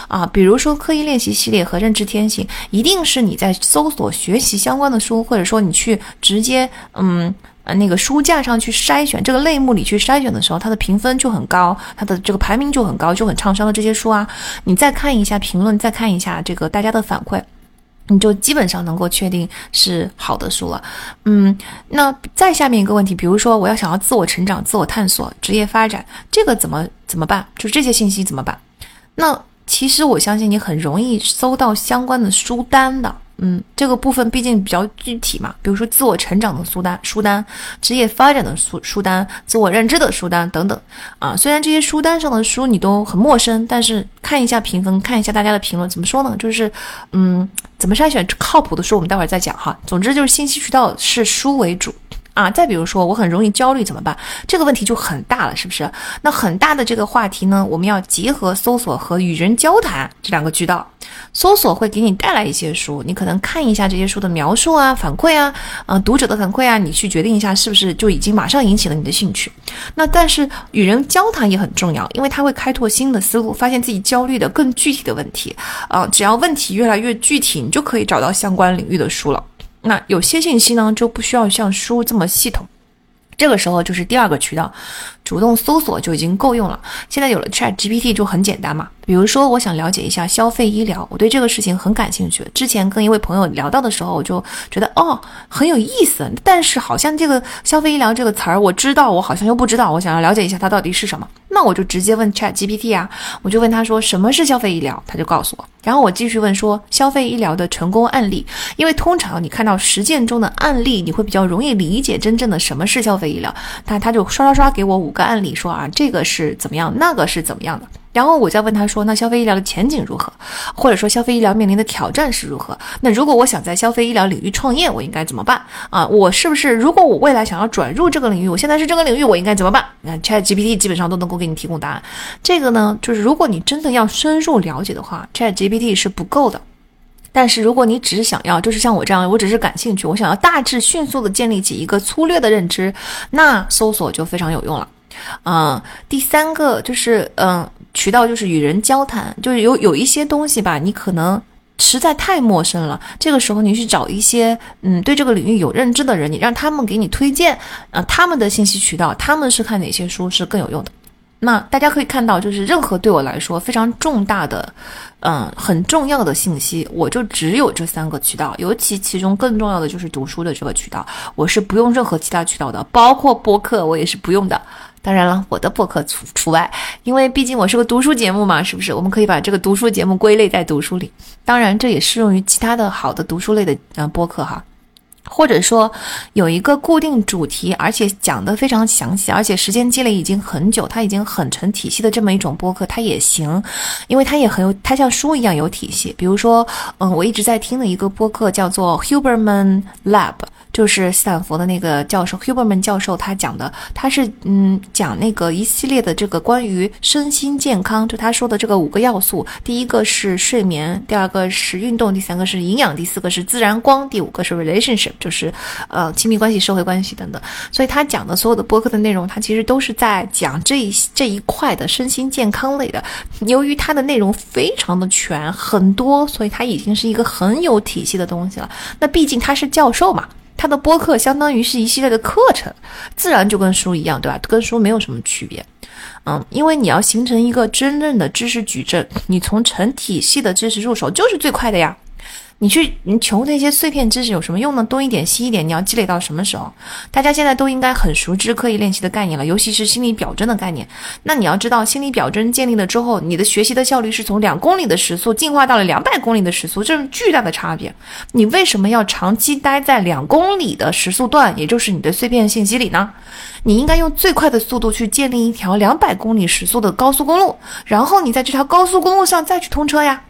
啊。比如说刻意练习系列和认知天性，一定是你在搜索学习相关的书，或者说你去直接嗯。呃，那个书架上去筛选这个类目里去筛选的时候，它的评分就很高，它的这个排名就很高，就很畅销的这些书啊，你再看一下评论，再看一下这个大家的反馈，你就基本上能够确定是好的书了。嗯，那再下面一个问题，比如说我要想要自我成长、自我探索、职业发展，这个怎么怎么办？就这些信息怎么办？那其实我相信你很容易搜到相关的书单的。嗯，这个部分毕竟比较具体嘛，比如说自我成长的书单、书单，职业发展的书书单，自我认知的书单等等啊。虽然这些书单上的书你都很陌生，但是看一下评分，看一下大家的评论，怎么说呢？就是嗯，怎么筛选靠谱的书，我们待会儿再讲哈。总之就是信息渠道是书为主。啊，再比如说，我很容易焦虑怎么办？这个问题就很大了，是不是？那很大的这个话题呢，我们要结合搜索和与人交谈这两个渠道。搜索会给你带来一些书，你可能看一下这些书的描述啊、反馈啊、啊读者的反馈啊，你去决定一下是不是就已经马上引起了你的兴趣。那但是与人交谈也很重要，因为它会开拓新的思路，发现自己焦虑的更具体的问题啊。只要问题越来越具体，你就可以找到相关领域的书了。那有些信息呢，就不需要像书这么系统，这个时候就是第二个渠道，主动搜索就已经够用了。现在有了 Chat GPT 就很简单嘛。比如说，我想了解一下消费医疗，我对这个事情很感兴趣。之前跟一位朋友聊到的时候，我就觉得哦很有意思，但是好像这个消费医疗这个词儿我知道，我好像又不知道，我想要了解一下它到底是什么。那我就直接问 Chat GPT 啊，我就问他说什么是消费医疗，他就告诉我。然后我继续问说消费医疗的成功案例，因为通常你看到实践中的案例，你会比较容易理解真正的什么是消费医疗。他他就刷刷刷给我五个案例，说啊这个是怎么样，那个是怎么样的。然后我再问他说：“那消费医疗的前景如何？或者说消费医疗面临的挑战是如何？那如果我想在消费医疗领域创业，我应该怎么办啊？我是不是如果我未来想要转入这个领域，我现在是这个领域，我应该怎么办？那 Chat GPT 基本上都能够给你提供答案。这个呢，就是如果你真的要深入了解的话，Chat GPT 是不够的。但是如果你只是想要，就是像我这样，我只是感兴趣，我想要大致迅速的建立起一个粗略的认知，那搜索就非常有用了。嗯，第三个就是嗯。”渠道就是与人交谈，就是有有一些东西吧，你可能实在太陌生了。这个时候，你去找一些嗯对这个领域有认知的人，你让他们给你推荐啊他们的信息渠道，他们是看哪些书是更有用的。那大家可以看到，就是任何对我来说非常重大的，嗯很重要的信息，我就只有这三个渠道，尤其其中更重要的就是读书的这个渠道，我是不用任何其他渠道的，包括播客我也是不用的。当然了，我的播客除除外，因为毕竟我是个读书节目嘛，是不是？我们可以把这个读书节目归类在读书里。当然，这也适用于其他的好的读书类的呃播客哈，或者说有一个固定主题，而且讲得非常详细，而且时间积累已经很久，它已经很成体系的这么一种播客，它也行，因为它也很有，它像书一样有体系。比如说，嗯，我一直在听的一个播客叫做 Huberman Lab。就是斯坦福的那个教授 Huberman 教授，他讲的，他是嗯讲那个一系列的这个关于身心健康，就他说的这个五个要素，第一个是睡眠，第二个是运动，第三个是营养，第四个是自然光，第五个是 relationship，就是呃亲密关系、社会关系等等。所以他讲的所有的播客的内容，他其实都是在讲这一这一块的身心健康类的。由于他的内容非常的全很多，所以他已经是一个很有体系的东西了。那毕竟他是教授嘛。他的播客相当于是一系列的课程，自然就跟书一样，对吧？跟书没有什么区别，嗯，因为你要形成一个真正的知识矩阵，你从成体系的知识入手就是最快的呀。你去你求那些碎片知识有什么用呢？东一点西一点，你要积累到什么时候？大家现在都应该很熟知刻意练习的概念了，尤其是心理表征的概念。那你要知道，心理表征建立了之后，你的学习的效率是从两公里的时速进化到了两百公里的时速，这是巨大的差别。你为什么要长期待在两公里的时速段，也就是你的碎片信息里呢？你应该用最快的速度去建立一条两百公里时速的高速公路，然后你在这条高速公路上再去通车呀。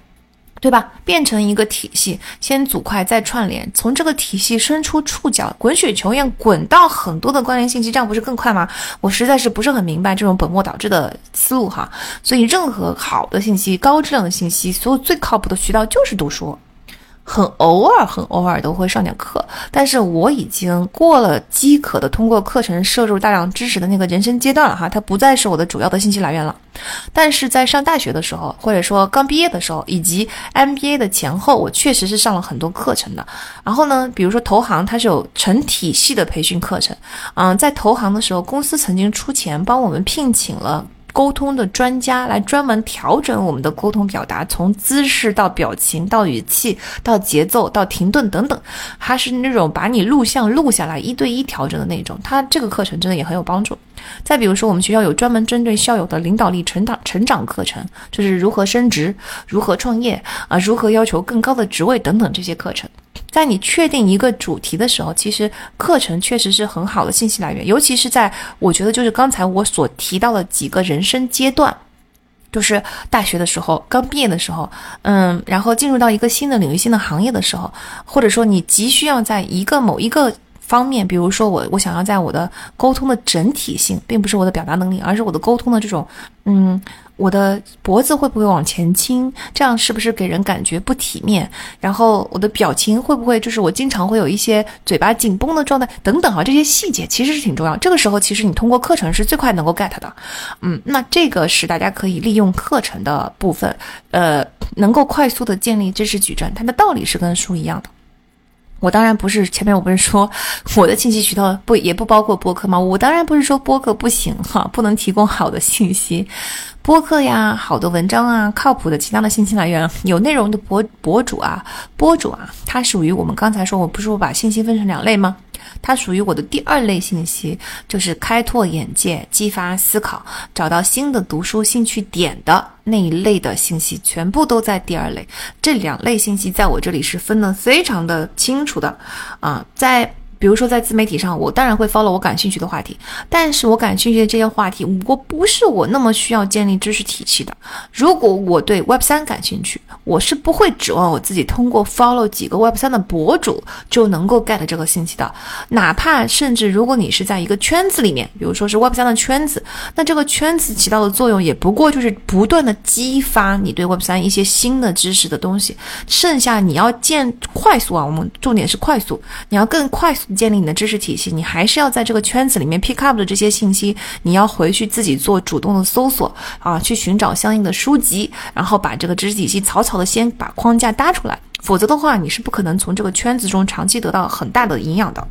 对吧？变成一个体系，先组块再串联，从这个体系伸出触角，滚雪球一样滚到很多的关联信息，这样不是更快吗？我实在是不是很明白这种本末倒置的思路哈。所以，任何好的信息、高质量的信息，所有最靠谱的渠道就是读书。很偶尔，很偶尔都会上点课，但是我已经过了饥渴的通过课程摄入大量知识的那个人生阶段了哈，它不再是我的主要的信息来源了。但是在上大学的时候，或者说刚毕业的时候，以及 MBA 的前后，我确实是上了很多课程的。然后呢，比如说投行，它是有成体系的培训课程，嗯，在投行的时候，公司曾经出钱帮我们聘请了。沟通的专家来专门调整我们的沟通表达，从姿势到表情到语气到节奏到停顿等等，他是那种把你录像录下来一对一调整的那种。他这个课程真的也很有帮助。再比如说，我们学校有专门针对校友的领导力成长成长课程，就是如何升职、如何创业啊、如何要求更高的职位等等这些课程。在你确定一个主题的时候，其实课程确实是很好的信息来源，尤其是在我觉得就是刚才我所提到的几个人生阶段，就是大学的时候、刚毕业的时候，嗯，然后进入到一个新的领域、新的行业的时候，或者说你急需要在一个某一个。方面，比如说我我想要在我的沟通的整体性，并不是我的表达能力，而是我的沟通的这种，嗯，我的脖子会不会往前倾，这样是不是给人感觉不体面？然后我的表情会不会就是我经常会有一些嘴巴紧绷的状态等等啊，这些细节其实是挺重要。这个时候其实你通过课程是最快能够 get 的，嗯，那这个是大家可以利用课程的部分，呃，能够快速的建立知识矩阵，它的道理是跟书一样的。我当然不是前面我不是说 我的信息渠道不也不包括播客吗？我当然不是说播客不行哈，不能提供好的信息，播客呀，好的文章啊，靠谱的其他的信息来源，有内容的博博主啊，博主啊，它属于我们刚才说我不是我把信息分成两类吗？它属于我的第二类信息，就是开拓眼界、激发思考、找到新的读书兴趣点的那一类的信息，全部都在第二类。这两类信息在我这里是分得非常的清楚的，啊，在。比如说，在自媒体上，我当然会 follow 我感兴趣的话题，但是我感兴趣的这些话题，我不是我那么需要建立知识体系的。如果我对 Web 三感兴趣，我是不会指望我自己通过 follow 几个 Web 三的博主就能够 get 这个信息的。哪怕甚至如果你是在一个圈子里面，比如说是 Web 三的圈子，那这个圈子起到的作用也不过就是不断的激发你对 Web 三一些新的知识的东西。剩下你要建快速啊，我们重点是快速，你要更快速。建立你的知识体系，你还是要在这个圈子里面 pick up 的这些信息，你要回去自己做主动的搜索啊，去寻找相应的书籍，然后把这个知识体系草草的先把框架搭出来，否则的话，你是不可能从这个圈子中长期得到很大的营养的。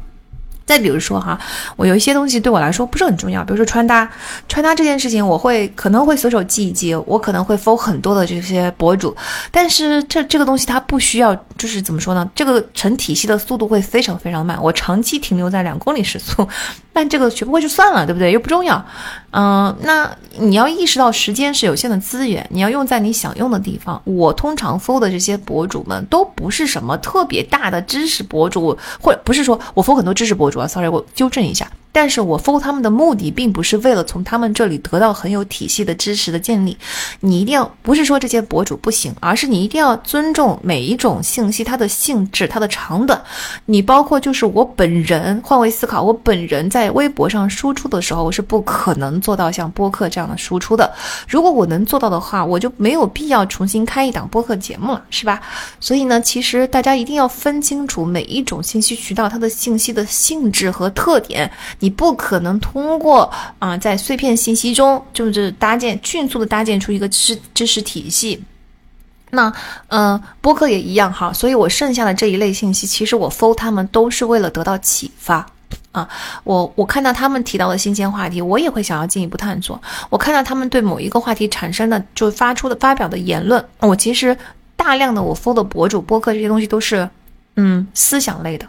再比如说哈，我有一些东西对我来说不是很重要，比如说穿搭，穿搭这件事情，我会可能会随手记一记，我可能会 follow 很多的这些博主，但是这这个东西它不需要，就是怎么说呢？这个成体系的速度会非常非常慢，我长期停留在两公里时速，但这个学不会就算了，对不对？又不重要。嗯，那你要意识到时间是有限的资源，你要用在你想用的地方。我通常 follow 的这些博主们都不是什么特别大的知识博主，或者不是说我 follow 很多知识博主啊，sorry，我纠正一下。但是我 follow 他们的目的，并不是为了从他们这里得到很有体系的知识的建立。你一定要不是说这些博主不行，而是你一定要尊重每一种信息它的性质、它的长短。你包括就是我本人换位思考，我本人在微博上输出的时候，我是不可能做到像播客这样的输出的。如果我能做到的话，我就没有必要重新开一档播客节目了，是吧？所以呢，其实大家一定要分清楚每一种信息渠道它的信息的性质和特点。你不可能通过啊，在碎片信息中就是搭建迅速的搭建出一个知知识体系。那嗯，播客也一样哈，所以我剩下的这一类信息，其实我搜他们都是为了得到启发啊。我我看到他们提到的新鲜话题，我也会想要进一步探索。我看到他们对某一个话题产生的就发出的发表的言论，我其实大量的我搜的博主播客这些东西都是嗯思想类的，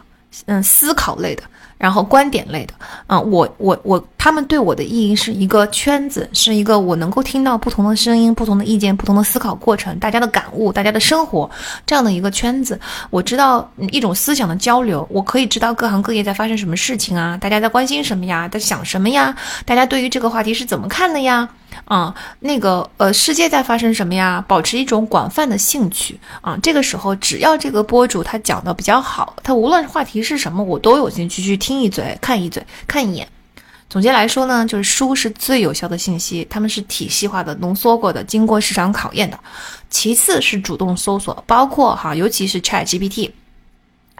嗯思考类的。然后观点类的，嗯，我我我，他们对我的意义是一个圈子，是一个我能够听到不同的声音、不同的意见、不同的思考过程，大家的感悟、大家的生活这样的一个圈子。我知道一种思想的交流，我可以知道各行各业在发生什么事情啊，大家在关心什么呀，在想什么呀，大家对于这个话题是怎么看的呀？啊，那个呃，世界在发生什么呀？保持一种广泛的兴趣啊。这个时候，只要这个博主他讲的比较好，他无论话题是什么，我都有兴趣去听一嘴、看一嘴、看一眼。总结来说呢，就是书是最有效的信息，他们是体系化的、浓缩过的、经过市场考验的。其次是主动搜索，包括哈，尤其是 Chat GPT。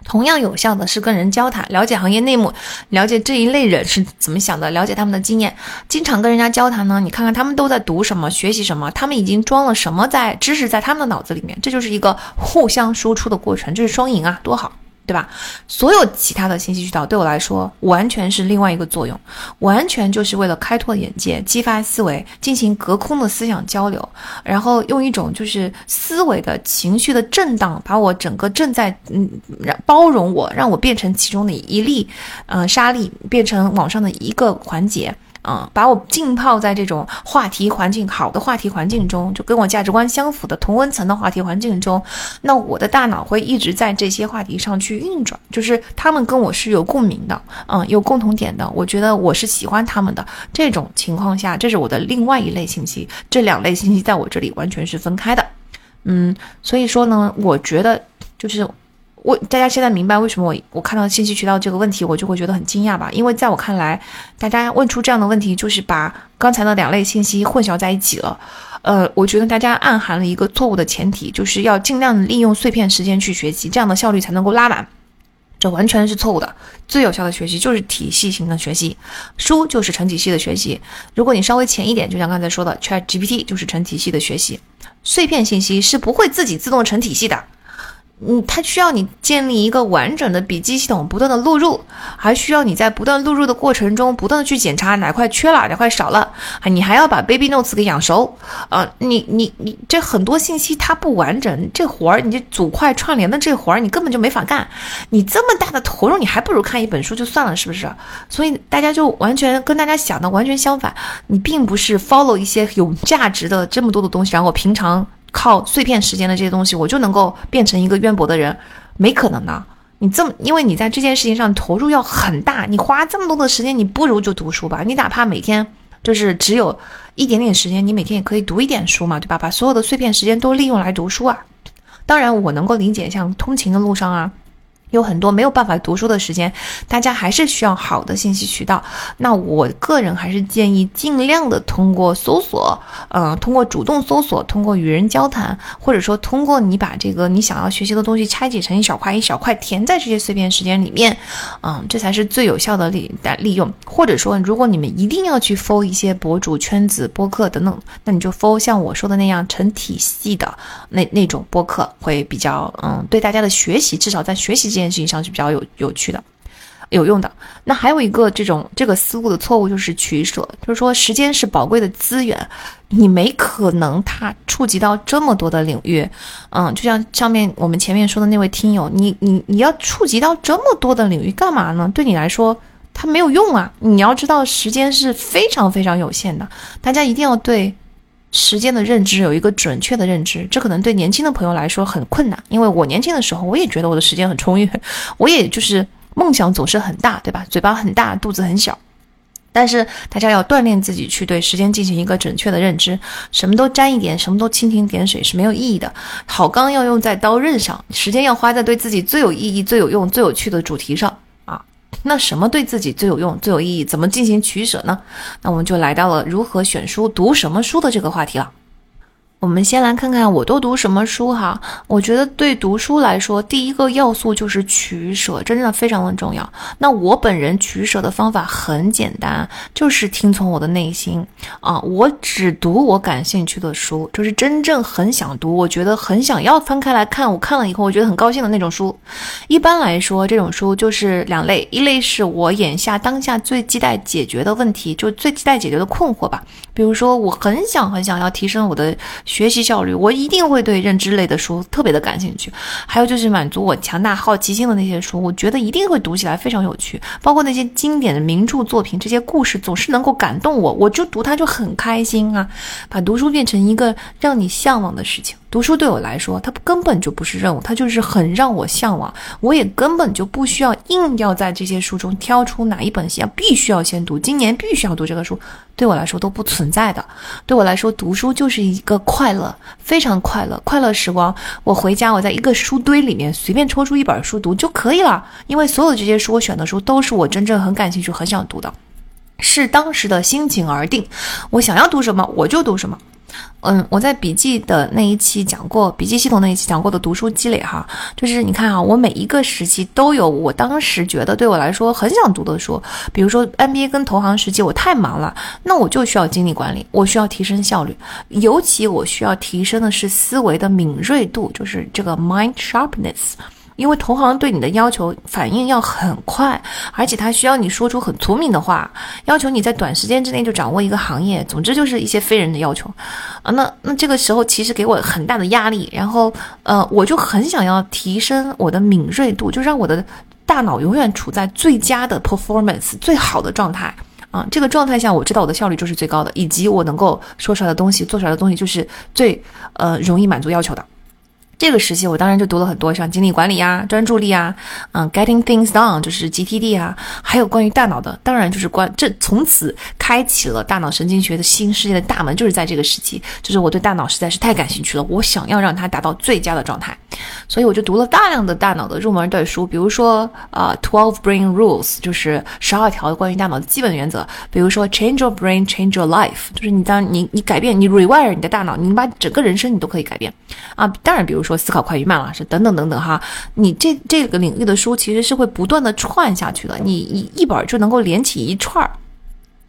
同样有效的是跟人交谈，了解行业内幕，了解这一类人是怎么想的，了解他们的经验。经常跟人家交谈呢，你看看他们都在读什么，学习什么，他们已经装了什么在知识在他们的脑子里面，这就是一个互相输出的过程，这是双赢啊，多好。对吧？所有其他的信息渠道对我来说完全是另外一个作用，完全就是为了开拓眼界、激发思维、进行隔空的思想交流，然后用一种就是思维的情绪的震荡，把我整个正在嗯包容我，让我变成其中的一粒，呃沙粒，变成网上的一个环节。嗯，把我浸泡在这种话题环境好的话题环境中，就跟我价值观相符的同温层的话题环境中，那我的大脑会一直在这些话题上去运转，就是他们跟我是有共鸣的，嗯，有共同点的，我觉得我是喜欢他们的。这种情况下，这是我的另外一类信息，这两类信息在我这里完全是分开的，嗯，所以说呢，我觉得就是。我大家现在明白为什么我我看到信息渠道这个问题，我就会觉得很惊讶吧？因为在我看来，大家问出这样的问题，就是把刚才的两类信息混淆在一起了。呃，我觉得大家暗含了一个错误的前提，就是要尽量利用碎片时间去学习，这样的效率才能够拉满。这完全是错误的。最有效的学习就是体系型的学习，书就是成体系的学习。如果你稍微浅一点，就像刚才说的，Chat GPT 就是成体系的学习。碎片信息是不会自己自动成体系的。嗯，它需要你建立一个完整的笔记系统，不断的录入，还需要你在不断录入的过程中，不断的去检查哪块缺了，哪块少了，啊，你还要把 Baby Notes 给养熟，呃，你你你这很多信息它不完整，这活儿你这组块串联的这活儿你根本就没法干，你这么大的投入，你还不如看一本书就算了，是不是？所以大家就完全跟大家想的完全相反，你并不是 follow 一些有价值的这么多的东西，然后平常。靠碎片时间的这些东西，我就能够变成一个渊博的人，没可能的。你这么，因为你在这件事情上投入要很大，你花这么多的时间，你不如就读书吧。你哪怕每天就是只有一点点时间，你每天也可以读一点书嘛，对吧？把所有的碎片时间都利用来读书啊。当然，我能够理解，像通勤的路上啊。有很多没有办法读书的时间，大家还是需要好的信息渠道。那我个人还是建议尽量的通过搜索，嗯，通过主动搜索，通过与人交谈，或者说通过你把这个你想要学习的东西拆解成一小块一小块，填在这些碎片时间里面，嗯，这才是最有效的利利用。或者说，如果你们一定要去 for 一些博主圈子、播客等等，那你就 for 像我说的那样成体系的那那种播客，会比较嗯，对大家的学习，至少在学习。这件事情上是比较有有趣的、有用的。那还有一个这种这个思路的错误就是取舍，就是说时间是宝贵的资源，你没可能它触及到这么多的领域。嗯，就像上面我们前面说的那位听友，你你你要触及到这么多的领域干嘛呢？对你来说它没有用啊！你要知道时间是非常非常有限的，大家一定要对。时间的认知有一个准确的认知，这可能对年轻的朋友来说很困难，因为我年轻的时候我也觉得我的时间很充裕，我也就是梦想总是很大，对吧？嘴巴很大，肚子很小。但是大家要锻炼自己去对时间进行一个准确的认知，什么都沾一点，什么都蜻蜓点水是没有意义的。好钢要用在刀刃上，时间要花在对自己最有意义、最有用、最有趣的主题上。那什么对自己最有用、最有意义？怎么进行取舍呢？那我们就来到了如何选书、读什么书的这个话题了。我们先来看看我都读什么书哈。我觉得对读书来说，第一个要素就是取舍，真的非常的重要。那我本人取舍的方法很简单，就是听从我的内心啊，我只读我感兴趣的书，就是真正很想读，我觉得很想要翻开来看，我看了以后我觉得很高兴的那种书。一般来说，这种书就是两类，一类是我眼下当下最期待解决的问题，就最期待解决的困惑吧。比如说，我很想很想要提升我的。学习效率，我一定会对认知类的书特别的感兴趣。还有就是满足我强大好奇心的那些书，我觉得一定会读起来非常有趣。包括那些经典的名著作品，这些故事总是能够感动我，我就读它就很开心啊！把读书变成一个让你向往的事情。读书对我来说，它根本就不是任务，它就是很让我向往。我也根本就不需要硬要在这些书中挑出哪一本先必须要先读，今年必须要读这个书，对我来说都不存在的。对我来说，读书就是一个快乐，非常快乐，快乐时光。我回家，我在一个书堆里面随便抽出一本书读就可以了，因为所有的这些书我选的书都是我真正很感兴趣、很想读的，是当时的心情而定。我想要读什么，我就读什么。嗯，我在笔记的那一期讲过，笔记系统那一期讲过的读书积累哈，就是你看啊，我每一个时期都有我当时觉得对我来说很想读的书，比如说 NBA 跟投行时期我太忙了，那我就需要精力管理，我需要提升效率，尤其我需要提升的是思维的敏锐度，就是这个 mind sharpness。因为同行对你的要求反应要很快，而且他需要你说出很聪明的话，要求你在短时间之内就掌握一个行业。总之就是一些非人的要求啊。那那这个时候其实给我很大的压力，然后呃，我就很想要提升我的敏锐度，就让我的大脑永远处在最佳的 performance 最好的状态啊。这个状态下，我知道我的效率就是最高的，以及我能够说出来的东西、做出来的东西就是最呃容易满足要求的。这个时期，我当然就读了很多，像精力管理啊、专注力啊，嗯，getting things done 就是 GTD 啊，还有关于大脑的，当然就是关这从此开启了大脑神经学的新世界的大门，就是在这个时期，就是我对大脑实在是太感兴趣了，我想要让它达到最佳的状态，所以我就读了大量的大脑的入门的书，比如说呃，Twelve Brain Rules 就是十二条关于大脑的基本原则，比如说 Change your brain, change your life，就是你当你你改变你 rewire 你的大脑，你把整个人生你都可以改变啊，当然比如。说思考快与慢了，是等等等等哈，你这这个领域的书其实是会不断的串下去的，你一一本就能够连起一串儿。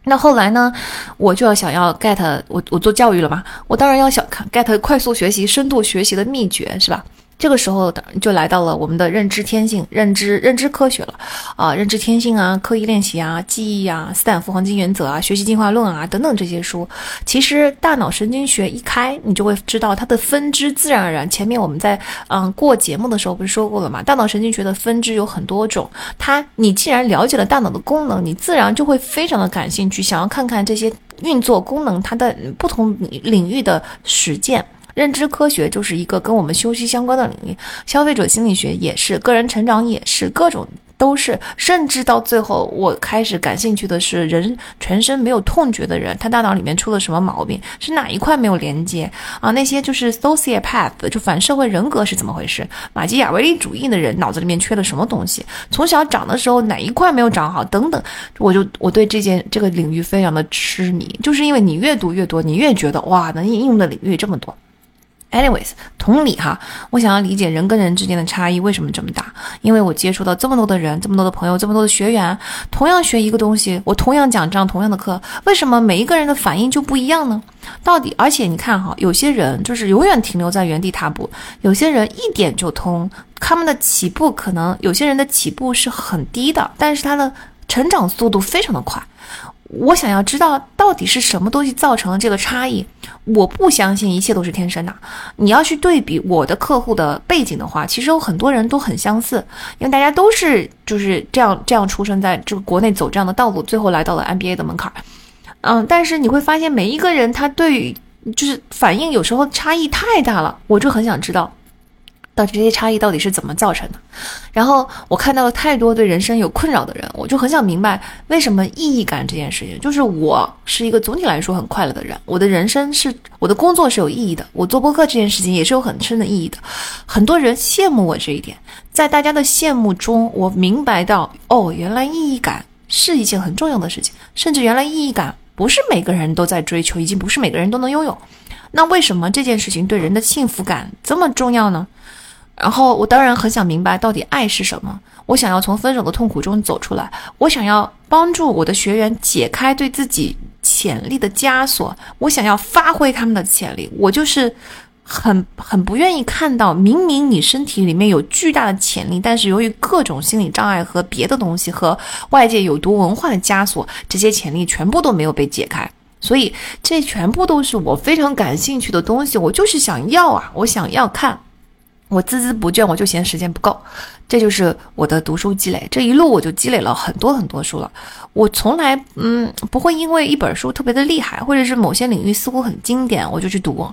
那后来呢，我就要想要 get 我我做教育了嘛，我当然要想看 get 快速学习、深度学习的秘诀，是吧？这个时候就来到了我们的认知天性、认知认知科学了，啊，认知天性啊，刻意练习啊，记忆啊，斯坦福黄金原则啊，学习进化论啊，等等这些书。其实大脑神经学一开，你就会知道它的分支自然而然。前面我们在嗯过节目的时候不是说过了吗？大脑神经学的分支有很多种，它你既然了解了大脑的功能，你自然就会非常的感兴趣，想要看看这些运作功能它的不同领域的实践。认知科学就是一个跟我们休息相关的领域，消费者心理学也是，个人成长也是，各种都是，甚至到最后，我开始感兴趣的是人全身没有痛觉的人，他大脑里面出了什么毛病，是哪一块没有连接啊？那些就是 sociopath，就反社会人格是怎么回事？马基雅维利主义的人脑子里面缺了什么东西？从小长的时候哪一块没有长好？等等，我就我对这件这个领域非常的痴迷，就是因为你越读越多，你越觉得哇，能应用的领域这么多。Anyways，同理哈，我想要理解人跟人之间的差异为什么这么大，因为我接触到这么多的人，这么多的朋友，这么多的学员，同样学一个东西，我同样讲这样同样的课，为什么每一个人的反应就不一样呢？到底，而且你看哈，有些人就是永远停留在原地踏步，有些人一点就通，他们的起步可能有些人的起步是很低的，但是他的成长速度非常的快。我想要知道到底是什么东西造成了这个差异。我不相信一切都是天生的。你要去对比我的客户的背景的话，其实有很多人都很相似，因为大家都是就是这样这样出生在这个国内走这样的道路，最后来到了 MBA 的门槛。嗯，但是你会发现每一个人他对于就是反应有时候差异太大了，我就很想知道。到底这些差异到底是怎么造成的？然后我看到了太多对人生有困扰的人，我就很想明白为什么意义感这件事情。就是我是一个总体来说很快乐的人，我的人生是我的工作是有意义的，我做播客这件事情也是有很深的意义的。很多人羡慕我这一点，在大家的羡慕中，我明白到哦，原来意义感是一件很重要的事情，甚至原来意义感不是每个人都在追求，已经不是每个人都能拥有。那为什么这件事情对人的幸福感这么重要呢？然后我当然很想明白到底爱是什么。我想要从分手的痛苦中走出来，我想要帮助我的学员解开对自己潜力的枷锁，我想要发挥他们的潜力。我就是很很不愿意看到，明明你身体里面有巨大的潜力，但是由于各种心理障碍和别的东西和外界有毒文化的枷锁，这些潜力全部都没有被解开。所以这全部都是我非常感兴趣的东西，我就是想要啊，我想要看。我孜孜不倦，我就嫌时间不够，这就是我的读书积累。这一路我就积累了很多很多书了。我从来嗯不会因为一本书特别的厉害，或者是某些领域似乎很经典，我就去读。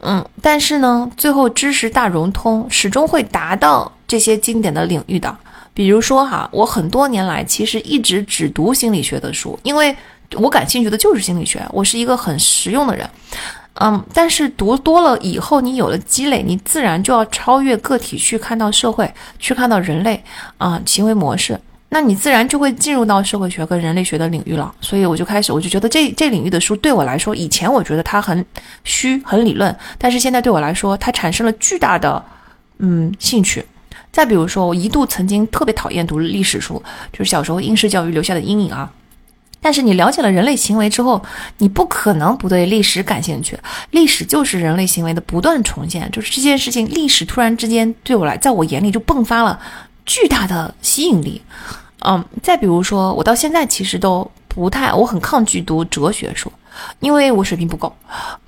嗯，但是呢，最后知识大融通，始终会达到这些经典的领域的。比如说哈，我很多年来其实一直只读心理学的书，因为我感兴趣的就是心理学。我是一个很实用的人。嗯，但是读多了以后，你有了积累，你自然就要超越个体去看到社会，去看到人类啊行为模式，那你自然就会进入到社会学跟人类学的领域了。所以我就开始，我就觉得这这领域的书对我来说，以前我觉得它很虚、很理论，但是现在对我来说，它产生了巨大的嗯兴趣。再比如说，我一度曾经特别讨厌读历史书，就是小时候应试教育留下的阴影啊。但是你了解了人类行为之后，你不可能不对历史感兴趣。历史就是人类行为的不断重现，就是这件事情，历史突然之间对我来，在我眼里就迸发了巨大的吸引力。嗯，再比如说，我到现在其实都不太，我很抗拒读哲学书，因为我水平不够。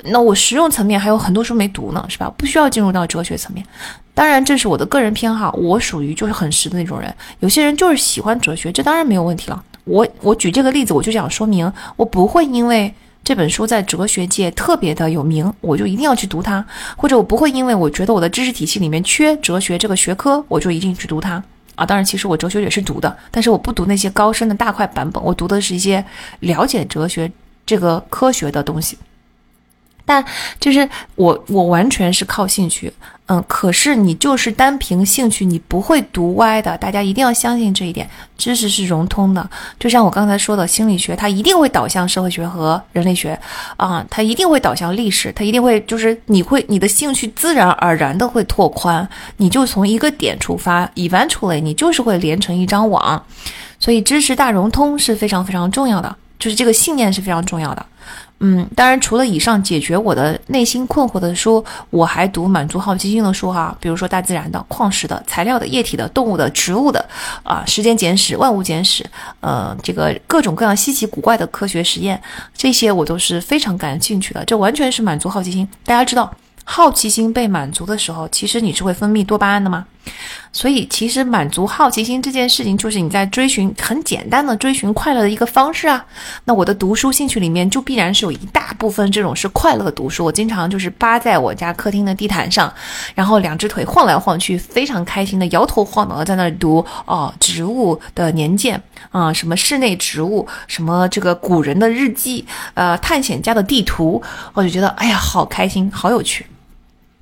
那我实用层面还有很多书没读呢，是吧？不需要进入到哲学层面。当然，这是我的个人偏好，我属于就是很实的那种人。有些人就是喜欢哲学，这当然没有问题了。我我举这个例子，我就想说明，我不会因为这本书在哲学界特别的有名，我就一定要去读它；或者我不会因为我觉得我的知识体系里面缺哲学这个学科，我就一定去读它啊。当然，其实我哲学也是读的，但是我不读那些高深的大块版本，我读的是一些了解哲学这个科学的东西。但就是我，我完全是靠兴趣，嗯，可是你就是单凭兴趣，你不会读歪的。大家一定要相信这一点，知识是融通的。就像我刚才说的，心理学它一定会导向社会学和人类学，啊，它一定会导向历史，它一定会就是你会你的兴趣自然而然的会拓宽，你就从一个点出发，eventually 你就是会连成一张网。所以知识大融通是非常非常重要的，就是这个信念是非常重要的。嗯，当然，除了以上解决我的内心困惑的书，我还读满足好奇心的书哈，比如说大自然的、矿石的、材料的、液体的、动物的、植物的，啊，时间简史、万物简史，呃，这个各种各样稀奇古怪的科学实验，这些我都是非常感兴趣的，这完全是满足好奇心。大家知道。好奇心被满足的时候，其实你是会分泌多巴胺的吗？所以，其实满足好奇心这件事情，就是你在追寻很简单的追寻快乐的一个方式啊。那我的读书兴趣里面，就必然是有一大部分这种是快乐读书。我经常就是扒在我家客厅的地毯上，然后两只腿晃来晃去，非常开心的摇头晃脑的在那里读哦，植物的年鉴啊，什么室内植物，什么这个古人的日记，呃，探险家的地图，我就觉得哎呀，好开心，好有趣。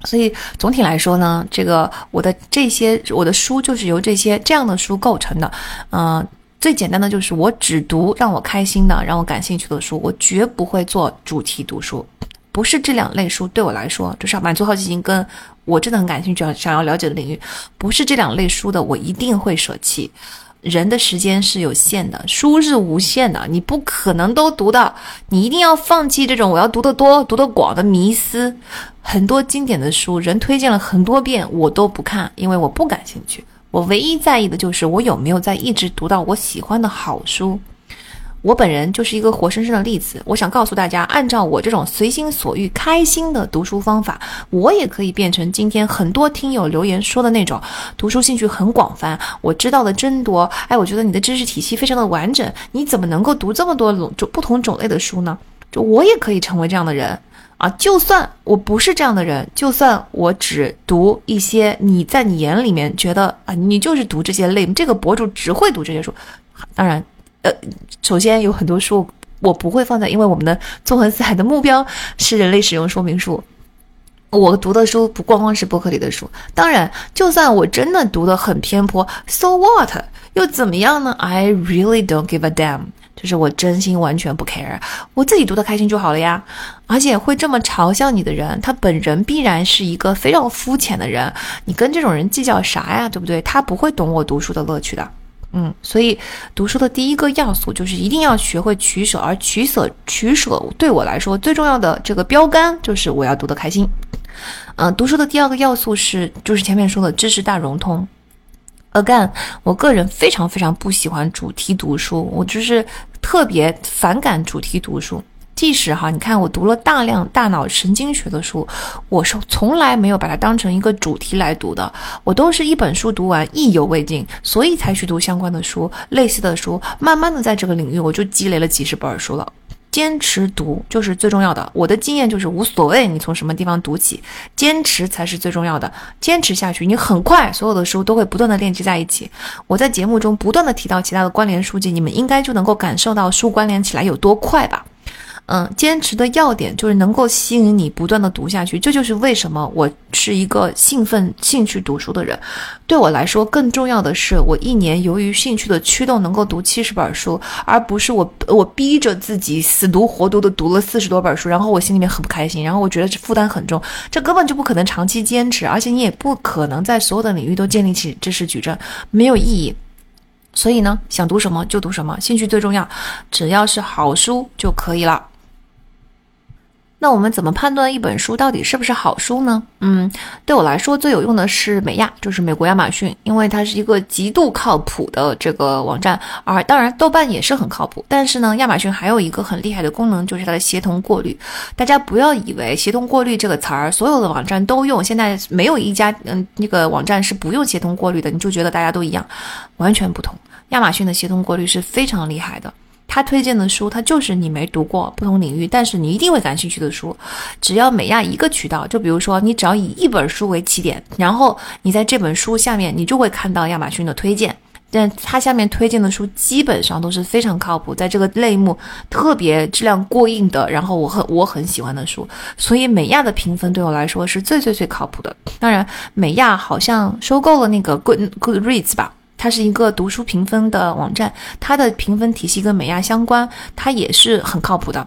所以总体来说呢，这个我的这些我的书就是由这些这样的书构成的。嗯，最简单的就是我只读让我开心的、让我感兴趣的书，我绝不会做主题读书。不是这两类书对我来说，就是满足好奇心跟我真的很感兴趣、想要了解的领域，不是这两类书的，我一定会舍弃。人的时间是有限的，书是无限的，你不可能都读到，你一定要放弃这种我要读得多、读得广的迷思。很多经典的书，人推荐了很多遍，我都不看，因为我不感兴趣。我唯一在意的就是我有没有在一直读到我喜欢的好书。我本人就是一个活生生的例子。我想告诉大家，按照我这种随心所欲、开心的读书方法，我也可以变成今天很多听友留言说的那种读书兴趣很广泛，我知道的真多。哎，我觉得你的知识体系非常的完整，你怎么能够读这么多种不同种类的书呢？就我也可以成为这样的人啊！就算我不是这样的人，就算我只读一些你在你眼里面觉得啊，你就是读这些类，这个博主只会读这些书，当然。呃，首先有很多书我不会放在，因为我们的纵横四海的目标是人类使用说明书。我读的书不光光是博客里的书，当然，就算我真的读的很偏颇，so what 又怎么样呢？I really don't give a damn，就是我真心完全不 care，我自己读的开心就好了呀。而且会这么嘲笑你的人，他本人必然是一个非常肤浅的人，你跟这种人计较啥呀？对不对？他不会懂我读书的乐趣的。嗯，所以读书的第一个要素就是一定要学会取舍，而取舍取舍对我来说最重要的这个标杆就是我要读得开心。嗯，读书的第二个要素是就是前面说的知识大融通。Again，我个人非常非常不喜欢主题读书，我就是特别反感主题读书。即使哈，你看我读了大量大脑神经学的书，我是从来没有把它当成一个主题来读的，我都是一本书读完意犹未尽，所以才去读相关的书、类似的书，慢慢的在这个领域我就积累了几十本书了。坚持读就是最重要的，我的经验就是无所谓你从什么地方读起，坚持才是最重要的，坚持下去，你很快所有的书都会不断的链接在一起。我在节目中不断的提到其他的关联书籍，你们应该就能够感受到书关联起来有多快吧。嗯，坚持的要点就是能够吸引你不断的读下去，这就是为什么我是一个兴奋、兴趣读书的人。对我来说，更重要的是，我一年由于兴趣的驱动，能够读七十本书，而不是我我逼着自己死读活读的读了四十多本书，然后我心里面很不开心，然后我觉得这负担很重，这根本就不可能长期坚持，而且你也不可能在所有的领域都建立起知识矩阵，没有意义。所以呢，想读什么就读什么，兴趣最重要，只要是好书就可以了。那我们怎么判断一本书到底是不是好书呢？嗯，对我来说最有用的是美亚，就是美国亚马逊，因为它是一个极度靠谱的这个网站。而当然，豆瓣也是很靠谱。但是呢，亚马逊还有一个很厉害的功能，就是它的协同过滤。大家不要以为协同过滤这个词儿所有的网站都用，现在没有一家嗯那个网站是不用协同过滤的，你就觉得大家都一样，完全不同。亚马逊的协同过滤是非常厉害的。他推荐的书，他就是你没读过不同领域，但是你一定会感兴趣的书。只要美亚一个渠道，就比如说你只要以一本书为起点，然后你在这本书下面，你就会看到亚马逊的推荐。但它下面推荐的书基本上都是非常靠谱，在这个类目特别质量过硬的，然后我很我很喜欢的书。所以美亚的评分对我来说是最最最靠谱的。当然，美亚好像收购了那个 Good Goodreads 吧。它是一个读书评分的网站，它的评分体系跟美亚相关，它也是很靠谱的。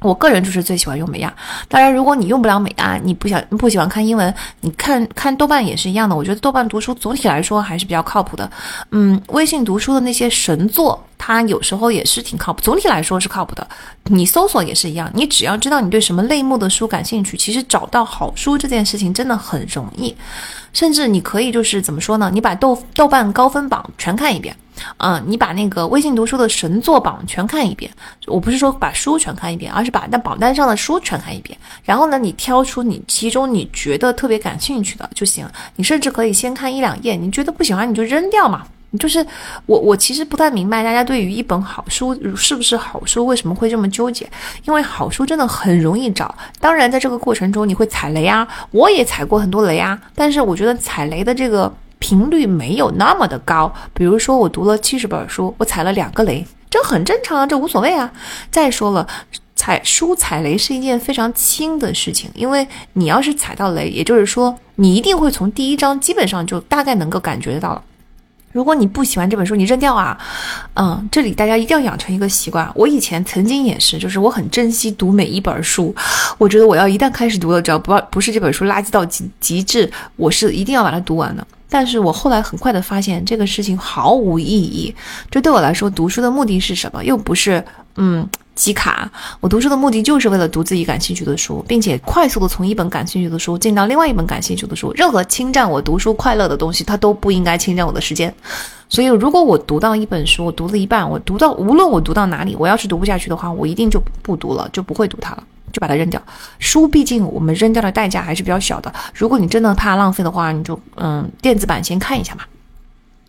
我个人就是最喜欢用美亚。当然，如果你用不了美亚，你不想不喜欢看英文，你看看豆瓣也是一样的。我觉得豆瓣读书总体来说还是比较靠谱的。嗯，微信读书的那些神作，它有时候也是挺靠谱。总体来说是靠谱的。你搜索也是一样，你只要知道你对什么类目的书感兴趣，其实找到好书这件事情真的很容易。甚至你可以就是怎么说呢？你把豆豆瓣高分榜全看一遍，嗯，你把那个微信读书的神作榜全看一遍。我不是说把书全看一遍，而是把那榜单上的书全看一遍。然后呢，你挑出你其中你觉得特别感兴趣的就行。你甚至可以先看一两页，你觉得不喜欢你就扔掉嘛。就是我，我其实不太明白大家对于一本好书是不是好书为什么会这么纠结？因为好书真的很容易找，当然在这个过程中你会踩雷啊，我也踩过很多雷啊，但是我觉得踩雷的这个频率没有那么的高。比如说我读了七十本书，我踩了两个雷，这很正常啊，这无所谓啊。再说了，踩书踩雷是一件非常轻的事情，因为你要是踩到雷，也就是说你一定会从第一章基本上就大概能够感觉到了。如果你不喜欢这本书，你扔掉啊，嗯，这里大家一定要养成一个习惯。我以前曾经也是，就是我很珍惜读每一本书，我觉得我要一旦开始读了，只要不不是这本书垃圾到极极致，我是一定要把它读完的。但是我后来很快的发现，这个事情毫无意义。这对我来说，读书的目的是什么？又不是嗯。集卡，我读书的目的就是为了读自己感兴趣的书，并且快速的从一本感兴趣的书进到另外一本感兴趣的书。任何侵占我读书快乐的东西，它都不应该侵占我的时间。所以，如果我读到一本书，我读了一半，我读到无论我读到哪里，我要是读不下去的话，我一定就不读了，就不会读它了，就把它扔掉。书毕竟我们扔掉的代价还是比较小的。如果你真的怕浪费的话，你就嗯，电子版先看一下嘛。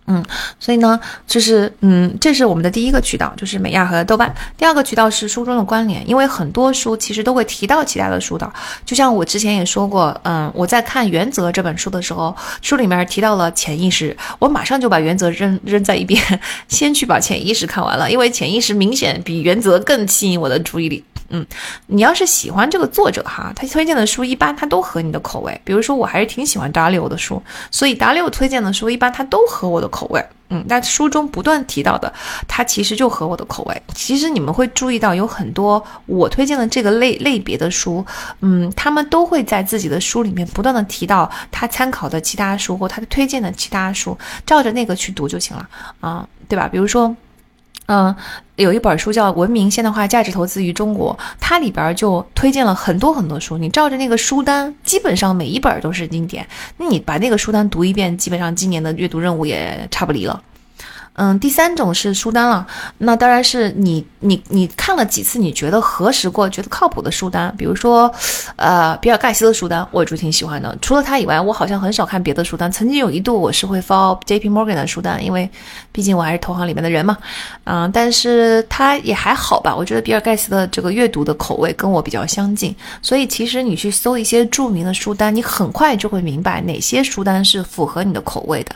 嗯，所以呢，就是嗯，这是我们的第一个渠道，就是美亚和豆瓣。第二个渠道是书中的关联，因为很多书其实都会提到其他的书的。就像我之前也说过，嗯，我在看《原则》这本书的时候，书里面提到了潜意识，我马上就把《原则》扔扔在一边，先去把潜意识看完了，因为潜意识明显比《原则》更吸引我的注意力。嗯，你要是喜欢这个作者哈，他推荐的书一般他都合你的口味。比如说，我还是挺喜欢达利欧的书，所以达利欧推荐的书一般他都合我的口味。嗯，但书中不断提到的，他其实就合我的口味。其实你们会注意到，有很多我推荐的这个类类别的书，嗯，他们都会在自己的书里面不断的提到他参考的其他书或他推荐的其他书，照着那个去读就行了啊，对吧？比如说。嗯，有一本书叫《文明现代化价值投资与中国》，它里边就推荐了很多很多书。你照着那个书单，基本上每一本都是经典。那你把那个书单读一遍，基本上今年的阅读任务也差不离了。嗯，第三种是书单了，那当然是你你你看了几次，你觉得核实过、觉得靠谱的书单，比如说，呃，比尔盖茨的书单，我就挺喜欢的。除了他以外，我好像很少看别的书单。曾经有一度我是会 fall J.P. Morgan 的书单，因为毕竟我还是投行里面的人嘛。嗯，但是他也还好吧。我觉得比尔盖茨的这个阅读的口味跟我比较相近，所以其实你去搜一些著名的书单，你很快就会明白哪些书单是符合你的口味的。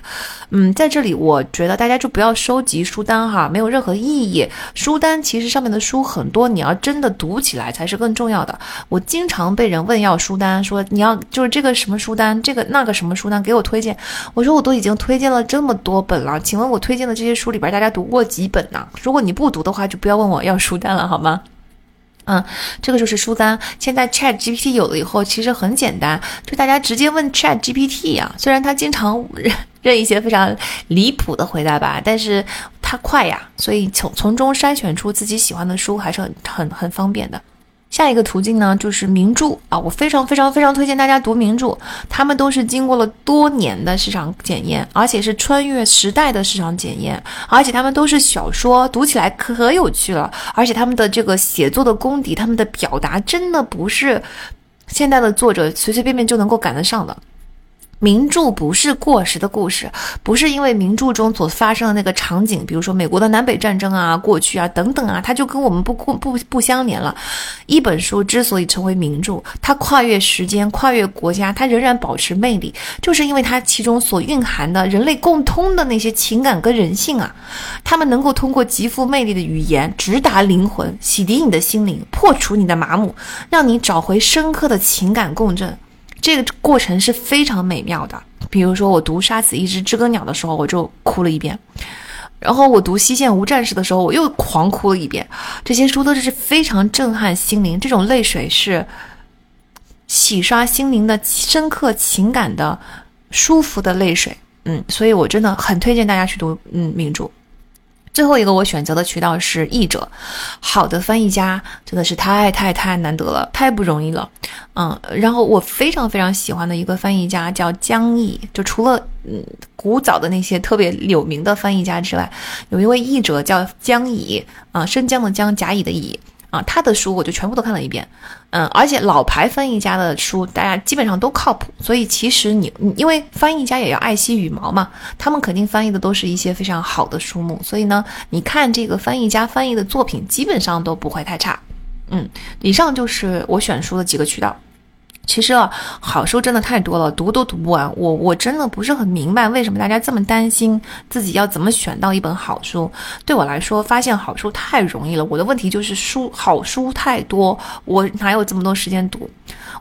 嗯，在这里我觉得大家就不要。收集书单哈，没有任何意义。书单其实上面的书很多，你要真的读起来才是更重要的。我经常被人问要书单，说你要就是这个什么书单，这个那个什么书单给我推荐。我说我都已经推荐了这么多本了，请问我推荐的这些书里边，大家读过几本呢？如果你不读的话，就不要问我要书单了，好吗？嗯，这个就是书单。现在 Chat GPT 有了以后，其实很简单，就大家直接问 Chat GPT 啊。虽然他经常。认一些非常离谱的回答吧，但是它快呀，所以从从中筛选出自己喜欢的书还是很很很方便的。下一个途径呢，就是名著啊，我非常非常非常推荐大家读名著，他们都是经过了多年的市场检验，而且是穿越时代的市场检验，而且他们都是小说，读起来可有趣了，而且他们的这个写作的功底，他们的表达真的不是现代的作者随随便便就能够赶得上的。名著不是过时的故事，不是因为名著中所发生的那个场景，比如说美国的南北战争啊、过去啊等等啊，它就跟我们不不不不相连了。一本书之所以成为名著，它跨越时间、跨越国家，它仍然保持魅力，就是因为它其中所蕴含的人类共通的那些情感跟人性啊，他们能够通过极富魅力的语言直达灵魂，洗涤你的心灵，破除你的麻木，让你找回深刻的情感共振。这个过程是非常美妙的。比如说，我读《杀死一只知更鸟》的时候，我就哭了一遍；然后我读《西线无战事》的时候，我又狂哭了一遍。这些书都是非常震撼心灵，这种泪水是洗刷心灵的深刻情感的舒服的泪水。嗯，所以我真的很推荐大家去读嗯名著。最后一个我选择的渠道是译者，好的翻译家真的是太太太难得了，太不容易了，嗯，然后我非常非常喜欢的一个翻译家叫江乙，就除了嗯古早的那些特别有名的翻译家之外，有一位译者叫江乙，啊，生姜的姜，甲乙的乙。啊，他的书我就全部都看了一遍，嗯，而且老牌翻译家的书，大家基本上都靠谱，所以其实你，因为翻译家也要爱惜羽毛嘛，他们肯定翻译的都是一些非常好的书目，所以呢，你看这个翻译家翻译的作品，基本上都不会太差，嗯，以上就是我选书的几个渠道。其实啊，好书真的太多了，读都读不完。我我真的不是很明白，为什么大家这么担心自己要怎么选到一本好书？对我来说，发现好书太容易了。我的问题就是书好书太多，我哪有这么多时间读？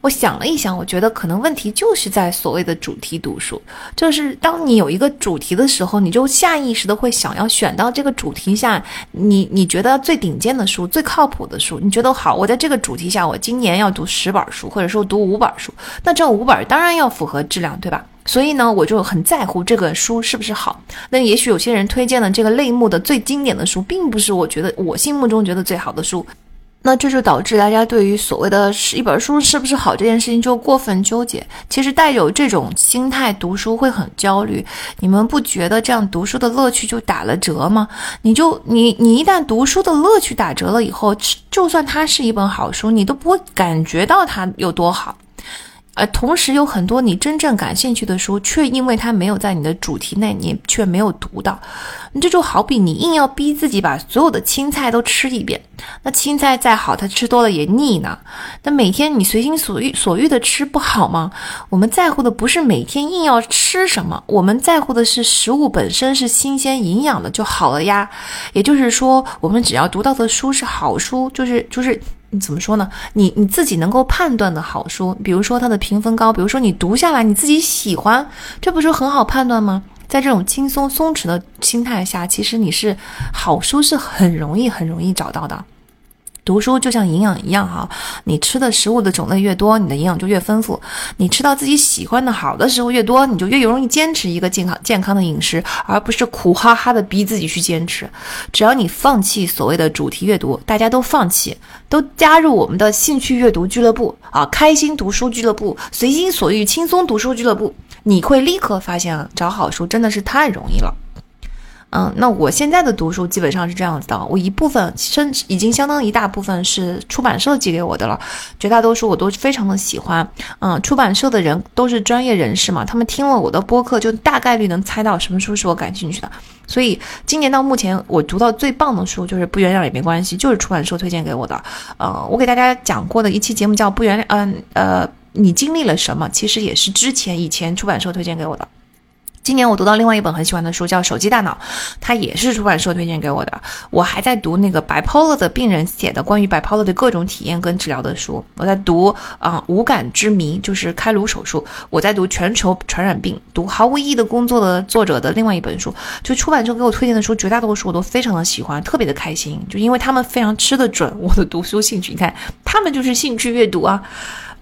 我想了一想，我觉得可能问题就是在所谓的主题读书，就是当你有一个主题的时候，你就下意识的会想要选到这个主题下，你你觉得最顶尖的书、最靠谱的书，你觉得好，我在这个主题下，我今年要读十本书，或者说读五本书，那这五本当然要符合质量，对吧？所以呢，我就很在乎这个书是不是好。那也许有些人推荐的这个类目的最经典的书，并不是我觉得我心目中觉得最好的书。那这就导致大家对于所谓的是一本书是不是好这件事情就过分纠结。其实带有这种心态读书会很焦虑。你们不觉得这样读书的乐趣就打了折吗？你就你你一旦读书的乐趣打折了以后，就算它是一本好书，你都不会感觉到它有多好。而同时有很多你真正感兴趣的书，却因为它没有在你的主题内，你却没有读到。这就好比你硬要逼自己把所有的青菜都吃一遍，那青菜再好，它吃多了也腻呢。那每天你随心所欲所欲的吃不好吗？我们在乎的不是每天硬要吃什么，我们在乎的是食物本身是新鲜营养的就好了呀。也就是说，我们只要读到的书是好书，就是就是。你怎么说呢？你你自己能够判断的好书，比如说它的评分高，比如说你读下来你自己喜欢，这不是很好判断吗？在这种轻松松弛的心态下，其实你是好书是很容易很容易找到的。读书就像营养一样哈，你吃的食物的种类越多，你的营养就越丰富。你吃到自己喜欢的好的食物越多，你就越容易坚持一个健康健康的饮食，而不是苦哈哈的逼自己去坚持。只要你放弃所谓的主题阅读，大家都放弃，都加入我们的兴趣阅读俱乐部啊，开心读书俱乐部，随心所欲轻松读书俱乐部，你会立刻发现啊找好书真的是太容易了。嗯，那我现在的读书基本上是这样子的，我一部分甚至已经相当一大部分是出版社寄给我的了，绝大多数我都非常的喜欢。嗯，出版社的人都是专业人士嘛，他们听了我的播客就大概率能猜到什么书是我感兴趣的。所以今年到目前我读到最棒的书就是不原谅也没关系，就是出版社推荐给我的。呃，我给大家讲过的一期节目叫不原谅，嗯呃，你经历了什么？其实也是之前以前出版社推荐给我的。今年我读到另外一本很喜欢的书，叫《手机大脑》，它也是出版社推荐给我的。我还在读那个 bipolar 的病人写的关于 bipolar 的各种体验跟治疗的书。我在读啊，无感之谜，就是开颅手术。我在读全球传染病，读毫无意义的工作的作者的另外一本书。就出版社给我推荐的书，绝大多数我都非常的喜欢，特别的开心，就因为他们非常吃得准我的读书兴趣。你看，他们就是兴趣阅读啊，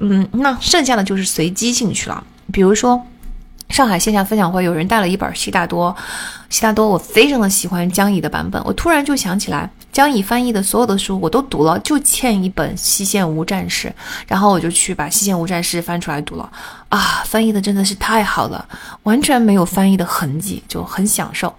嗯，那剩下的就是随机兴趣了，比如说。上海线下分享会有人带了一本《悉达多》，悉达多我非常的喜欢江乙的版本，我突然就想起来江乙翻译的所有的书我都读了，就欠一本《西线无战事》，然后我就去把《西线无战事》翻出来读了，啊，翻译的真的是太好了，完全没有翻译的痕迹，就很享受。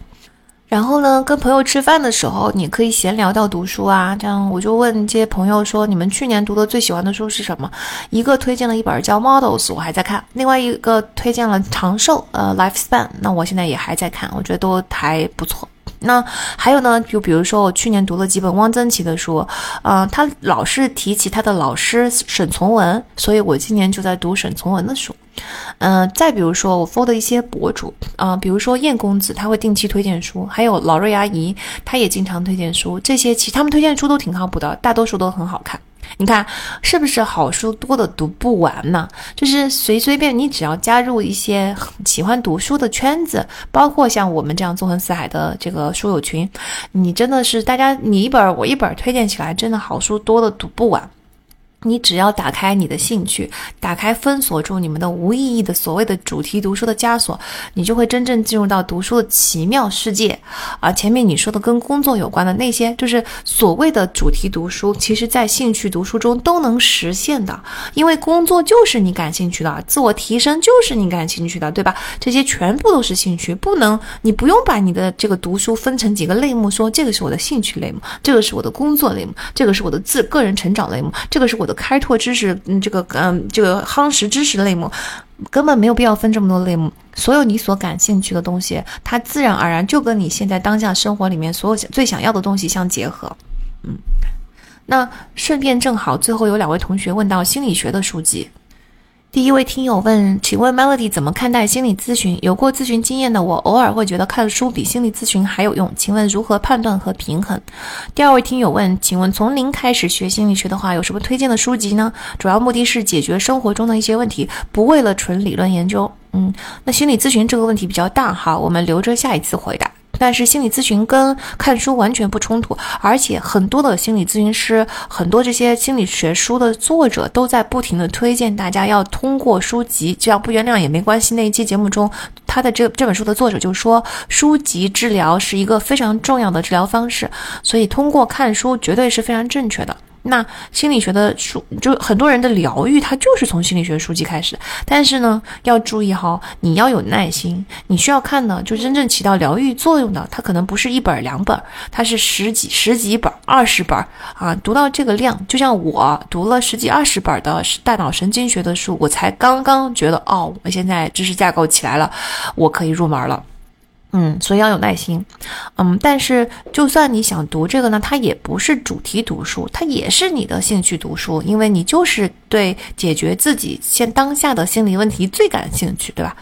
然后呢，跟朋友吃饭的时候，你可以闲聊到读书啊。这样我就问这些朋友说：“你们去年读的最喜欢的书是什么？”一个推荐了一本叫《Models》，我还在看；另外一个推荐了《长寿》，呃，《Lifespan》，那我现在也还在看，我觉得都还不错。那还有呢，就比如说我去年读了几本汪曾祺的书，呃，他老是提起他的老师沈从文，所以我今年就在读沈从文的书。嗯，再比如说我 follow 的一些博主，啊，比如说燕公子，他会定期推荐书，还有老瑞阿姨，她也经常推荐书，这些其实他们推荐书都挺靠谱的，大多数都很好看。你看是不是好书多的读不完呢？就是随随便你只要加入一些喜欢读书的圈子，包括像我们这样纵横四海的这个书友群，你真的是大家你一本我一本推荐起来，真的好书多的读不完。你只要打开你的兴趣，打开封锁住你们的无意义的所谓的主题读书的枷锁，你就会真正进入到读书的奇妙世界。而前面你说的跟工作有关的那些，就是所谓的主题读书，其实在兴趣读书中都能实现的。因为工作就是你感兴趣的，自我提升就是你感兴趣的，对吧？这些全部都是兴趣，不能，你不用把你的这个读书分成几个类目，说这个是我的兴趣类目，这个是我的工作类目，这个是我的自个人成长类目，这个是我的。开拓知识，嗯，这个，嗯，这个夯实知识类目，根本没有必要分这么多类目。所有你所感兴趣的东西，它自然而然就跟你现在当下生活里面所有最想要的东西相结合。嗯，那顺便正好，最后有两位同学问到心理学的书籍。第一位听友问：“请问 Melody 怎么看待心理咨询？有过咨询经验的我，偶尔会觉得看书比心理咨询还有用，请问如何判断和平衡？”第二位听友问：“请问从零开始学心理学的话，有什么推荐的书籍呢？主要目的是解决生活中的一些问题，不为了纯理论研究。”嗯，那心理咨询这个问题比较大哈，我们留着下一次回答。但是心理咨询跟看书完全不冲突，而且很多的心理咨询师，很多这些心理学书的作者都在不停的推荐大家要通过书籍，这样不原谅也没关系。那一期节目中，他的这这本书的作者就说，书籍治疗是一个非常重要的治疗方式，所以通过看书绝对是非常正确的。那心理学的书，就很多人的疗愈，它就是从心理学书籍开始。但是呢，要注意哈，你要有耐心，你需要看呢，就真正起到疗愈作用的，它可能不是一本两本，它是十几十几本、二十本啊。读到这个量，就像我读了十几二十本的大脑神经学的书，我才刚刚觉得，哦，我现在知识架构起来了，我可以入门了。嗯，所以要有耐心，嗯，但是就算你想读这个呢，它也不是主题读书，它也是你的兴趣读书，因为你就是对解决自己现当下的心理问题最感兴趣，对吧？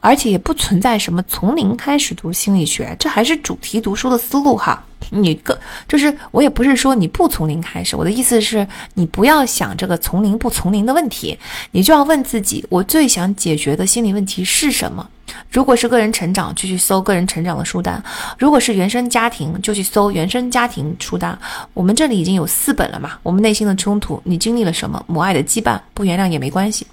而且也不存在什么从零开始读心理学，这还是主题读书的思路哈。你个就是我也不是说你不从零开始，我的意思是你不要想这个从零不从零的问题，你就要问自己，我最想解决的心理问题是什么？如果是个人成长，就去搜个人成长的书单；如果是原生家庭，就去搜原生家庭书单。我们这里已经有四本了嘛？我们内心的冲突，你经历了什么？母爱的羁绊，不原谅也没关系。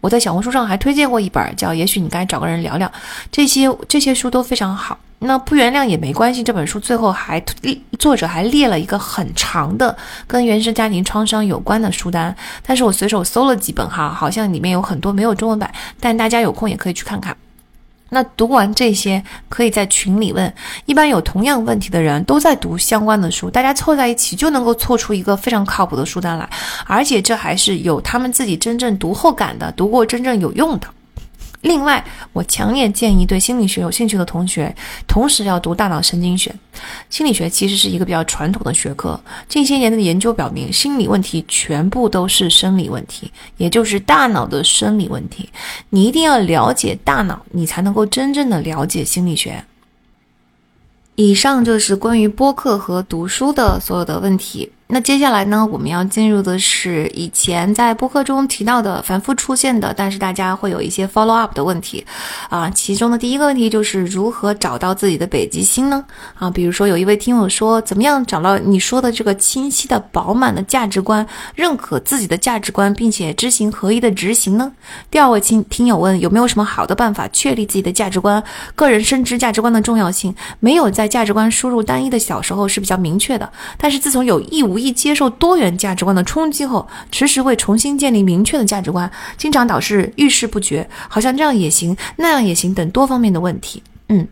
我在小红书上还推荐过一本，叫《也许你该找个人聊聊》。这些这些书都非常好。那不原谅也没关系。这本书最后还作者还列了一个很长的跟原生家庭创伤有关的书单，但是我随手搜了几本哈，好像里面有很多没有中文版，但大家有空也可以去看看。那读完这些，可以在群里问。一般有同样问题的人都在读相关的书，大家凑在一起就能够凑出一个非常靠谱的书单来，而且这还是有他们自己真正读后感的，读过真正有用的。另外，我强烈建议对心理学有兴趣的同学，同时要读大脑神经学。心理学其实是一个比较传统的学科，近些年的研究表明，心理问题全部都是生理问题，也就是大脑的生理问题。你一定要了解大脑，你才能够真正的了解心理学。以上就是关于播客和读书的所有的问题。那接下来呢，我们要进入的是以前在播客中提到的、反复出现的，但是大家会有一些 follow up 的问题啊。其中的第一个问题就是如何找到自己的北极星呢？啊，比如说有一位听友说，怎么样找到你说的这个清晰的、饱满的价值观，认可自己的价值观，并且知行合一的执行呢？第二位听听友问，有没有什么好的办法确立自己的价值观？个人深知价值观的重要性，没有在价值观输入单一的小时候是比较明确的，但是自从有义务无意接受多元价值观的冲击后，迟迟未重新建立明确的价值观，经常导致遇事不决，好像这样也行，那样也行等多方面的问题。嗯，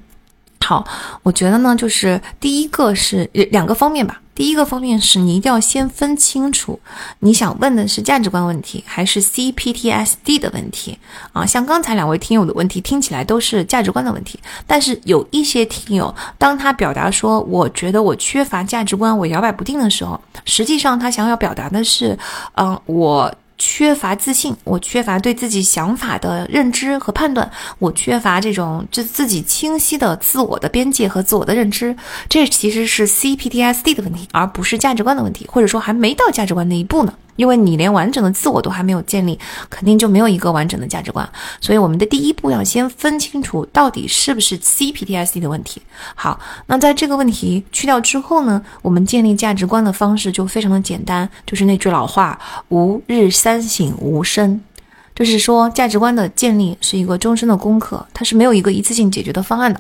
好，我觉得呢，就是第一个是两个方面吧。第一个方面是你一定要先分清楚，你想问的是价值观问题还是 CPTSD 的问题啊？像刚才两位听友的问题听起来都是价值观的问题，但是有一些听友，当他表达说我觉得我缺乏价值观，我摇摆不定的时候，实际上他想要表达的是，嗯，我。缺乏自信，我缺乏对自己想法的认知和判断，我缺乏这种就自己清晰的自我的边界和自我的认知，这其实是 CPTSD 的问题，而不是价值观的问题，或者说还没到价值观那一步呢。因为你连完整的自我都还没有建立，肯定就没有一个完整的价值观。所以我们的第一步要先分清楚到底是不是 CPTSD 的问题。好，那在这个问题去掉之后呢，我们建立价值观的方式就非常的简单，就是那句老话：吾日三省吾身。就是说，价值观的建立是一个终身的功课，它是没有一个一次性解决的方案的。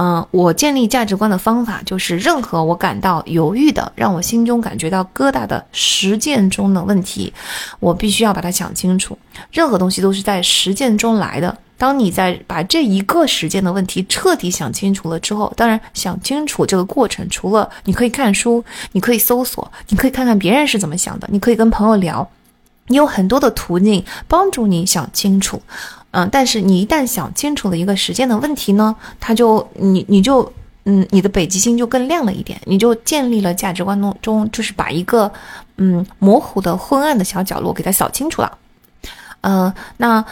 嗯，我建立价值观的方法就是，任何我感到犹豫的，让我心中感觉到疙瘩的实践中的问题，我必须要把它想清楚。任何东西都是在实践中来的。当你在把这一个实践的问题彻底想清楚了之后，当然想清楚这个过程，除了你可以看书，你可以搜索，你可以看看别人是怎么想的，你可以跟朋友聊，你有很多的途径帮助你想清楚。嗯，但是你一旦想清楚了一个时间的问题呢，它就你你就嗯，你的北极星就更亮了一点，你就建立了价值观中中，就是把一个嗯模糊的昏暗的小角落给它扫清楚了。嗯，那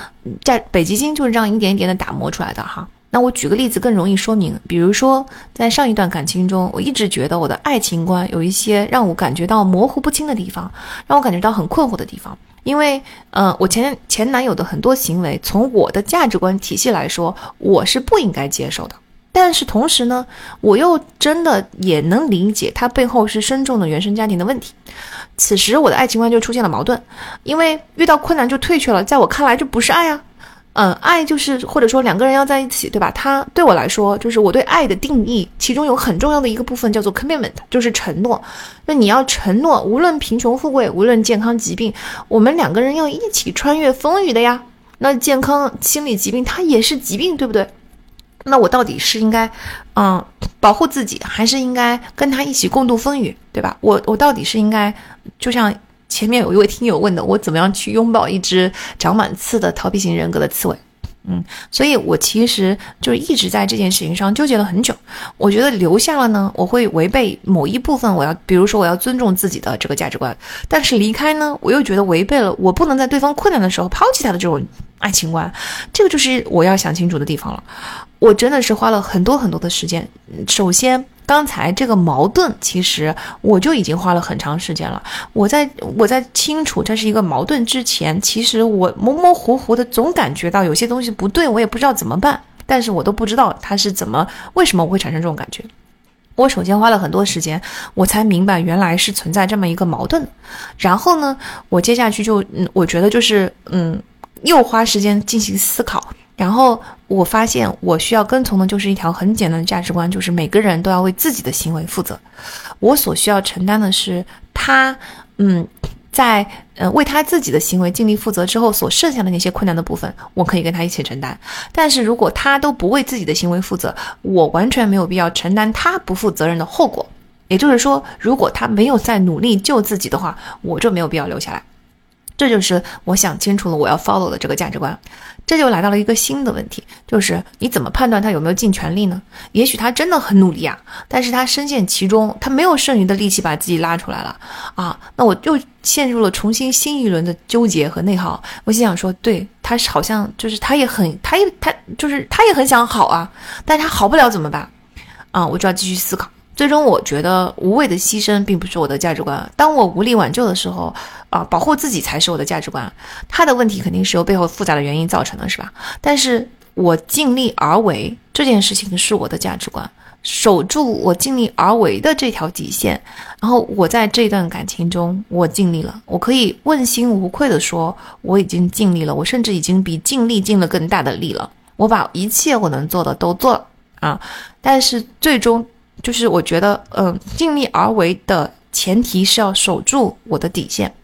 在北极星就是这样一点一点的打磨出来的哈。那我举个例子更容易说明，比如说在上一段感情中，我一直觉得我的爱情观有一些让我感觉到模糊不清的地方，让我感觉到很困惑的地方。因为，呃，我前前男友的很多行为，从我的价值观体系来说，我是不应该接受的。但是同时呢，我又真的也能理解他背后是深重的原生家庭的问题。此时我的爱情观就出现了矛盾，因为遇到困难就退却了，在我看来这不是爱啊。嗯，爱就是或者说两个人要在一起，对吧？他对我来说，就是我对爱的定义，其中有很重要的一个部分叫做 commitment，就是承诺。那你要承诺，无论贫穷富贵，无论健康疾病，我们两个人要一起穿越风雨的呀。那健康心理疾病它也是疾病，对不对？那我到底是应该，嗯，保护自己，还是应该跟他一起共度风雨，对吧？我我到底是应该，就像。前面有一位听友问的，我怎么样去拥抱一只长满刺的逃避型人格的刺猬？嗯，所以我其实就是一直在这件事情上纠结了很久。我觉得留下了呢，我会违背某一部分，我要比如说我要尊重自己的这个价值观；但是离开呢，我又觉得违背了，我不能在对方困难的时候抛弃他的这种爱情观。这个就是我要想清楚的地方了。我真的是花了很多很多的时间。首先。刚才这个矛盾，其实我就已经花了很长时间了。我在我在清楚这是一个矛盾之前，其实我模模糊糊的总感觉到有些东西不对，我也不知道怎么办。但是我都不知道它是怎么，为什么我会产生这种感觉。我首先花了很多时间，我才明白原来是存在这么一个矛盾。然后呢，我接下去就嗯，我觉得就是嗯，又花时间进行思考。然后我发现，我需要跟从的就是一条很简单的价值观，就是每个人都要为自己的行为负责。我所需要承担的是他，嗯，在呃为他自己的行为尽力负责之后，所剩下的那些困难的部分，我可以跟他一起承担。但是如果他都不为自己的行为负责，我完全没有必要承担他不负责任的后果。也就是说，如果他没有在努力救自己的话，我就没有必要留下来。这就是我想清楚了我要 follow 的这个价值观。这就来到了一个新的问题，就是你怎么判断他有没有尽全力呢？也许他真的很努力啊，但是他深陷其中，他没有剩余的力气把自己拉出来了啊，那我就陷入了重新新一轮的纠结和内耗。我心想说，对他好像就是他也很，他也他就是他也很想好啊，但他好不了怎么办？啊，我就要继续思考。最终，我觉得无谓的牺牲并不是我的价值观。当我无力挽救的时候，啊，保护自己才是我的价值观。他的问题肯定是由背后复杂的原因造成的，是吧？但是我尽力而为这件事情是我的价值观，守住我尽力而为的这条底线。然后我在这段感情中，我尽力了，我可以问心无愧的说，我已经尽力了，我甚至已经比尽力尽了更大的力了。我把一切我能做的都做了啊！但是最终。就是我觉得，嗯，尽力而为的前提是要守住我的底线。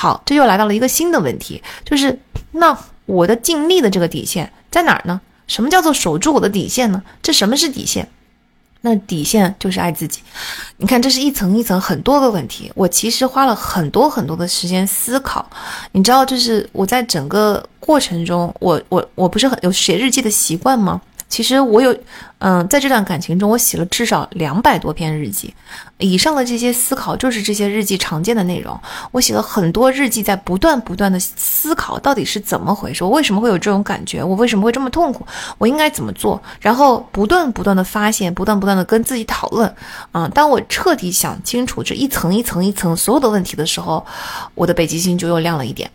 好，这又来到了一个新的问题，就是那我的尽力的这个底线在哪儿呢？什么叫做守住我的底线呢？这什么是底线？那底线就是爱自己。你看，这是一层一层很多个问题。我其实花了很多很多的时间思考。你知道，就是我在整个过程中，我我我不是很有写日记的习惯吗？其实我有，嗯，在这段感情中，我写了至少两百多篇日记。以上的这些思考，就是这些日记常见的内容。我写了很多日记，在不断不断的思考，到底是怎么回事？我为什么会有这种感觉？我为什么会这么痛苦？我应该怎么做？然后不断不断的发现，不断不断的跟自己讨论。嗯，当我彻底想清楚这一层一层一层所有的问题的时候，我的北极星就又亮了一点。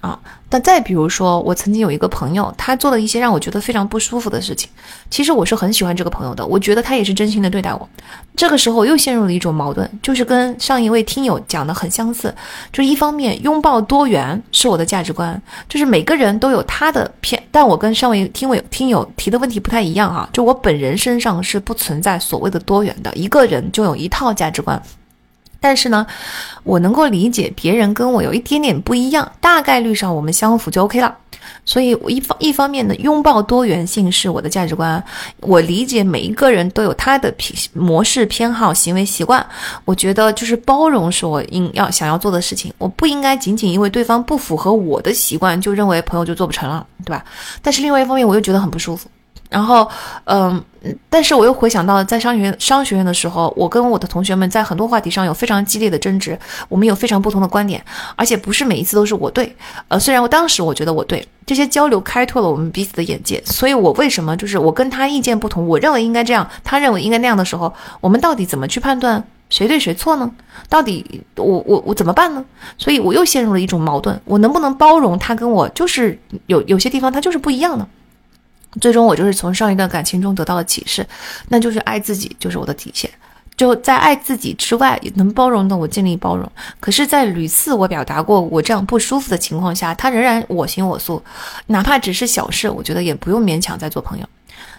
啊，但再比如说，我曾经有一个朋友，他做了一些让我觉得非常不舒服的事情。其实我是很喜欢这个朋友的，我觉得他也是真心的对待我。这个时候又陷入了一种矛盾，就是跟上一位听友讲的很相似。就一方面拥抱多元是我的价值观，就是每个人都有他的偏，但我跟上位听友听友提的问题不太一样哈。就我本人身上是不存在所谓的多元的，一个人就有一套价值观。但是呢，我能够理解别人跟我有一点点不一样，大概率上我们相符就 OK 了。所以，我一方一方面呢，拥抱多元性是我的价值观。我理解每一个人都有他的偏模式、偏好、行为习惯。我觉得就是包容是我应要想要做的事情。我不应该仅仅因为对方不符合我的习惯，就认为朋友就做不成了，对吧？但是另外一方面，我又觉得很不舒服。然后，嗯，但是我又回想到在商学院商学院的时候，我跟我的同学们在很多话题上有非常激烈的争执，我们有非常不同的观点，而且不是每一次都是我对，呃，虽然我当时我觉得我对，这些交流开拓了我们彼此的眼界，所以我为什么就是我跟他意见不同，我认为应该这样，他认为应该那样的时候，我们到底怎么去判断谁对谁错呢？到底我我我怎么办呢？所以我又陷入了一种矛盾，我能不能包容他跟我就是有有些地方他就是不一样呢？最终，我就是从上一段感情中得到了启示，那就是爱自己就是我的底线。就在爱自己之外，能包容的我尽力包容。可是，在屡次我表达过我这样不舒服的情况下，他仍然我行我素，哪怕只是小事，我觉得也不用勉强再做朋友。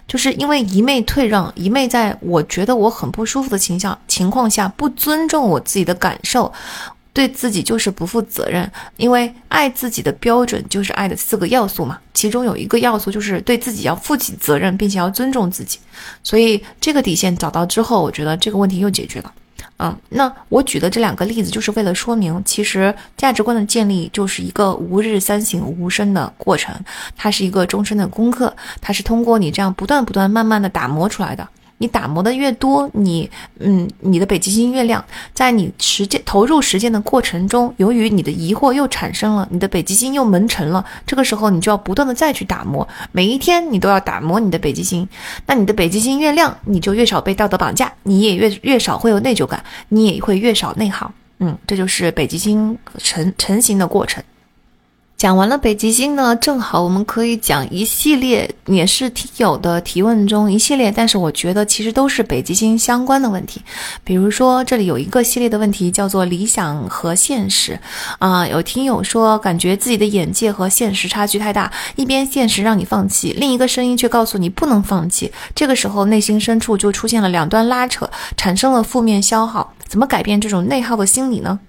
就是因为一昧退让，一昧在我觉得我很不舒服的情象情况下不尊重我自己的感受。对自己就是不负责任，因为爱自己的标准就是爱的四个要素嘛，其中有一个要素就是对自己要负起责任，并且要尊重自己，所以这个底线找到之后，我觉得这个问题又解决了。嗯，那我举的这两个例子就是为了说明，其实价值观的建立就是一个吾日三省吾身的过程，它是一个终身的功课，它是通过你这样不断不断慢慢的打磨出来的。你打磨的越多，你嗯，你的北极星越亮。在你实践投入实践的过程中，由于你的疑惑又产生了，你的北极星又蒙尘了。这个时候，你就要不断的再去打磨，每一天你都要打磨你的北极星。那你的北极星越亮，你就越少被道德绑架，你也越越少会有内疚感，你也会越少内耗。嗯，这就是北极星成成型的过程。讲完了北极星呢，正好我们可以讲一系列，也是听友的提问中一系列，但是我觉得其实都是北极星相关的问题。比如说这里有一个系列的问题叫做理想和现实，啊，有听友说感觉自己的眼界和现实差距太大，一边现实让你放弃，另一个声音却告诉你不能放弃，这个时候内心深处就出现了两端拉扯，产生了负面消耗。怎么改变这种内耗的心理呢？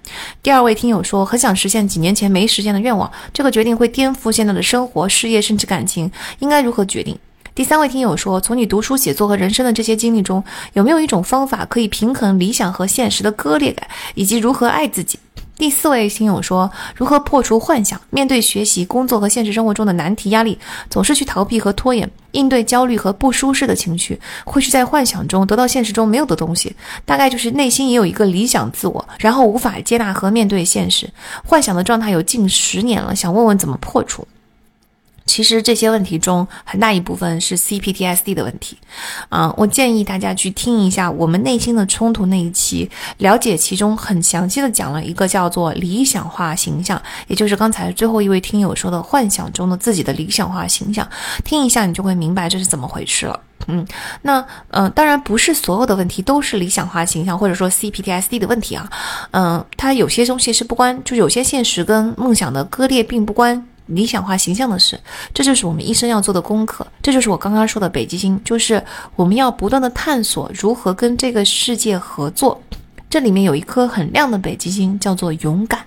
第二位听友说，很想实现几年前没实现的愿望，这个决定会颠覆现在的生活、事业，甚至感情，应该如何决定？第三位听友说，从你读书、写作和人生的这些经历中，有没有一种方法可以平衡理想和现实的割裂感，以及如何爱自己？第四位听友说：“如何破除幻想？面对学习、工作和现实生活中的难题压力，总是去逃避和拖延，应对焦虑和不舒适的情绪，会是在幻想中得到现实中没有的东西。大概就是内心也有一个理想自我，然后无法接纳和面对现实。幻想的状态有近十年了，想问问怎么破除。”其实这些问题中很大一部分是 CPTSD 的问题，啊，我建议大家去听一下我们内心的冲突那一期，了解其中很详细的讲了一个叫做理想化形象，也就是刚才最后一位听友说的幻想中的自己的理想化形象，听一下你就会明白这是怎么回事了。嗯，那嗯，当然不是所有的问题都是理想化形象或者说 CPTSD 的问题啊，嗯，它有些东西是不关，就有些现实跟梦想的割裂并不关。理想化形象的事，这就是我们一生要做的功课。这就是我刚刚说的北极星，就是我们要不断的探索如何跟这个世界合作。这里面有一颗很亮的北极星，叫做勇敢，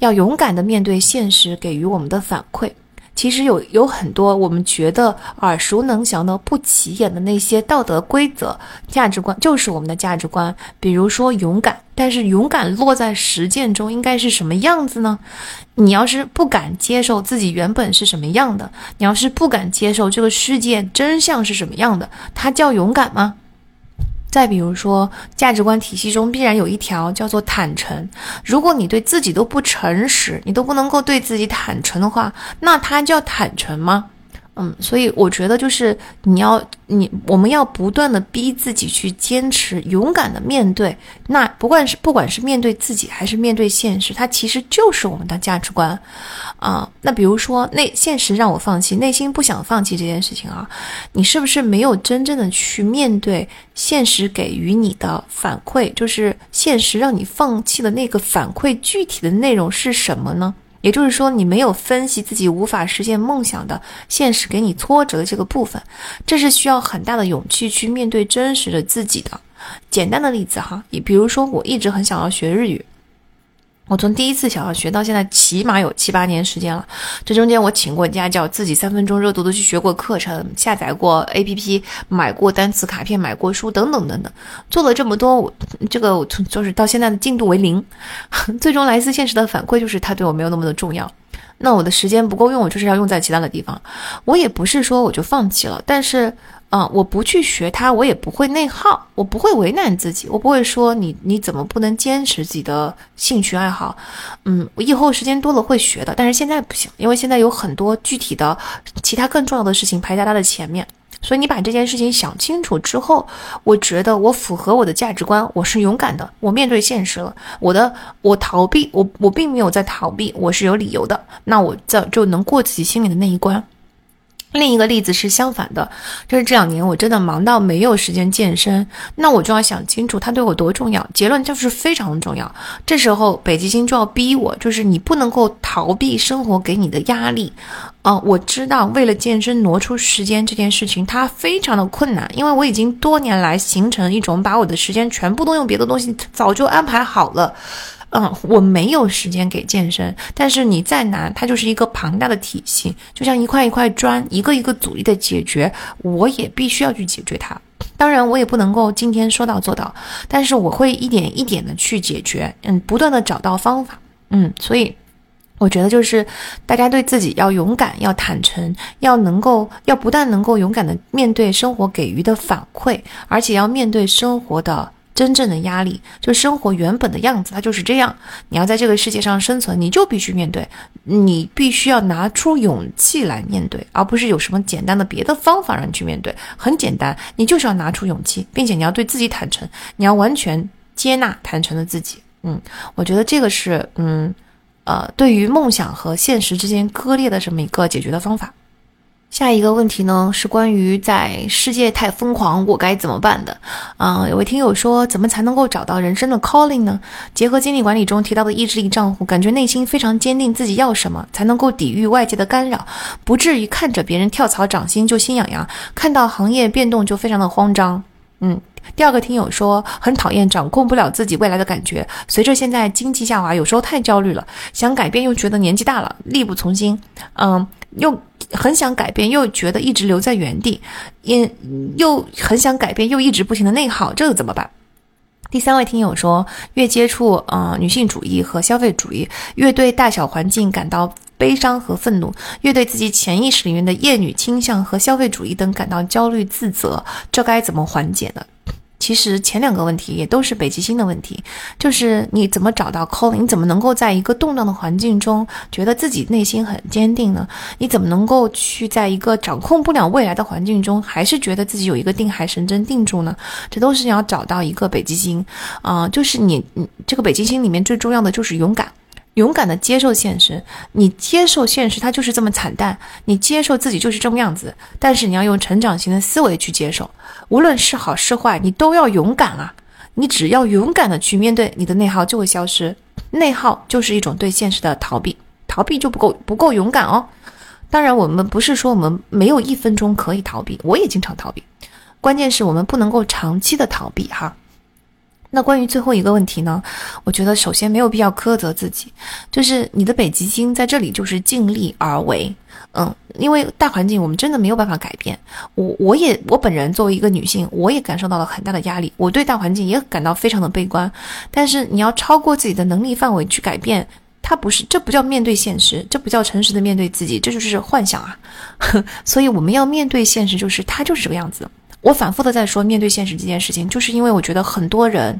要勇敢的面对现实给予我们的反馈。其实有有很多我们觉得耳熟能详的不起眼的那些道德规则、价值观，就是我们的价值观。比如说勇敢，但是勇敢落在实践中应该是什么样子呢？你要是不敢接受自己原本是什么样的，你要是不敢接受这个世界真相是什么样的，它叫勇敢吗？再比如说，价值观体系中必然有一条叫做坦诚。如果你对自己都不诚实，你都不能够对自己坦诚的话，那它叫坦诚吗？嗯，所以我觉得就是你要你我们要不断的逼自己去坚持，勇敢的面对。那不管是不管是面对自己还是面对现实，它其实就是我们的价值观啊。那比如说内现实让我放弃，内心不想放弃这件事情啊，你是不是没有真正的去面对现实给予你的反馈？就是现实让你放弃的那个反馈，具体的内容是什么呢？也就是说，你没有分析自己无法实现梦想的现实给你挫折的这个部分，这是需要很大的勇气去面对真实的自己的。简单的例子哈，你比如说，我一直很想要学日语。我从第一次想要学到现在，起码有七八年时间了。这中间我请过家教，自己三分钟热度的去学过课程，下载过 APP，买过单词卡片，买过书，等等等等，做了这么多，我这个我从就是到现在的进度为零。最终来自现实的反馈就是，它对我没有那么的重要。那我的时间不够用，我就是要用在其他的地方。我也不是说我就放弃了，但是。啊，我不去学它，我也不会内耗，我不会为难自己，我不会说你你怎么不能坚持自己的兴趣爱好？嗯，我以后时间多了会学的，但是现在不行，因为现在有很多具体的其他更重要的事情排在它的前面。所以你把这件事情想清楚之后，我觉得我符合我的价值观，我是勇敢的，我面对现实了。我的我逃避，我我并没有在逃避，我是有理由的。那我这就能过自己心里的那一关。另一个例子是相反的，就是这两年我真的忙到没有时间健身，那我就要想清楚它对我多重要。结论就是非常重要。这时候北极星就要逼我，就是你不能够逃避生活给你的压力。啊，我知道为了健身挪出时间这件事情，它非常的困难，因为我已经多年来形成一种把我的时间全部都用别的东西早就安排好了。嗯，我没有时间给健身，但是你再难，它就是一个庞大的体系，就像一块一块砖，一个一个阻力的解决，我也必须要去解决它。当然，我也不能够今天说到做到，但是我会一点一点的去解决，嗯，不断的找到方法，嗯，所以我觉得就是大家对自己要勇敢，要坦诚，要能够，要不但能够勇敢的面对生活给予的反馈，而且要面对生活的。真正的压力，就生活原本的样子，它就是这样。你要在这个世界上生存，你就必须面对，你必须要拿出勇气来面对，而不是有什么简单的别的方法让你去面对。很简单，你就是要拿出勇气，并且你要对自己坦诚，你要完全接纳坦诚的自己。嗯，我觉得这个是，嗯，呃，对于梦想和现实之间割裂的这么一个解决的方法。下一个问题呢，是关于在世界太疯狂，我该怎么办的？啊，有位听友说，怎么才能够找到人生的 calling 呢？结合精力管理中提到的意志力账户，感觉内心非常坚定自己要什么，才能够抵御外界的干扰，不至于看着别人跳槽涨薪就心痒痒，看到行业变动就非常的慌张。嗯，第二个听友说，很讨厌掌控不了自己未来的感觉，随着现在经济下滑，有时候太焦虑了，想改变又觉得年纪大了力不从心。嗯，又。很想改变，又觉得一直留在原地，也又很想改变，又一直不停的内耗，这个怎么办？第三位听友说，越接触呃女性主义和消费主义，越对大小环境感到悲伤和愤怒，越对自己潜意识里面的厌女倾向和消费主义等感到焦虑自责，这该怎么缓解呢？其实前两个问题也都是北极星的问题，就是你怎么找到 calling，你怎么能够在一个动荡的环境中觉得自己内心很坚定呢？你怎么能够去在一个掌控不了未来的环境中，还是觉得自己有一个定海神针定住呢？这都是你要找到一个北极星啊，就是你你这个北极星里面最重要的就是勇敢。勇敢的接受现实，你接受现实，它就是这么惨淡。你接受自己就是这么样子，但是你要用成长型的思维去接受，无论是好是坏，你都要勇敢啊！你只要勇敢的去面对，你的内耗就会消失。内耗就是一种对现实的逃避，逃避就不够不够勇敢哦。当然，我们不是说我们没有一分钟可以逃避，我也经常逃避，关键是我们不能够长期的逃避哈。那关于最后一个问题呢？我觉得首先没有必要苛责自己，就是你的北极星在这里就是尽力而为，嗯，因为大环境我们真的没有办法改变。我我也我本人作为一个女性，我也感受到了很大的压力，我对大环境也感到非常的悲观。但是你要超过自己的能力范围去改变，它不是，这不叫面对现实，这不叫诚实的面对自己，这就是幻想啊。所以我们要面对现实，就是它就是这个样子。我反复的在说，面对现实这件事情，就是因为我觉得很多人，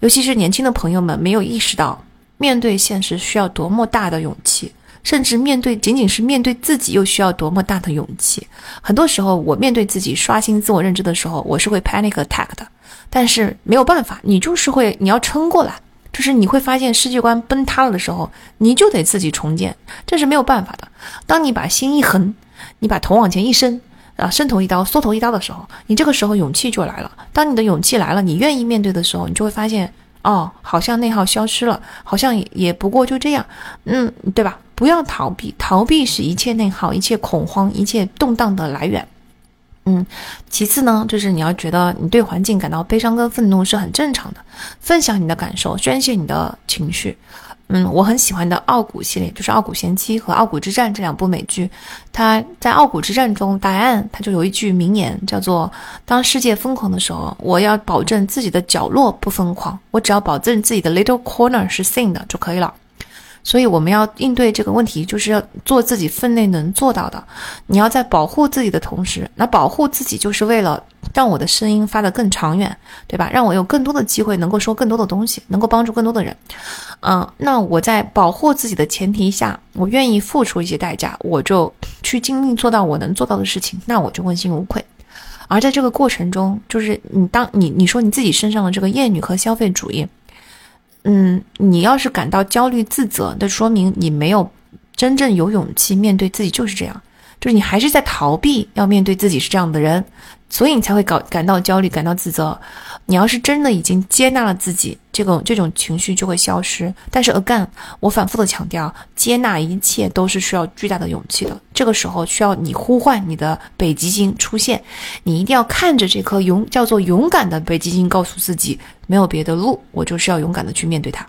尤其是年轻的朋友们，没有意识到面对现实需要多么大的勇气，甚至面对仅仅是面对自己又需要多么大的勇气。很多时候，我面对自己刷新自我认知的时候，我是会 panic attack 的，但是没有办法，你就是会，你要撑过来，就是你会发现世界观崩塌了的时候，你就得自己重建，这是没有办法的。当你把心一横，你把头往前一伸。啊，伸头一刀，缩头一刀的时候，你这个时候勇气就来了。当你的勇气来了，你愿意面对的时候，你就会发现，哦，好像内耗消失了，好像也不过就这样，嗯，对吧？不要逃避，逃避是一切内耗、一切恐慌、一切动荡的来源。嗯，其次呢，就是你要觉得你对环境感到悲伤跟愤怒是很正常的，分享你的感受，宣泄你的情绪。嗯，我很喜欢的《傲骨》系列，就是《傲骨贤妻》和《傲骨之战》这两部美剧。他在《傲骨之战》中，答案他就有一句名言，叫做：“当世界疯狂的时候，我要保证自己的角落不疯狂，我只要保证自己的 little corner 是 sane 的就可以了。”所以我们要应对这个问题，就是要做自己分内能做到的。你要在保护自己的同时，那保护自己就是为了让我的声音发得更长远，对吧？让我有更多的机会能够说更多的东西，能够帮助更多的人。嗯，那我在保护自己的前提下，我愿意付出一些代价，我就去尽力做到我能做到的事情，那我就问心无愧。而在这个过程中，就是你当你你说你自己身上的这个厌女和消费主义。嗯，你要是感到焦虑自责，那说明你没有真正有勇气面对自己就是这样，就是你还是在逃避要面对自己是这样的人。所以你才会感感到焦虑，感到自责。你要是真的已经接纳了自己，这种这种情绪就会消失。但是 again，我反复的强调，接纳一切都是需要巨大的勇气的。这个时候需要你呼唤你的北极星出现，你一定要看着这颗勇叫做勇敢的北极星，告诉自己没有别的路，我就是要勇敢的去面对它。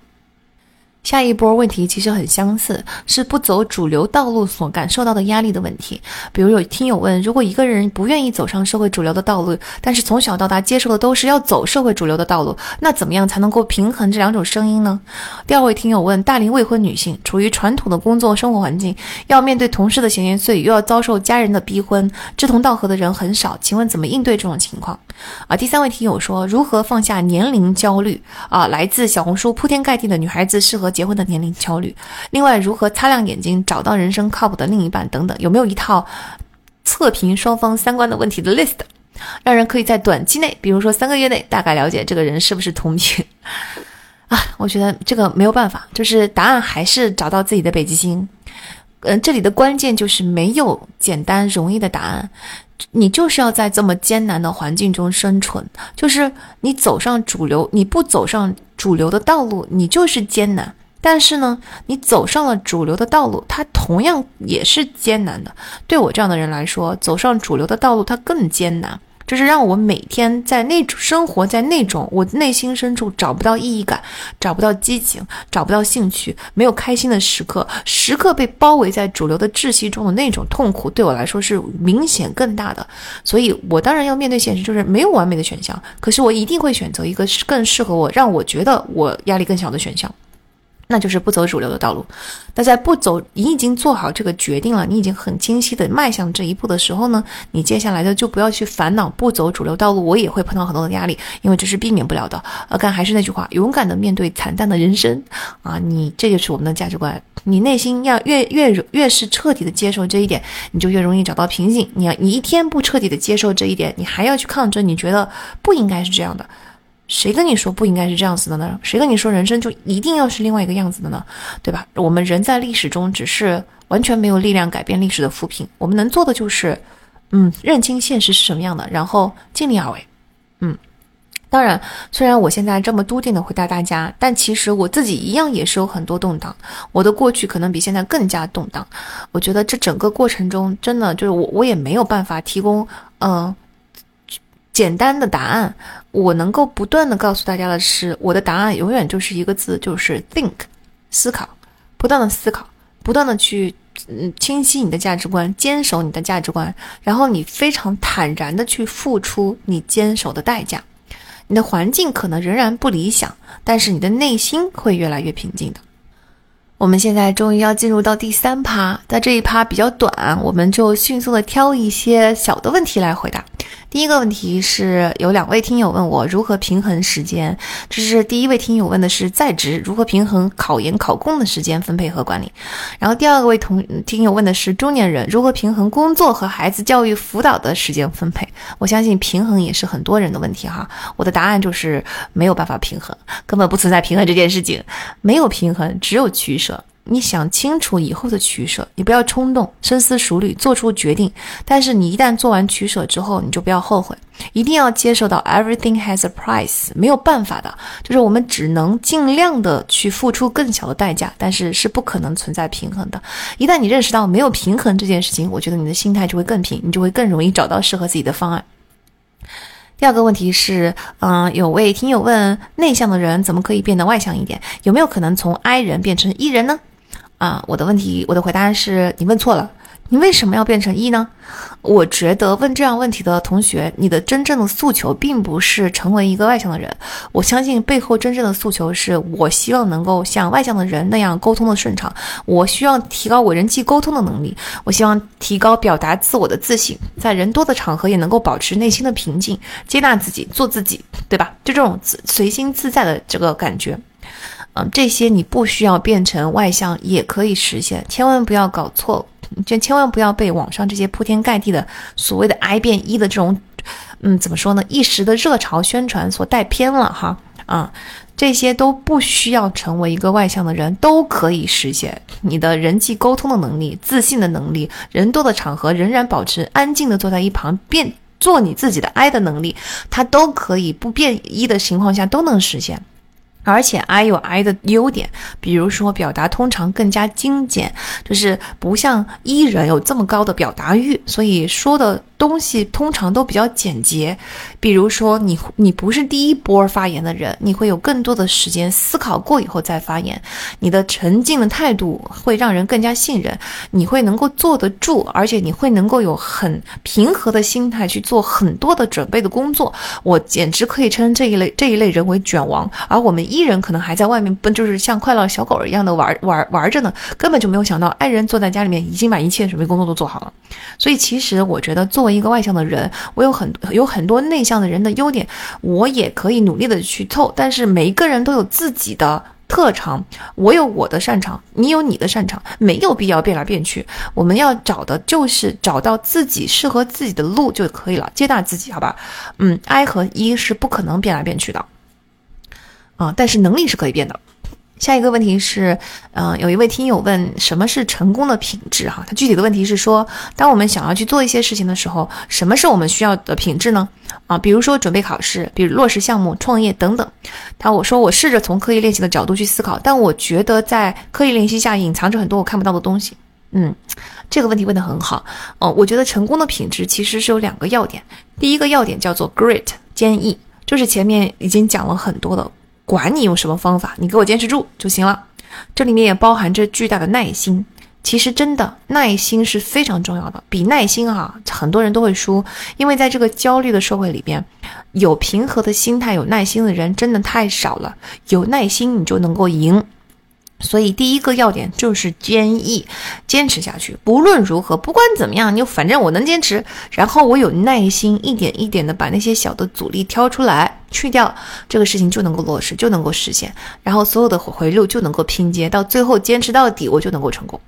下一波问题其实很相似，是不走主流道路所感受到的压力的问题。比如有听友问，如果一个人不愿意走上社会主流的道路，但是从小到大接受的都是要走社会主流的道路，那怎么样才能够平衡这两种声音呢？第二位听友问，大龄未婚女性处于传统的工作生活环境，要面对同事的闲言碎语，又要遭受家人的逼婚，志同道合的人很少，请问怎么应对这种情况？啊，第三位听友说，如何放下年龄焦虑？啊，来自小红书铺天盖地的女孩子适合。结婚的年龄焦虑，另外如何擦亮眼睛找到人生靠谱的另一半等等，有没有一套测评双方三观的问题的 list，让人可以在短期内，比如说三个月内，大概了解这个人是不是同频 啊？我觉得这个没有办法，就是答案还是找到自己的北极星。嗯，这里的关键就是没有简单容易的答案。你就是要在这么艰难的环境中生存，就是你走上主流，你不走上主流的道路，你就是艰难。但是呢，你走上了主流的道路，它同样也是艰难的。对我这样的人来说，走上主流的道路，它更艰难。就是让我每天在那种生活在那种我内心深处找不到意义感、找不到激情、找不到兴趣、没有开心的时刻，时刻被包围在主流的窒息中的那种痛苦，对我来说是明显更大的。所以我当然要面对现实，就是没有完美的选项。可是我一定会选择一个更适合我、让我觉得我压力更小的选项。那就是不走主流的道路。那在不走，你已经做好这个决定了，你已经很清晰的迈向这一步的时候呢，你接下来的就不要去烦恼不走主流道路。我也会碰到很多的压力，因为这是避免不了的。呃，但还是那句话，勇敢的面对惨淡的人生啊！你这就是我们的价值观。你内心要越越越是彻底的接受这一点，你就越容易找到平静。你要你一天不彻底的接受这一点，你还要去抗争，你觉得不应该是这样的。谁跟你说不应该是这样子的呢？谁跟你说人生就一定要是另外一个样子的呢？对吧？我们人在历史中只是完全没有力量改变历史的浮萍，我们能做的就是，嗯，认清现实是什么样的，然后尽力而为。嗯，当然，虽然我现在这么笃定的回答大家，但其实我自己一样也是有很多动荡。我的过去可能比现在更加动荡。我觉得这整个过程中，真的就是我，我也没有办法提供，嗯。简单的答案，我能够不断的告诉大家的是，我的答案永远就是一个字，就是 think，思考，不断的思考，不断的去嗯清晰你的价值观，坚守你的价值观，然后你非常坦然的去付出你坚守的代价。你的环境可能仍然不理想，但是你的内心会越来越平静的。我们现在终于要进入到第三趴，在这一趴比较短，我们就迅速的挑一些小的问题来回答。第一个问题是有两位听友问我如何平衡时间，这是第一位听友问的是在职如何平衡考研考公的时间分配和管理，然后第二位同听友问的是中年人如何平衡工作和孩子教育辅导的时间分配。我相信平衡也是很多人的问题哈，我的答案就是没有办法平衡，根本不存在平衡这件事情，没有平衡，只有取舍。你想清楚以后的取舍，你不要冲动，深思熟虑做出决定。但是你一旦做完取舍之后，你就不要后悔，一定要接受到 everything has a price，没有办法的，就是我们只能尽量的去付出更小的代价，但是是不可能存在平衡的。一旦你认识到没有平衡这件事情，我觉得你的心态就会更平，你就会更容易找到适合自己的方案。第二个问题是，嗯，有位听友问，内向的人怎么可以变得外向一点？有没有可能从 I 人变成 E 人呢？啊，我的问题，我的回答是你问错了。你为什么要变成一呢？我觉得问这样问题的同学，你的真正的诉求并不是成为一个外向的人。我相信背后真正的诉求是我希望能够像外向的人那样沟通的顺畅。我需要提高我人际沟通的能力。我希望提高表达自我的自信，在人多的场合也能够保持内心的平静，接纳自己，做自己，对吧？就这种随心自在的这个感觉。嗯，这些你不需要变成外向也可以实现，千万不要搞错，就千万不要被网上这些铺天盖地的所谓的 I 变一的这种，嗯，怎么说呢？一时的热潮宣传所带偏了哈。啊，这些都不需要成为一个外向的人，都可以实现你的人际沟通的能力、自信的能力，人多的场合仍然保持安静的坐在一旁，变做你自己的 I 的能力，它都可以不变一的情况下都能实现。而且 I 有 I 的优点，比如说表达通常更加精简，就是不像 E 人有这么高的表达欲，所以说的。东西通常都比较简洁，比如说你你不是第一波发言的人，你会有更多的时间思考过以后再发言，你的沉静的态度会让人更加信任，你会能够坐得住，而且你会能够有很平和的心态去做很多的准备的工作。我简直可以称这一类这一类人为卷王，而我们伊人可能还在外面奔，就是像快乐小狗一样的玩玩玩着呢，根本就没有想到爱人坐在家里面已经把一切准备工作都做好了。所以其实我觉得作为一个外向的人，我有很有很多内向的人的优点，我也可以努力的去凑。但是每一个人都有自己的特长，我有我的擅长，你有你的擅长，没有必要变来变去。我们要找的就是找到自己适合自己的路就可以了，接纳自己，好吧？嗯，I 和 E 是不可能变来变去的，啊，但是能力是可以变的。下一个问题是，嗯，有一位听友问什么是成功的品质？哈，他具体的问题是说，当我们想要去做一些事情的时候，什么是我们需要的品质呢？啊，比如说准备考试，比如落实项目、创业等等。他我说我试着从刻意练习的角度去思考，但我觉得在刻意练习下隐藏着很多我看不到的东西。嗯，这个问题问得很好。哦，我觉得成功的品质其实是有两个要点，第一个要点叫做 grit 坚毅，就是前面已经讲了很多的。管你用什么方法，你给我坚持住就行了。这里面也包含着巨大的耐心。其实真的耐心是非常重要的，比耐心啊，很多人都会输。因为在这个焦虑的社会里边，有平和的心态、有耐心的人真的太少了。有耐心，你就能够赢。所以第一个要点就是坚毅，坚持下去。不论如何，不管怎么样，你反正我能坚持。然后我有耐心，一点一点的把那些小的阻力挑出来，去掉这个事情就能够落实，就能够实现。然后所有的回路就能够拼接，到最后坚持到底，我就能够成功。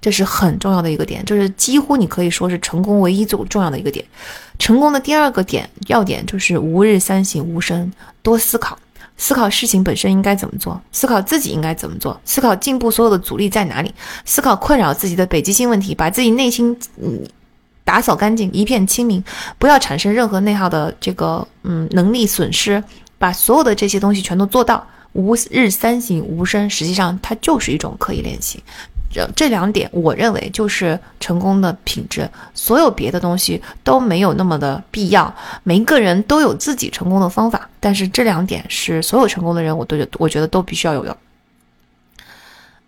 这是很重要的一个点，就是几乎你可以说是成功唯一最重要的一个点。成功的第二个点要点就是吾日三省吾身，多思考。思考事情本身应该怎么做，思考自己应该怎么做，思考进步所有的阻力在哪里，思考困扰自己的北极星问题，把自己内心嗯打扫干净，一片清明，不要产生任何内耗的这个嗯能力损失，把所有的这些东西全都做到。吾日三省吾身，实际上它就是一种刻意练习。这这两点，我认为就是成功的品质。所有别的东西都没有那么的必要。每一个人都有自己成功的方法，但是这两点是所有成功的人，我都觉我觉得都必须要有的。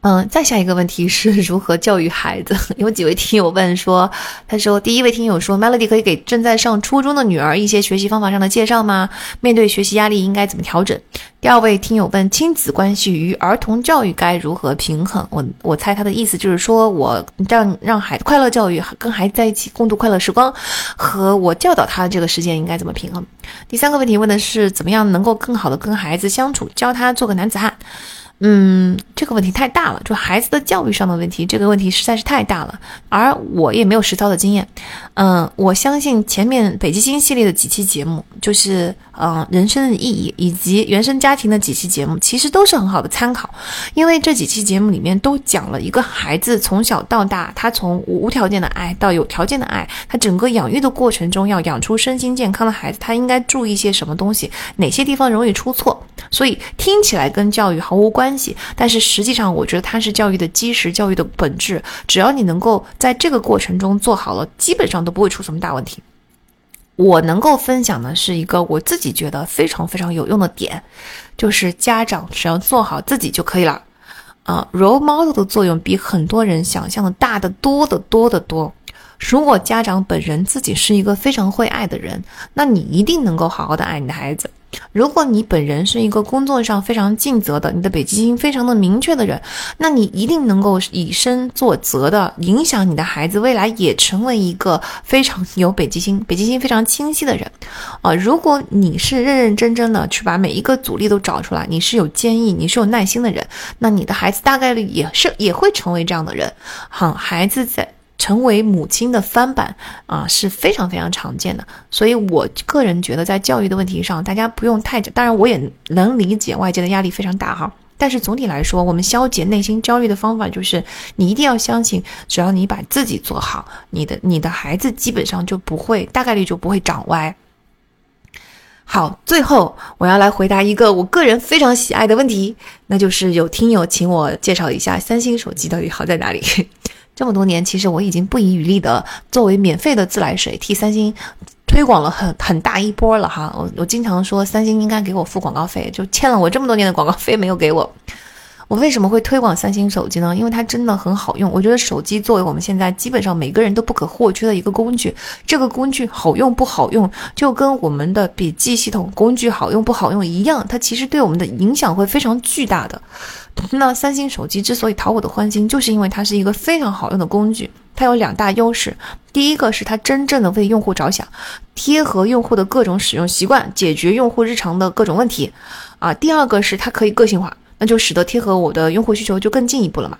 嗯，再下一个问题是 如何教育孩子？有几位听友问说，他说第一位听友说，Melody 可以给正在上初中的女儿一些学习方法上的介绍吗？面对学习压力应该怎么调整？第二位听友问，亲子关系与儿童教育该如何平衡？我我猜他的意思就是说我让让孩子快乐教育，跟孩子在一起共度快乐时光，和我教导他这个时间应该怎么平衡？第三个问题问的是怎么样能够更好的跟孩子相处，教他做个男子汉。嗯，这个问题太大了，就孩子的教育上的问题，这个问题实在是太大了，而我也没有实操的经验。嗯，我相信前面北极星系列的几期节目，就是嗯人生的意义以及原生家庭的几期节目，其实都是很好的参考，因为这几期节目里面都讲了一个孩子从小到大，他从无条件的爱到有条件的爱，他整个养育的过程中要养出身心健康的孩子，他应该注意些什么东西，哪些地方容易出错，所以听起来跟教育毫无关。关系，但是实际上，我觉得它是教育的基石，教育的本质。只要你能够在这个过程中做好了，基本上都不会出什么大问题。我能够分享的是一个我自己觉得非常非常有用的点，就是家长只要做好自己就可以了。啊，role model 的作用比很多人想象的大得多得多得多。如果家长本人自己是一个非常会爱的人，那你一定能够好好的爱你的孩子。如果你本人是一个工作上非常尽责的，你的北极星非常的明确的人，那你一定能够以身作则的影响你的孩子未来也成为一个非常有北极星、北极星非常清晰的人。啊，如果你是认认真真的去把每一个阻力都找出来，你是有坚毅、你是有耐心的人，那你的孩子大概率也是也会成为这样的人。好，孩子在。成为母亲的翻版啊是非常非常常见的，所以我个人觉得在教育的问题上，大家不用太当然我也能理解外界的压力非常大哈。但是总体来说，我们消解内心焦虑的方法就是，你一定要相信，只要你把自己做好，你的你的孩子基本上就不会大概率就不会长歪。好，最后我要来回答一个我个人非常喜爱的问题，那就是有听友请我介绍一下三星手机到底好在哪里。这么多年，其实我已经不遗余力的作为免费的自来水替三星推广了很很大一波了哈。我我经常说三星应该给我付广告费，就欠了我这么多年的广告费没有给我。我为什么会推广三星手机呢？因为它真的很好用。我觉得手机作为我们现在基本上每个人都不可或缺的一个工具，这个工具好用不好用，就跟我们的笔记系统工具好用不好用一样，它其实对我们的影响会非常巨大的。那三星手机之所以讨我的欢心，就是因为它是一个非常好用的工具。它有两大优势，第一个是它真正的为用户着想，贴合用户的各种使用习惯，解决用户日常的各种问题。啊，第二个是它可以个性化。那就使得贴合我的用户需求就更进一步了嘛。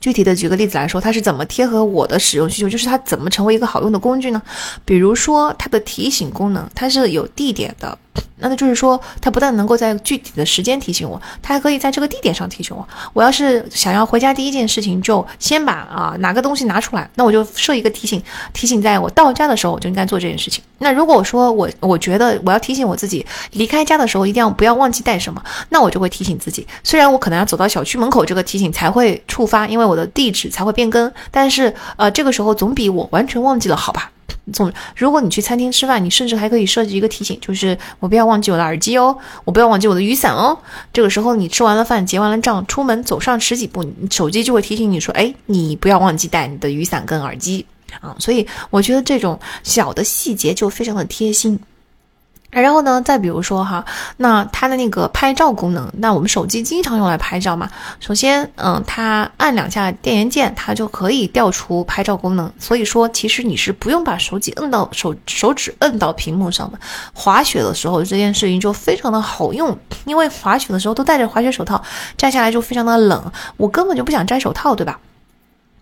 具体的举个例子来说，它是怎么贴合我的使用需求？就是它怎么成为一个好用的工具呢？比如说它的提醒功能，它是有地点的。那那就是说，它不但能够在具体的时间提醒我，它还可以在这个地点上提醒我。我要是想要回家第一件事情，就先把啊哪个东西拿出来，那我就设一个提醒，提醒在我到家的时候，我就应该做这件事情。那如果我说我我觉得我要提醒我自己离开家的时候一定要不要忘记带什么，那我就会提醒自己。虽然我可能要走到小区门口，这个提醒才会触发，因为我的地址才会变更，但是呃这个时候总比我完全忘记了好吧。总，如果你去餐厅吃饭，你甚至还可以设置一个提醒，就是我不要忘记我的耳机哦，我不要忘记我的雨伞哦。这个时候你吃完了饭，结完了账，出门走上十几步，手机就会提醒你说，哎，你不要忘记带你的雨伞跟耳机啊。所以我觉得这种小的细节就非常的贴心。然后呢，再比如说哈，那它的那个拍照功能，那我们手机经常用来拍照嘛。首先，嗯，它按两下电源键，它就可以调出拍照功能。所以说，其实你是不用把手机摁到手手指摁到屏幕上的。滑雪的时候，这件事情就非常的好用，因为滑雪的时候都戴着滑雪手套，摘下来就非常的冷，我根本就不想摘手套，对吧？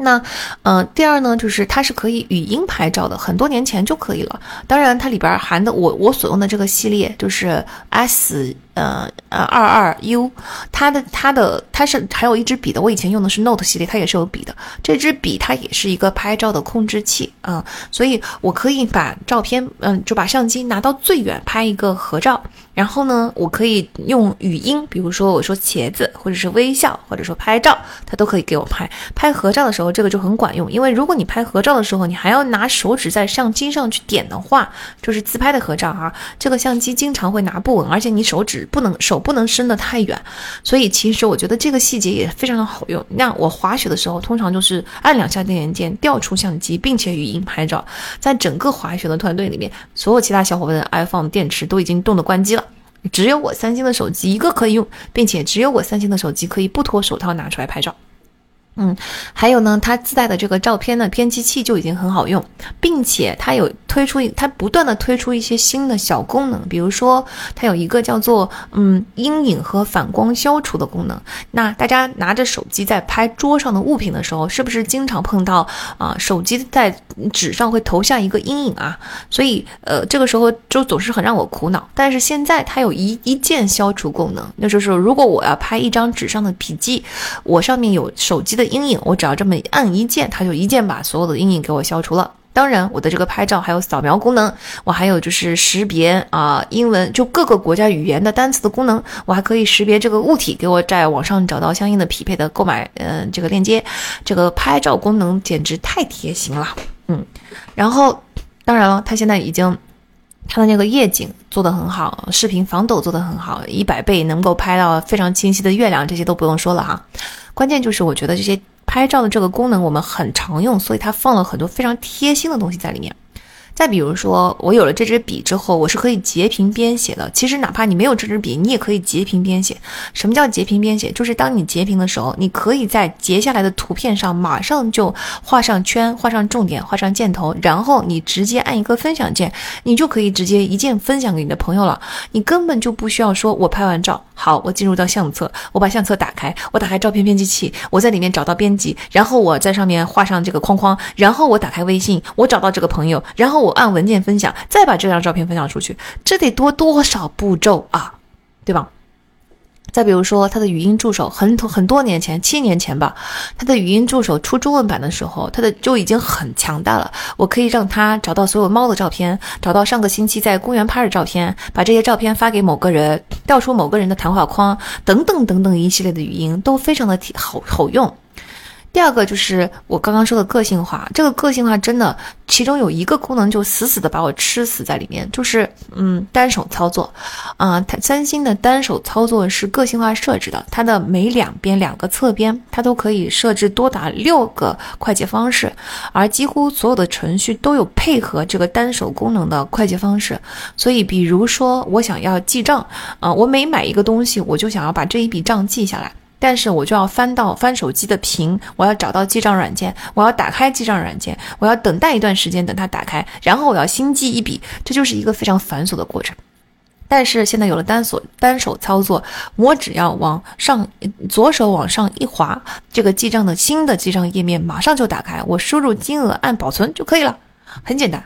那，嗯，第二呢，就是它是可以语音拍照的，很多年前就可以了。当然，它里边含的我我所用的这个系列就是 S。呃呃，二二 U，它的它的它是还有一支笔的，我以前用的是 Note 系列，它也是有笔的。这支笔它也是一个拍照的控制器啊，所以我可以把照片，嗯，就把相机拿到最远拍一个合照，然后呢，我可以用语音，比如说我说茄子，或者是微笑，或者说拍照，它都可以给我拍。拍合照的时候，这个就很管用，因为如果你拍合照的时候，你还要拿手指在相机上去点的话，就是自拍的合照啊，这个相机经常会拿不稳，而且你手指。不能手不能伸得太远，所以其实我觉得这个细节也非常的好用。那我滑雪的时候，通常就是按两下电源键调出相机，并且语音拍照。在整个滑雪的团队里面，所有其他小伙伴的 iPhone 电池都已经冻得关机了，只有我三星的手机一个可以用，并且只有我三星的手机可以不脱手套拿出来拍照。嗯，还有呢，它自带的这个照片的编辑器就已经很好用，并且它有推出，它不断的推出一些新的小功能，比如说它有一个叫做嗯阴影和反光消除的功能。那大家拿着手机在拍桌上的物品的时候，是不是经常碰到啊手机在纸上会投下一个阴影啊？所以呃这个时候就总是很让我苦恼。但是现在它有一一键消除功能，那就是如果我要拍一张纸上的笔记，我上面有手机的的。阴影，我只要这么按一键，它就一键把所有的阴影给我消除了。当然，我的这个拍照还有扫描功能，我还有就是识别啊英文就各个国家语言的单词的功能，我还可以识别这个物体，给我在网上找到相应的匹配的购买嗯这个链接。这个拍照功能简直太贴心了，嗯。然后，当然了，它现在已经。它的那个夜景做得很好，视频防抖做得很好，一百倍能够拍到非常清晰的月亮，这些都不用说了哈。关键就是我觉得这些拍照的这个功能我们很常用，所以它放了很多非常贴心的东西在里面。再比如说，我有了这支笔之后，我是可以截屏编写的。其实哪怕你没有这支笔，你也可以截屏编写。什么叫截屏编写？就是当你截屏的时候，你可以在截下来的图片上马上就画上圈、画上重点、画上箭头，然后你直接按一个分享键，你就可以直接一键分享给你的朋友了。你根本就不需要说，我拍完照，好，我进入到相册，我把相册打开，我打开照片编辑器，我在里面找到编辑，然后我在上面画上这个框框，然后我打开微信，我找到这个朋友，然后我。按文件分享，再把这张照片分享出去，这得多多少步骤啊，对吧？再比如说，他的语音助手，很很多年前，七年前吧，他的语音助手出中文版的时候，他的就已经很强大了。我可以让他找到所有猫的照片，找到上个星期在公园拍的照片，把这些照片发给某个人，调出某个人的谈话框，等等等等一系列的语音都非常的好好用。第二个就是我刚刚说的个性化，这个个性化真的，其中有一个功能就死死的把我吃死在里面，就是嗯单手操作，啊，它三星的单手操作是个性化设置的，它的每两边两个侧边它都可以设置多达六个快捷方式，而几乎所有的程序都有配合这个单手功能的快捷方式，所以比如说我想要记账，啊，我每买一个东西，我就想要把这一笔账记下来。但是我就要翻到翻手机的屏，我要找到记账软件，我要打开记账软件，我要等待一段时间等它打开，然后我要新记一笔，这就是一个非常繁琐的过程。但是现在有了单手单手操作，我只要往上左手往上一滑，这个记账的新的记账页面马上就打开，我输入金额按保存就可以了，很简单。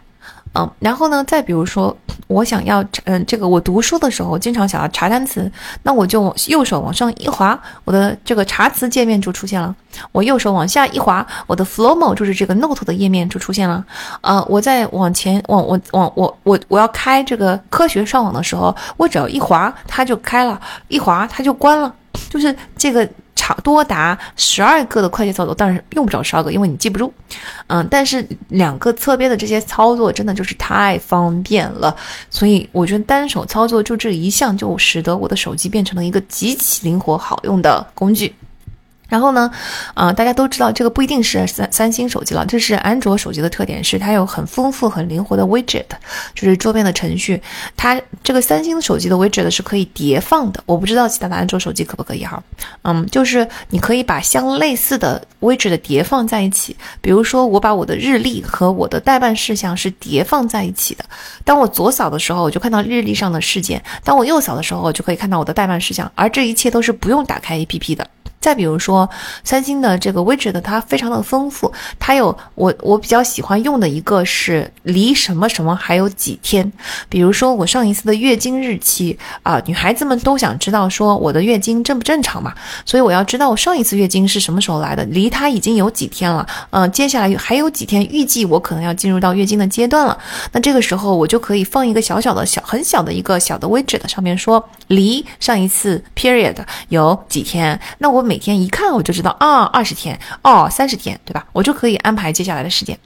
嗯，然后呢，再比如说，我想要，嗯，这个我读书的时候经常想要查单词，那我就右手往上一滑，我的这个查词界面就出现了。我右手往下一滑，我的 Flowmo 就是这个 Note 的页面就出现了。呃，我再往前往我往我我我要开这个科学上网的时候，我只要一滑，它就开了；一滑，它就关了。就是这个。长多达十二个的快捷操作，但是用不着十二个，因为你记不住。嗯，但是两个侧边的这些操作真的就是太方便了，所以我觉得单手操作就这一项就使得我的手机变成了一个极其灵活好用的工具。然后呢，啊，大家都知道这个不一定是三三星手机了，这是安卓手机的特点，是它有很丰富、很灵活的 widget，就是桌边的程序。它这个三星手机的 widget 是可以叠放的，我不知道其他的安卓手机可不可以哈。嗯，就是你可以把相类似的 widget 叠放在一起，比如说我把我的日历和我的待办事项是叠放在一起的。当我左扫的时候，我就看到日历上的事件；当我右扫的时候，我就可以看到我的待办事项，而这一切都是不用打开 APP 的。再比如说，三星的这个 widget 它非常的丰富，它有我我比较喜欢用的一个是离什么什么还有几天，比如说我上一次的月经日期啊，女孩子们都想知道说我的月经正不正常嘛，所以我要知道我上一次月经是什么时候来的，离它已经有几天了，嗯，接下来还有几天，预计我可能要进入到月经的阶段了，那这个时候我就可以放一个小小的小很小的一个小的 widget 上面说离上一次 period 有几天，那我每每天一看我就知道啊，二十天哦，三十天，对吧？我就可以安排接下来的时间，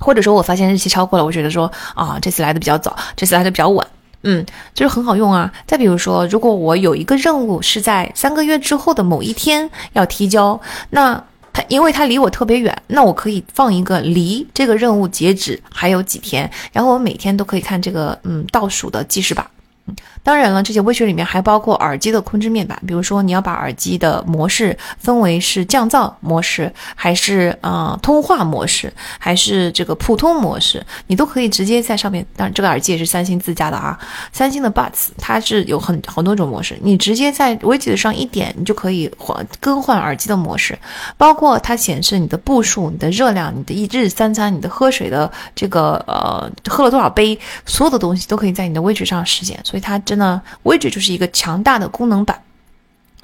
或者说我发现日期超过了，我觉得说啊，这次来的比较早，这次来的比较晚，嗯，就是很好用啊。再比如说，如果我有一个任务是在三个月之后的某一天要提交，那它因为它离我特别远，那我可以放一个离这个任务截止还有几天，然后我每天都可以看这个嗯倒数的计时板。当然了，这些微区里面还包括耳机的控制面板，比如说你要把耳机的模式分为是降噪模式，还是呃通话模式，还是这个普通模式，你都可以直接在上面。当然，这个耳机也是三星自家的啊，三星的 Buds 它是有很很多种模式，你直接在 widget 上一点，你就可以换更换耳机的模式，包括它显示你的步数、你的热量、你的一日三餐、你的喝水的这个呃喝了多少杯，所有的东西都可以在你的 widget 上实现。所以它那位置就是一个强大的功能板，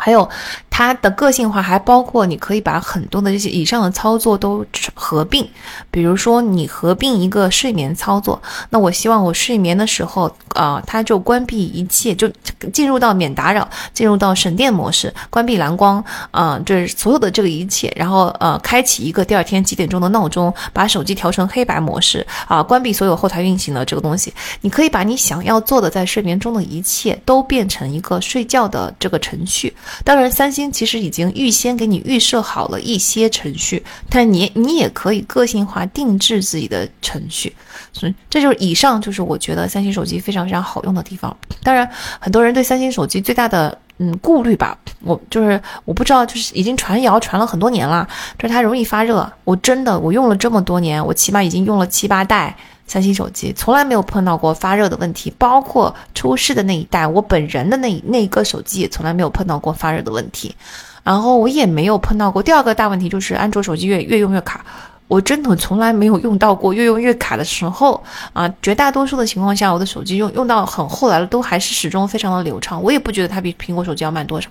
还有。它的个性化还包括，你可以把很多的这些以上的操作都合并，比如说你合并一个睡眠操作，那我希望我睡眠的时候，啊，它就关闭一切，就进入到免打扰，进入到省电模式，关闭蓝光，啊，这所有的这个一切，然后呃，开启一个第二天几点钟的闹钟，把手机调成黑白模式，啊，关闭所有后台运行的这个东西，你可以把你想要做的在睡眠中的一切都变成一个睡觉的这个程序。当然，三星。其实已经预先给你预设好了一些程序，但你你也可以个性化定制自己的程序，所以这就是以上就是我觉得三星手机非常非常好用的地方。当然，很多人对三星手机最大的嗯顾虑吧，我就是我不知道，就是已经传谣传了很多年了，就是它容易发热。我真的我用了这么多年，我起码已经用了七八代。三星手机从来没有碰到过发热的问题，包括出事的那一代，我本人的那那一个手机也从来没有碰到过发热的问题。然后我也没有碰到过第二个大问题，就是安卓手机越越用越卡。我真的从来没有用到过越用越卡的时候啊！绝大多数的情况下，我的手机用用到很后来了，都还是始终非常的流畅。我也不觉得它比苹果手机要慢多少。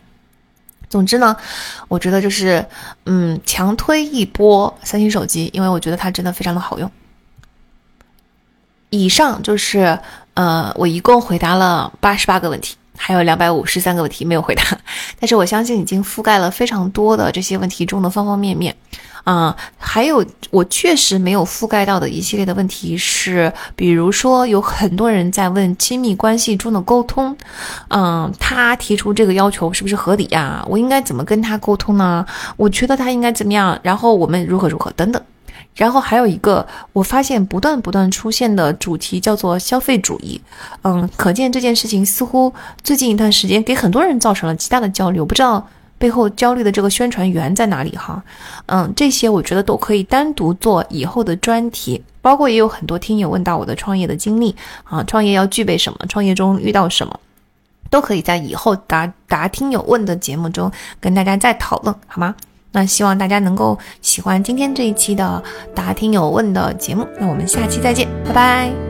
总之呢，我觉得就是嗯，强推一波三星手机，因为我觉得它真的非常的好用。以上就是，呃，我一共回答了八十八个问题，还有两百五十三个问题没有回答，但是我相信已经覆盖了非常多的这些问题中的方方面面，啊，还有我确实没有覆盖到的一系列的问题是，比如说有很多人在问亲密关系中的沟通，嗯，他提出这个要求是不是合理呀？我应该怎么跟他沟通呢？我觉得他应该怎么样？然后我们如何如何等等。然后还有一个，我发现不断不断出现的主题叫做消费主义，嗯，可见这件事情似乎最近一段时间给很多人造成了极大的焦虑。我不知道背后焦虑的这个宣传源在哪里哈，嗯，这些我觉得都可以单独做以后的专题，包括也有很多听友问到我的创业的经历啊，创业要具备什么，创业中遇到什么，都可以在以后答答听友问的节目中跟大家再讨论，好吗？那希望大家能够喜欢今天这一期的答听有问的节目，那我们下期再见，拜拜。